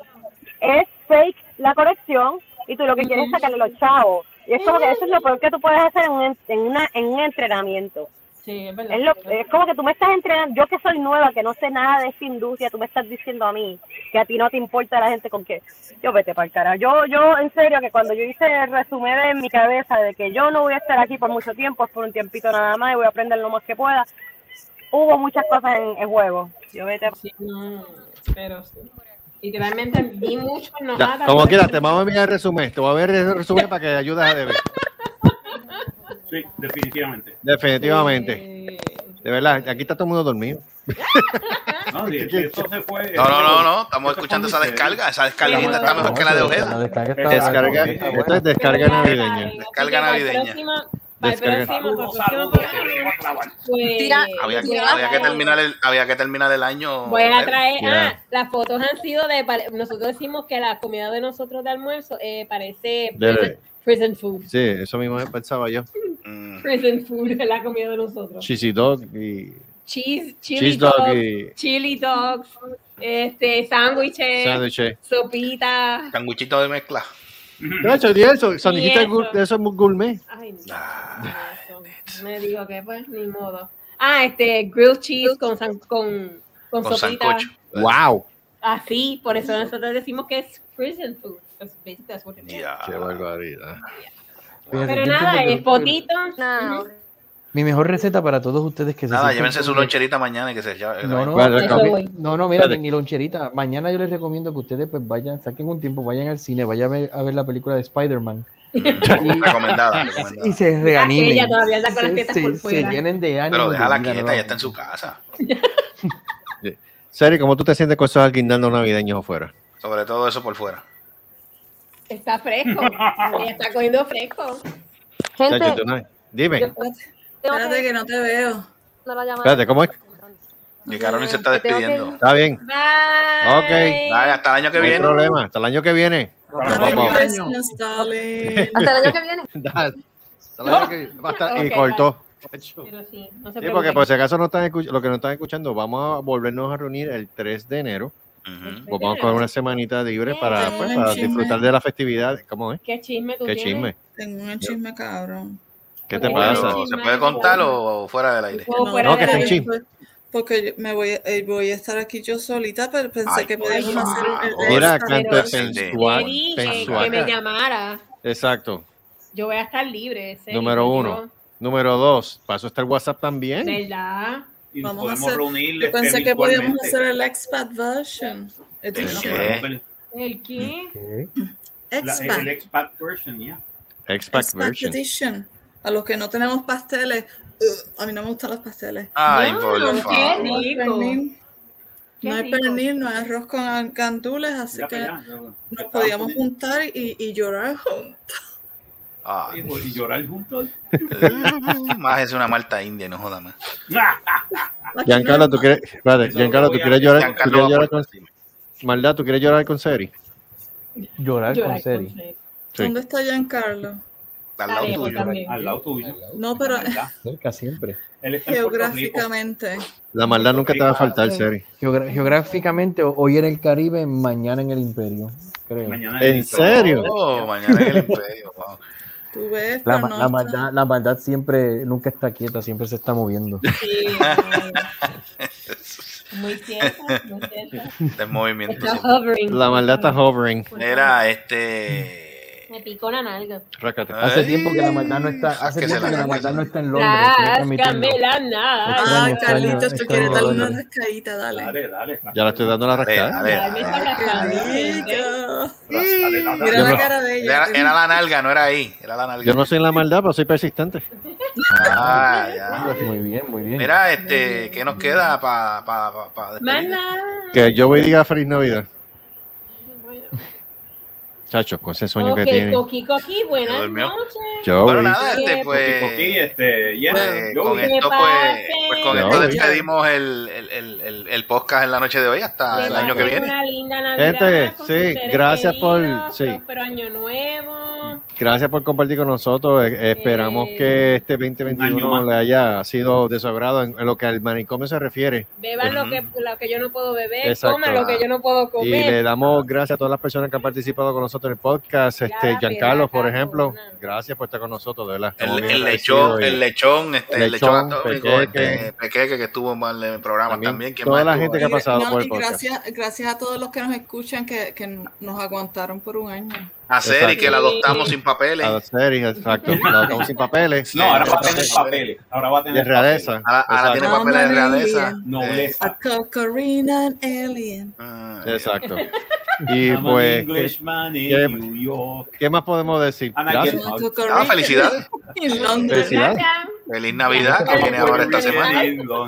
Es fake la conexión y tú lo que quieres es sacarle los chavos. Y es como que eso es lo peor que tú puedes hacer en un, en una, en un entrenamiento. Sí, es verdad. Es, lo- es como que tú me estás entrenando, yo que soy nueva, que no sé nada de esta industria, tú me estás diciendo a mí que a ti no te importa la gente con que yo vete para el carajo. Yo, yo, en serio, que cuando yo hice el resumen en mi cabeza de que yo no voy a estar aquí por mucho tiempo, es por un tiempito nada más y voy a aprender lo más que pueda, hubo muchas cosas en, en juego. Yo vete Sí, no, pero sí. Literalmente vi mucho Ya, enojada. como por- quieras, te vamos a enviar el resumen. Te voy a ver el resumen para que ayudes a Debe. Sí, definitivamente. Definitivamente. De verdad, aquí está todo el mundo dormido. No, sí, eso se fue. No, no, no, no. Estamos escuchando esa descarga. Esa descarga Sí, está mejor que la de Ojeda. Descarga, esto es descarga navideña. Descarga navideña. Había, que terminar el, había que terminar el año. Voy a traer, Ya. ah, las fotos han sido de, nosotros decimos que la comida de nosotros de almuerzo eh, parece prison, prison food. Sí, eso mismo pensaba yo. Prison food es la comida de nosotros. Cheesy dog y Cheese, chili Cheese dog dogs, y- chili dogs, este, sándwiches, sándwiches. sopita. Canguchito de mezcla. De hecho, y eso, sandwichito de eso. de eso es muy gourmet. Ay, no. Me digo que pues, ni modo. Ah, este, grilled cheese con, san- con, con, Con sopita. sancocho. Wow. Así, por eso nosotros decimos que es prison food. It is. Qué barbaridad. Fíjate, Pero yo nada, es que- potito. Mi mejor receta para todos ustedes que se Nada, llévense su loncherita mañana y que se ya- No, no, no, no, no, mira, ni loncherita. Mañana yo les recomiendo que ustedes pues vayan, saquen un tiempo, vayan al cine, vayan a ver, a ver la película de Spider-Man. Recomendada, recomendada. Y se reanimen. Ella todavía anda con las Se- se, se llenen de ánimo. Pero déjala quieta, ya está en su casa. Seri, ¿cómo tú te sientes con esos alquindando navideños afuera? Sobre todo eso por fuera. Está fresco. Ella está cogiendo fresco. No- Dime, Espérate que no te veo. espérate, ¿cómo es? Y Carolyn se está despidiendo. Está bien. Bye. Ok. Dale, hasta el año que No hay viene. problema. Hasta el año que viene. Hasta el año que viene. Dale. Hasta el año que- a estar- Y cortó. Pero sí, no se Sí, porque por si acaso no están escuchando, lo que no están escuchando, vamos a volvernos a reunir el 3 de enero. Pues vamos con una semanita libre para, pues, un para chisme. disfrutar de la festividad. ¿Cómo es? ¿Qué chisme tú ¿Qué tienes? chisme? Tengo un chisme cabrón. ¿Qué te pasa? ¿Se puede contar o fuera del aire? O fuera No, de que chisme. Porque me voy, eh, voy a estar aquí yo solita, pero pensé Ay, que podíamos hacer el, Mira, canto sensual. Dije que me llamara. Exacto. Yo voy a estar libre. ese Número uno. Número dos. Paso está el WhatsApp también. ¿Verdad? Y nos Vamos a podemos hacer, reunir yo pensé que podíamos hacer el expat version. ¿El qué? ¿El qué? La- Expat. el expat version, ya. Expat Expat version. edition. A los que no tenemos pasteles. ugh, a mí no me gustan los pasteles. Ay, No, por qué favor. No hay rico. pernil, no hay rico. pernil, no hay arroz con gandules, así Ya, que ya, ya. nos podíamos juntar y, y llorar juntos. Ay, Y llorar juntos. más es una malta india, no joda más. Giancarlo, ¿tú quieres, Eso Giancarlo, lo ¿tú quieres llorar, tú quieres llorar con Maldad, ¿tú quieres llorar con Seri? Llorar con Llorar. Sí. ¿Dónde está Giancarlo? Al lado tuyo. también. Al lado tuyo. No, pero. Cerca siempre. Geográficamente. La maldad nunca te va a faltar, Seri. Geogra- geográficamente, hoy en el Caribe, mañana en el Imperio. Creo. Mañana ¿En serio? Oh, mañana en el imperio. wow. Tú ves, La, no maldad, la maldad siempre, nunca está quieta, siempre se está moviendo. Sí, muy cierto, muy cierto. Este movimiento. Está siempre. hovering. La maldad está hovering. Era este. Me picó la nalga. Hace tiempo que la maldad no está, hace tiempo la que la maldad no está en Londres. la Ah, extraño, Carlitos, tú extraño quieres darle una rascadita, dale. Dale, dale. Ya le estoy dando la rascada. Mira la cara de ella. Era, era la nalga, no era ahí. Era la nalga. Yo no soy en la maldad, pero soy persistente. Ah, ya. Muy bien, muy bien. Mira, este, ¿qué nos queda para pa, pa. Que yo voy y diga feliz Navidad. Chachos, con ese sueño que tiene. Coqui, Coqui, buenas noches. Yo Bueno, nada, este, Eh, pues. Coqui, este, yeah, pues, yo con esto, pues, pues con esto despedimos el, el, el, el, podcast en la noche de hoy hasta el año que viene. Una linda Navidad Gente, sí, gracias por- queridos, sí. próspero año nuevo. Gracias por compartir con nosotros. Eh, esperamos que este Un año 2021 más. le haya sido de su agrado en, en lo que al manicomio se refiere. Beban lo, que, lo que yo no puedo beber, Exacto. coman lo que yo no puedo Y le comer. damos gracias a todas las personas que han participado con nosotros en el podcast. Este, Giancarlo, por ejemplo, gracias por estar con nosotros, de verdad. El, el lechón, y- el lechón, este, el Lechón, lechón atómico, Pequeque. este, Pequeque que estuvo mal en el programa También también. ¿quién toda la gente que ha pasado No, por el podcast. gracias, gracias a todos los que nos escuchan que, que nos aguantaron por un año. A Seri, Exacto. que la adoptamos sin papeles. A Seri, exacto. La estamos sin papeles. No, ahora va a tener papeles. Ahora va a De tener realeza. Ahora, ahora tiene papeles de realeza. Nobleza. A Cocorina Alien. Ah, Exacto. Y I'm pues, ¿qué, Englishman in qué- New York. qué más podemos decir? Ah, felicidades. Felicidades. Feliz Navidad que viene ahora esta semana. Yo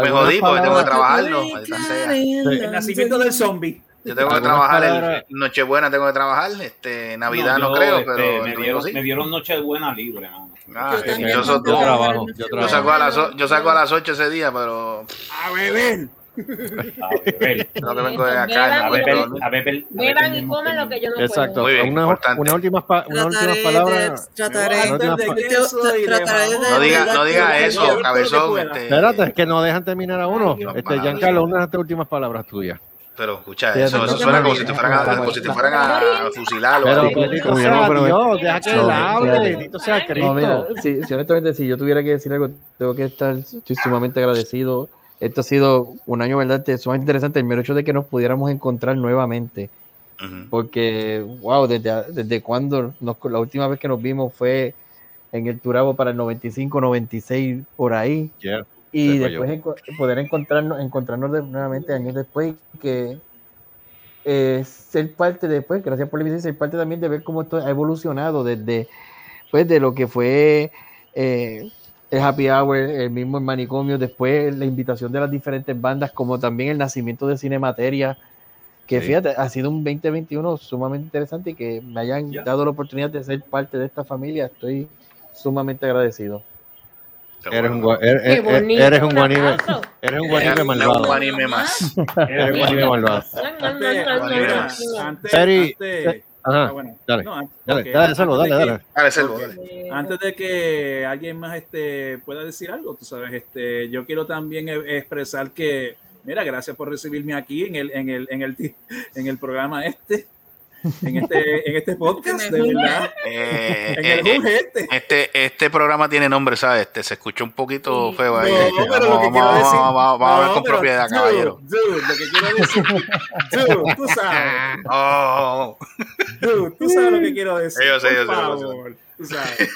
me jodí porque tengo que trabajarlo. El nacimiento del zombie. Yo tengo que trabajar, el Nochebuena tengo que trabajar, este, Navidad no, yo, creo, este, pero me, dieron, sí. me dieron Nochebuena libre. mano. Ah, Yo también yo, so- Yo trabajo, yo yo saco a las yo saco a las 8 ese día, pero A beber. A beber. lo que vengo de Beban acá. A no beber, puedo a beber. Beban y coman lo que yo no Exacto. Muy bien, Una- importante. unas últimas, pa- unas Trataré de, palabras. trataré, Una última de. No diga, no diga eso, cabezón. Este, Espérate, es que no dejan terminar a uno. Este, Giancarlo, unas últimas palabras tuyas. Pero escucha, Sí, eso, no, eso no, suena no, como si te fueran a, como si te fueran a fusilar o Pero algo. No, sea pero- Dios, deja que él No, hable, bendito sea No, Cristo. mira, si, si honestamente, si yo tuviera que decir algo, tengo que estar, estoy sumamente agradecido. Esto ha sido un año, ¿verdad? Este, Sumamente interesante. El mero hecho de que nos pudiéramos encontrar nuevamente. Porque, wow, desde, desde cuando nos- la última vez que nos vimos fue en el Turabo para el 95, 96, por ahí. Yeah. Y Se después enco- poder encontrarnos, encontrarnos de- nuevamente años después, que eh, ser parte después, gracias por la invitación, ser parte también de ver cómo esto ha evolucionado desde pues de lo que fue eh, el happy hour, el mismo el manicomio, después la invitación de las diferentes bandas, como también el nacimiento de Cinemateria, que Sí. fíjate, ha sido un 2021 sumamente interesante y que me hayan Ya. dado la oportunidad de ser parte de esta familia, estoy sumamente agradecido. Eres un, gua- eres, Qué eres- bonito, eres un un guanime, eres un Eh, guanime un malvado. anime más. Eres un guanime malvado. Antes- Ajá, ah, bueno, dale, no, Dale, dale, antes dale, de dale. que- Dale, Selvo, ok. dale. Antes de que alguien más este, pueda decir algo, tú sabes, este, yo quiero también e- expresar que, mira, gracias por recibirme aquí en el, en el, en el, en el programa este, en este, en este podcast, de verdad. Eh, En eh, el Junge este. este, este programa tiene nombre, ¿sabes? Este, se escuchó un poquito feo ahí. No, pero lo vamos, que quiero vamos, decir. vamos, vamos, vamos a ver con pero, propiedad, dude, caballero. Dude, lo que quiero decir. Dude, tú sabes. Oh, Dude, tú sabes lo que quiero decir. Yo sé, por yo sé, favor, tú sabes.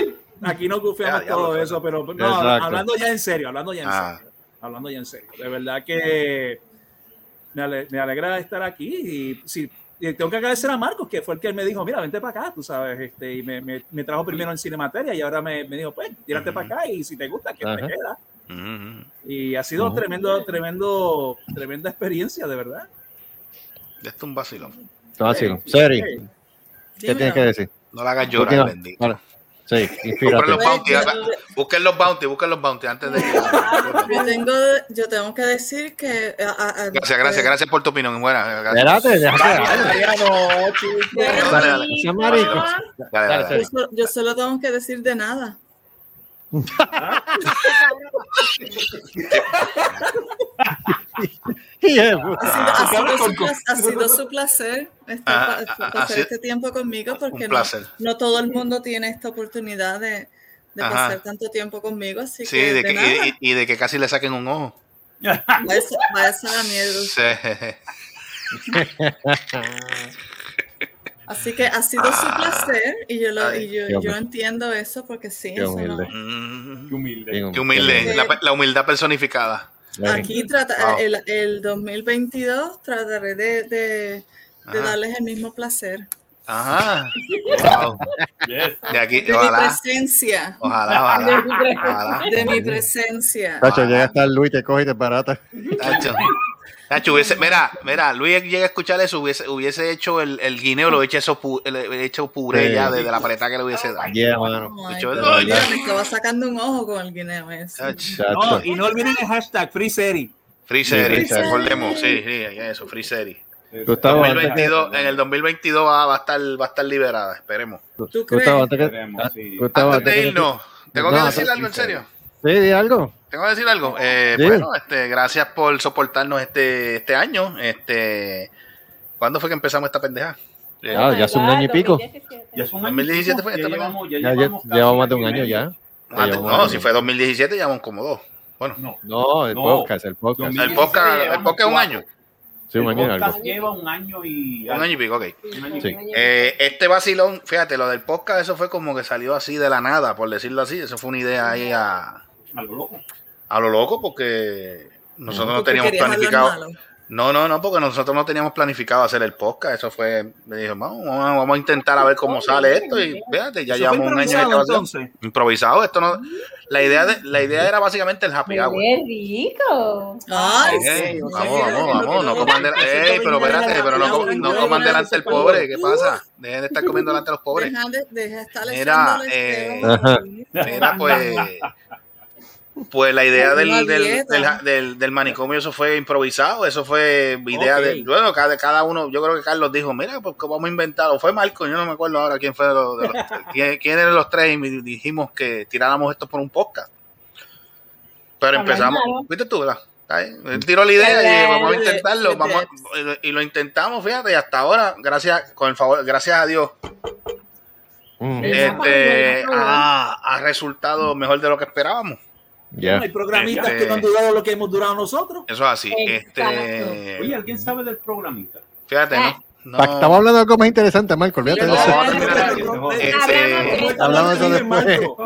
Uy, aquí no confiamos Ya, todo eso, pero no, Exacto. hablando ya en serio, hablando ya en Ah. serio. Hablando ya en serio. De verdad que me, ale- me alegra estar aquí y sí, y tengo que agradecer a Marcos, que fue el que me dijo, mira, vente para acá, tú sabes, este, y me, me, me trajo primero en Cinemateria y ahora me, me dijo, pues, tírate para acá y si te gusta, que te Ajá. queda. Y ha sido tremendo, tremendo, tremenda experiencia, de verdad. Esto es un vacilón. Fácil. Seri, Hey, ¿qué tienes que decir? No la hagas llorar, bendito. Vale. Sí, Busquen inspírate. los bounty, haga- busquen los bounty, busquen los bounty antes de que. Yo tengo, yo tengo que decir que a- a- Gracias, gracias, gracias por tu opinión. Buena. Espérate, solo, yo solo tengo que decir de nada. Ha sido, ha sido su, pla- ha sido su placer estar, Ah, pa- ah, ah, pasar este tiempo conmigo porque no, placer. no todo el mundo tiene esta oportunidad de, de pasar tanto tiempo conmigo, así Sí, que de de, que, nada. y, y de que casi le saquen un ojo. Vaya, a la mierda. Sí. Así que ha sido su placer y yo, lo, Ay, y yo, yo entiendo eso porque sí, Qué eso no- humilde. Mm, Qué humilde. Qué humilde, humilde. la, la humildad personificada. Aquí trata, Wow. el, el 2022 trataré de, de, darles el mismo placer. Ajá. Wow. Yes. De aquí, De mi presencia. ojalá, ojalá, ojalá. De mi presencia. Tacho, llega hasta el Luis, te coge y te barata. Tacho. Tacho, hubiese- mira, mira, Luis llega a escuchar eso, hubiese, hubiese hecho el, el guineo, lo hubiese hecho, pu- hecho puré Sí. ya desde la apretada que le hubiese dado. Yeah, mano. Ay, Dicho estaba sacando un ojo con el guineo ese. No, y no olviden el hashtag Free Series. Free recordemos, sí, sí, eso, Free Series. Gustavo, antes que- 2022, en el 2022 va, va a estar va a estar liberada, esperemos. Gustavo, antes que, Esperemos, ah, sí. Gustavo, Antes de irnos, tengo No, que decir algo en serio. Sí, di algo. Tengo que decir algo. Eh, Sí. Bueno, este, gracias por soportarnos este, este año. Este, ¿Cuándo fue que empezamos esta pendeja? Eh, Ah, ya hace un año y pico. Ya es un año. 2017 fue ya esta llevamos, ya Ya, ya llevamos más un de un año ya. llevamos no, si fue 2017, llevamos como dos. Bueno, No, el No. podcast, el podcast. el podcast, el podcast es un año. Sí, un año y algo. podcast lleva un año y Un año y pico, ok. Un año y Sí. pico. Eh, este vacilón, fíjate, lo del podcast, eso fue como que salió así de la nada, por decirlo así. Eso fue una idea ahí a, A lo loco. a lo loco porque nosotros no Porque teníamos planificado. No, no, no, porque nosotros no teníamos planificado hacer el podcast. Eso fue, me dijo, vamos, vamos, a intentar a ver cómo sale esto. Y fíjate, ya llevamos un año de improvisado, grabación. Improvisado, esto no. La idea, de, la idea era básicamente el happy hour. ¡Qué rico! Ay, Eh, sí, vamos, vamos, vamos, no coman sí, de- sí, Ey, pero espérate, pero no, no coman delante sí, pobre. ¿qué pasa? Dejen de estar comiendo delante de los pobres. Deja de, estar Mira, eh. Mira, pues, pues la idea del, del, del, del- del manicomio, eso fue improvisado, eso fue idea de, bueno, cada, cada uno, yo creo que Carlos dijo, mira, pues vamos a inventar, o fue Marco, yo no me acuerdo ahora quién fue de los, de los- quién, quién eran los tres, y dijimos que tiráramos esto por un podcast. Pero Hablar empezamos, viste tú, ¿verdad? Ahí, él tiró la idea y vamos a intentarlo, vamos a- y lo intentamos, fíjate, y hasta ahora, gracias, con el favor, gracias a Dios, Mm, este ha, ha resultado mejor de lo que esperábamos. Ya. Hay programistas Este- que no han durado lo que hemos durado nosotros. Eso es así. Exacto. Este, Oye, ¿alguien sabe del programita? fíjate, Eh. ¿no? no Estamos hablando de algo más interesante, Marco. Olvídate No, eso. Este, Hablamos de eso después. No.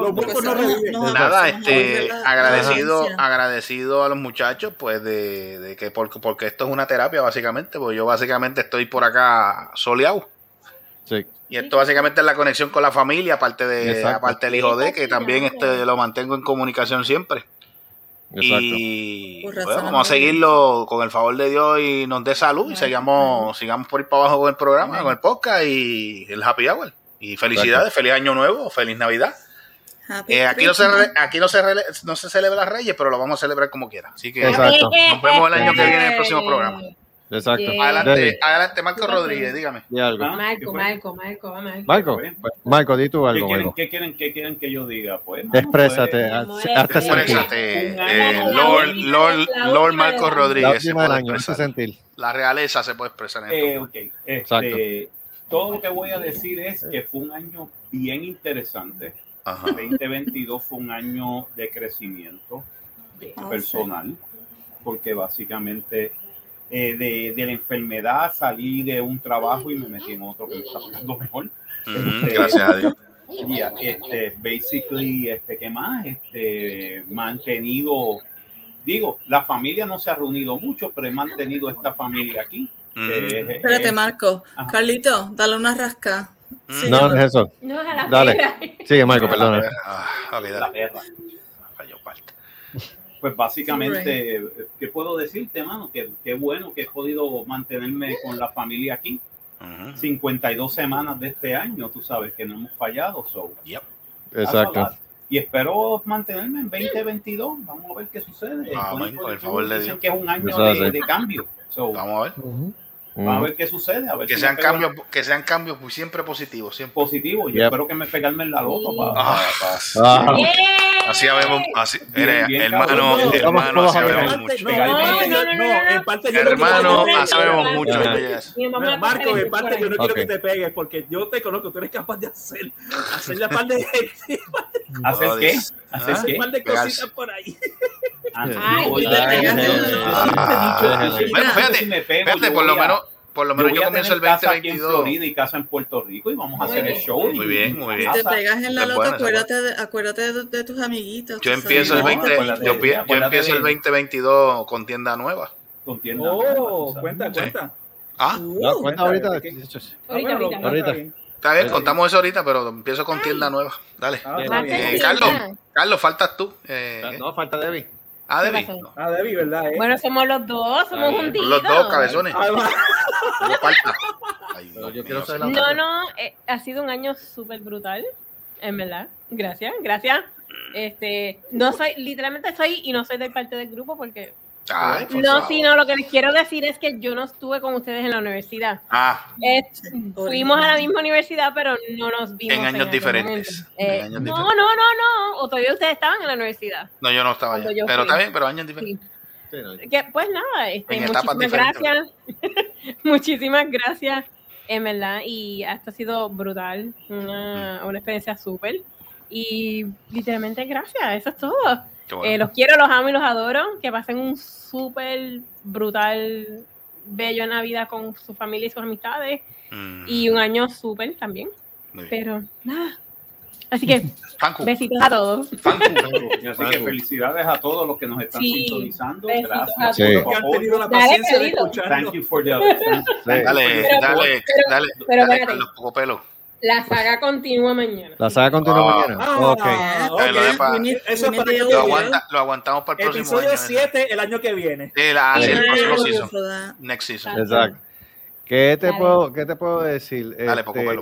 No, nada, no, este, no, no, agradecido, no. agradecido a los muchachos, pues, de, de que porque, porque esto es una terapia, básicamente, porque yo básicamente estoy por acá soleado. Sí. Y esto básicamente es la conexión con la familia, aparte de, Exacto. aparte del hijo de, que también este, lo mantengo en comunicación siempre. Exacto. Y bueno, vamos a seguirlo con el favor de Dios y nos dé salud y sigamos, sigamos por ir para abajo con el programa, con el podcast y el happy hour. Y felicidades, feliz año nuevo, feliz Navidad. Eh, aquí no se, aquí no se, rele- no se celebra Reyes, pero lo vamos a celebrar como quiera. Así que Exacto. nos vemos el año que viene en el próximo programa. Exacto. Adelante, adelante Marco Rodríguez, dígame. di algo. Ah, ¿qué Marco? Marco, Marco, Marco. Marco, Marco, di tú ¿Qué algo, quieren, qué, quieren, ¿Qué quieren que yo diga? Pues, mano, Exprésate, pues, haz- hazte sentir. Exprésate, eh. Lord, Lord, Lord Marco La Rodríguez. se puede año, expresar. sentir. La realeza se puede expresar en esto. Eh, ok, este, todo lo que voy a decir es que fue un año bien interesante. Ajá. 2022 fue un año de crecimiento personal, porque básicamente eh, de, de la enfermedad salí de un trabajo y me metí en otro que me está pagando mejor. Ujú, Este, Gracias a Dios. Ya, este, basically, este, ¿qué más? Este, mantenido, digo, la familia no se ha reunido mucho, pero he mantenido esta familia aquí. Que es- Espérate, es- Marco. Ajá. Carlito, dale una rasca. Sí, No, no es eso. No, a la Dale. Sigue, Marco, perdona. Ah, ok, la perra. Falló parte. Pues básicamente, ¿qué puedo decirte, mano? Que qué bueno que he podido mantenerme con la familia aquí. Ujú. 52 semanas de este año, tú sabes que no hemos fallado. So, Yep. Exacto. Y espero mantenerme en 2022. Vamos a ver qué sucede. Amén, con el favor de Dicen Dios. que es un año de, de cambio. So, Vamos a ver. Ujú. Vamos a ver qué sucede. A ver Que si sean cambios, que sean cambios muy siempre positivos, siempre. positivos. Yo Yep. espero que me pegarme en la loto para. Ah. Ah. Así habemos, así, Bien, eres, bien, hermano, cabrón. hermano, así habemos mucho. Hermano, así sabemos pegues. mucho. Marco, en parte yo no quiero que te pegues porque yo te conozco, tú eres capaz de hacer, hacer la par de, ¿Hacer No, qué? ¿Hacer Ah. qué? un par de cositas por ahí. Ah, yo yo fíjate, si Fíjate, yo por lo menos, por lo yo menos yo a comienzo el tener casa aquí en 2022. Florida y casa en Puerto Rico y vamos a hacer el show. Muy bien, muy Si bien. te pegas en la Es loto, buena, esa acuérdate de, acuérdate de, de tus amiguitos. Yo empiezo el sabes. 20, acuérdate, yo, yo empiezo el de- 2022 con tienda nueva. Con tienda. Oh, cuenta, cuenta. Ah, No, cuenta ahorita. Ah, Ahorita, bueno, ahorita. está Ahorita. bien. está bien, contamos eso ahorita, pero empiezo con tienda nueva. Dale. Ah. Eh. Carlos, Carlos, faltas tú. Eh, No, falta Debbie. ¿Qué Debbie. Ah, Debbie, ¿verdad? eh? Bueno, somos los dos, somos juntitos. Los dos cabezones. Ah. Ay, Dios yo quiero mío, ser la No, no, eh, ha sido un año súper brutal, en verdad. Gracias, gracias. Este, no soy, literalmente soy y no soy de parte del grupo porque Ay, No, favor. sí, no, lo que les quiero decir es que yo no estuve con ustedes en la universidad. Ah, Eh, fuimos a la misma universidad, pero no nos vimos. En años diferentes. Eh, En años no, diferentes. no, no, no. O todavía ustedes estaban en la universidad. no, yo no estaba allá. Pero está bien, pero años diferentes. Que, pues nada, este, muchísimas gracias. muchísimas gracias, en verdad. Y esto ha sido brutal. Una, Mm. una experiencia súper. Y literalmente gracias, eso es todo. Bueno. Eh, los quiero, los amo y los adoro. Que pasen un súper brutal, bello Navidad con su familia y sus amistades. Mm, Y un año súper también. Pero nada. Así que Fancu. besitos a todos. Así que felicidades a todos los que nos están Sí, sintonizando. Gracias. por Que han su tenido la apoyo. Dale, paciencia de. Thank you for the. Dale, Pero- dale, pero- dale, pero dale, espérate. Carlos Poco Pelo. La saga continúa mañana. La saga continúa Ah. mañana. Ah, ok. ok. Que lo. Eso es para que Lo, aguanta, lo aguantamos para el próximo Episodio año. 7 el año que viene. Sí, la, sí, el próximo season. Next season. Exacto. ¿Qué te, Dale. puedo, ¿Qué te puedo decir? Dale, Poco Pelo.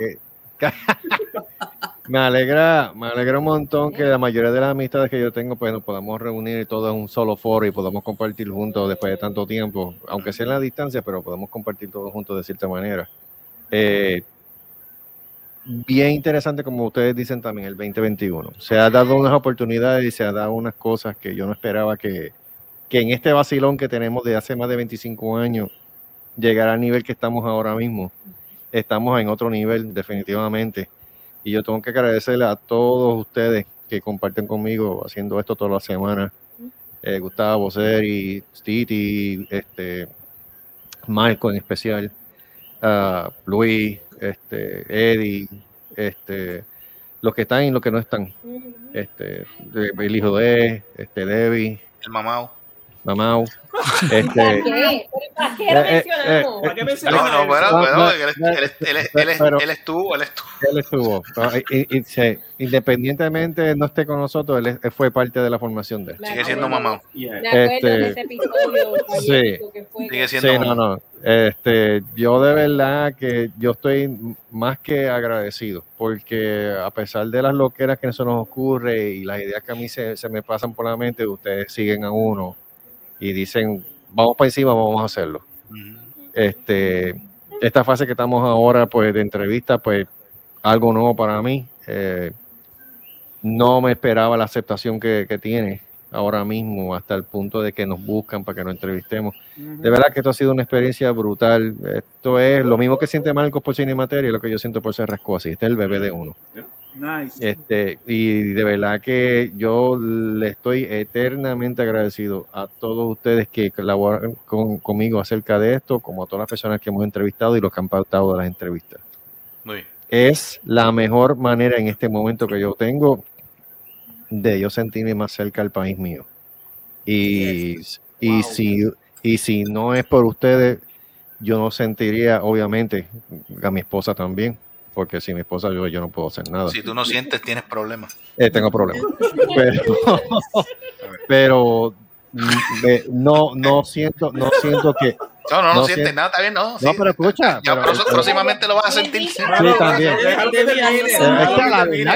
me alegra, me alegra un montón que la mayoría de las amistades que yo tengo, pues nos podamos reunir todos en un solo foro y podamos compartir juntos después de tanto tiempo, aunque sea en la distancia, pero podemos compartir todos juntos de cierta manera. Eh, bien interesante, como ustedes dicen también, el 2021. Se ha dado unas oportunidades y se ha dado unas cosas que yo no esperaba que, que en este vacilón que tenemos de hace más de 25 años llegara al nivel que estamos ahora mismo. Estamos en otro nivel, definitivamente. Y yo tengo que agradecerle a todos ustedes que comparten conmigo haciendo esto todas las semanas. Eh, Gustavo, Seri, Titi, este, Marco en especial, ah, Luis, este, Eddie, este, los que están y los que no están. Este, el hijo de, este, Debbie, El mamao. Mamau. ¿Para Este, qué? ¿Para qué Eh, eh, mencionamos? ¿Para qué No, no, bueno, No, bueno, no, él, estuvo, él estuvo. él estuvo. ¿no? Y- y- y se- independientemente no esté con nosotros, él, es- él fue parte de la formación de él. Sigue siendo acuerdo Este, de ese episodio. sí. Sigue siendo Sí, no, no. Este, yo de verdad que yo estoy más que agradecido porque a pesar de las loqueras que se nos ocurre y las ideas que a mí se, se me pasan por la mente, ustedes siguen a uno y dicen, vamos para encima, vamos a hacerlo. Este, esta fase que estamos ahora, pues, de entrevista, pues, algo nuevo para mí. Eh, no me esperaba la aceptación que, que tiene ahora mismo, hasta el punto de que nos buscan para que nos entrevistemos. De verdad que esto ha sido una experiencia brutal. Esto es lo mismo que siente Marcos por Cine y Materia, lo que yo siento por ser Rascosi. Este es el bebé de uno. Nice. Este, y de verdad que yo le estoy eternamente agradecido a todos ustedes que colaboran con- conmigo acerca de esto, como a todas las personas que hemos entrevistado y los que han pautado de las entrevistas. Muy bien. Es la mejor manera en este momento que yo tengo de yo sentirme más cerca al país mío. Y, y, si, y si no es por ustedes, yo no sentiría, obviamente, a mi esposa también, porque sin mi esposa yo, yo no puedo hacer nada. Si tú no sientes, tienes problemas. Eh, tengo problemas. Pero, pero mm, me- no, no siento, no siento que. No, no, no, No sientes nada, está bien, no. No, sí. pero escucha. Ya pero- pro- pero- próximamente lo vas a sentir. Sí, Sí, también.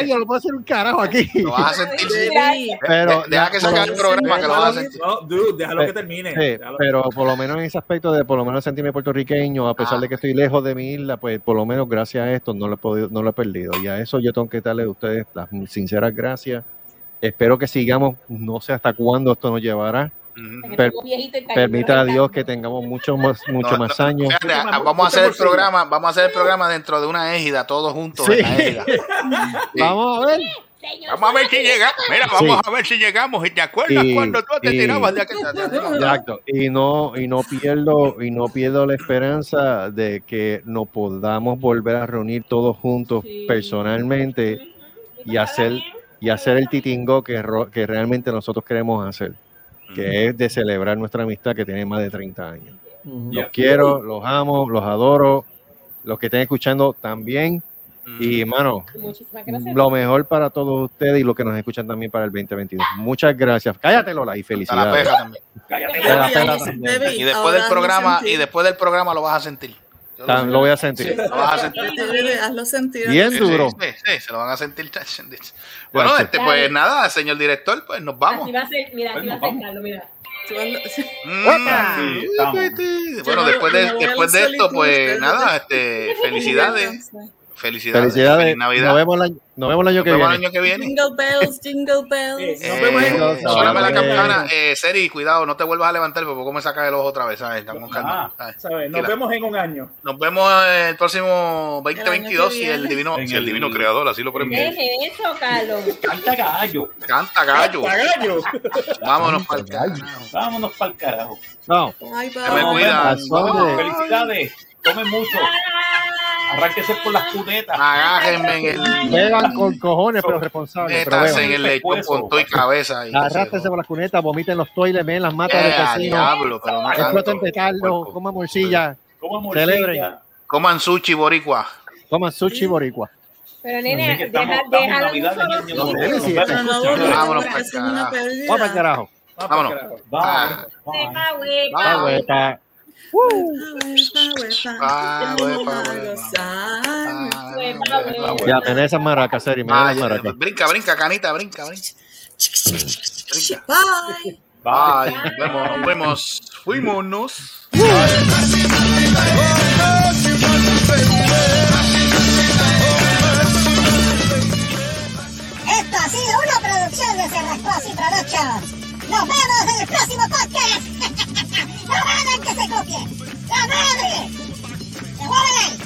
Yo no puedo hacer un carajo aquí. Lo vas a sentir. sí. Pero, De- Deja que se acabe el programa, que lo vas a sentir. No, dude, déjalo Eh, que termine. Sí, Déjalo- pero por lo menos en ese aspecto de por lo menos sentirme puertorriqueño, a pesar Ah. de que estoy lejos de mi isla, pues por lo menos gracias a esto no lo he podido, no lo he perdido. Y a eso yo tengo que darle a ustedes las sinceras gracias. Espero que sigamos, no sé hasta cuándo esto nos llevará. Per- Permita a Dios que tengamos mucho más, mucho No, más no, años. Fíjate, vamos a hacer el programa, vamos a hacer el programa dentro de una égida, todos juntos en Sí. la égida. Sí. Vamos a ver. Vamos a ver si llegamos. Mira, Sí. vamos a ver si llegamos. ¿Y te acuerdas Y- cuando tú te y- tirabas de aquel? Exacto. Y no, y no pierdo, y no pierdo la esperanza de que nos podamos volver a reunir todos juntos Sí. personalmente y hacer, y hacer el titingo que, que realmente nosotros queremos hacer, que es de celebrar nuestra amistad que tiene más de 30 años. Los quiero, los amo, los adoro. Los que estén escuchando también. Y, hermano, Muchísimas gracias. lo mejor para todos ustedes y los que nos escuchan también para el 2022. Muchas gracias. Cállate, Lola, y felicidades. la también. Y después del programa, y después del programa lo vas a sentir. Yo Tan- sé. Lo voy a sentir. Lo vas a sentir. Hazlo sentir. Bien Sí, duro. Sí, sí, sí, se lo van a sentir. Bueno, Gracias. este, pues nada, señor director, pues nos vamos. Así va a ser, mira, así va a ser Carlos, mira. Mm. Bueno, después de, después de esto, pues nada, este, felicidades. Felicidades. Felicidades. Feliz Navidad. Nos vemos, el año, nos vemos el año Nos que vemos el viene. año que viene. Jingle bells, jingle bells. Eh, Sóname la Eh, campana. Eh, Seri, cuidado, no te vuelvas a levantar porque me saca el ojo otra vez. ¿sabes? Estamos. ¿Sabes? Nos vemos en un año. Nos vemos eh, el próximo El año 2022 que si el viene. divino, En si el el- divino creador así lo ¿Qué permite. es eso, Carlos? Canta gallo. Canta gallo. ¡Pagaño! Vámonos para el Vámonos para el carajo. No. Se me bye. cuida. Suave. Felicidades. Tomen mucho. Arránquese por las cunetas. Agárrenme en el. Beban con cojones, pero responsables. Pero Métanse en el lechón con todo y cabeza. Y Arrástrense por las cunetas, vomiten los toiles, ven las matas Eh, del a vecino. diablo, pero no Exploten tanto. petardo, coman morcilla, Como morcilla. celebren, Coman sushi boricua. coman sushi boricua. Pero nene, deja, déjalo Vámonos es una carajo. pérdida. Vamos al carajo. Vámonos. Bye. Ah. Bye. Ah. Ah. Ya, da esas maracas, da Ah, brinca, brinca, canita, brinca, brinca. Brinca. Bye. Bye, nos vemos, nos vemos. Fuímonos. Esto ha sido una producción de Cerrascosi Productions. Nos vemos en el próximo podcast. ¡La madre que se copie! ¡La madre! ¡Se joden!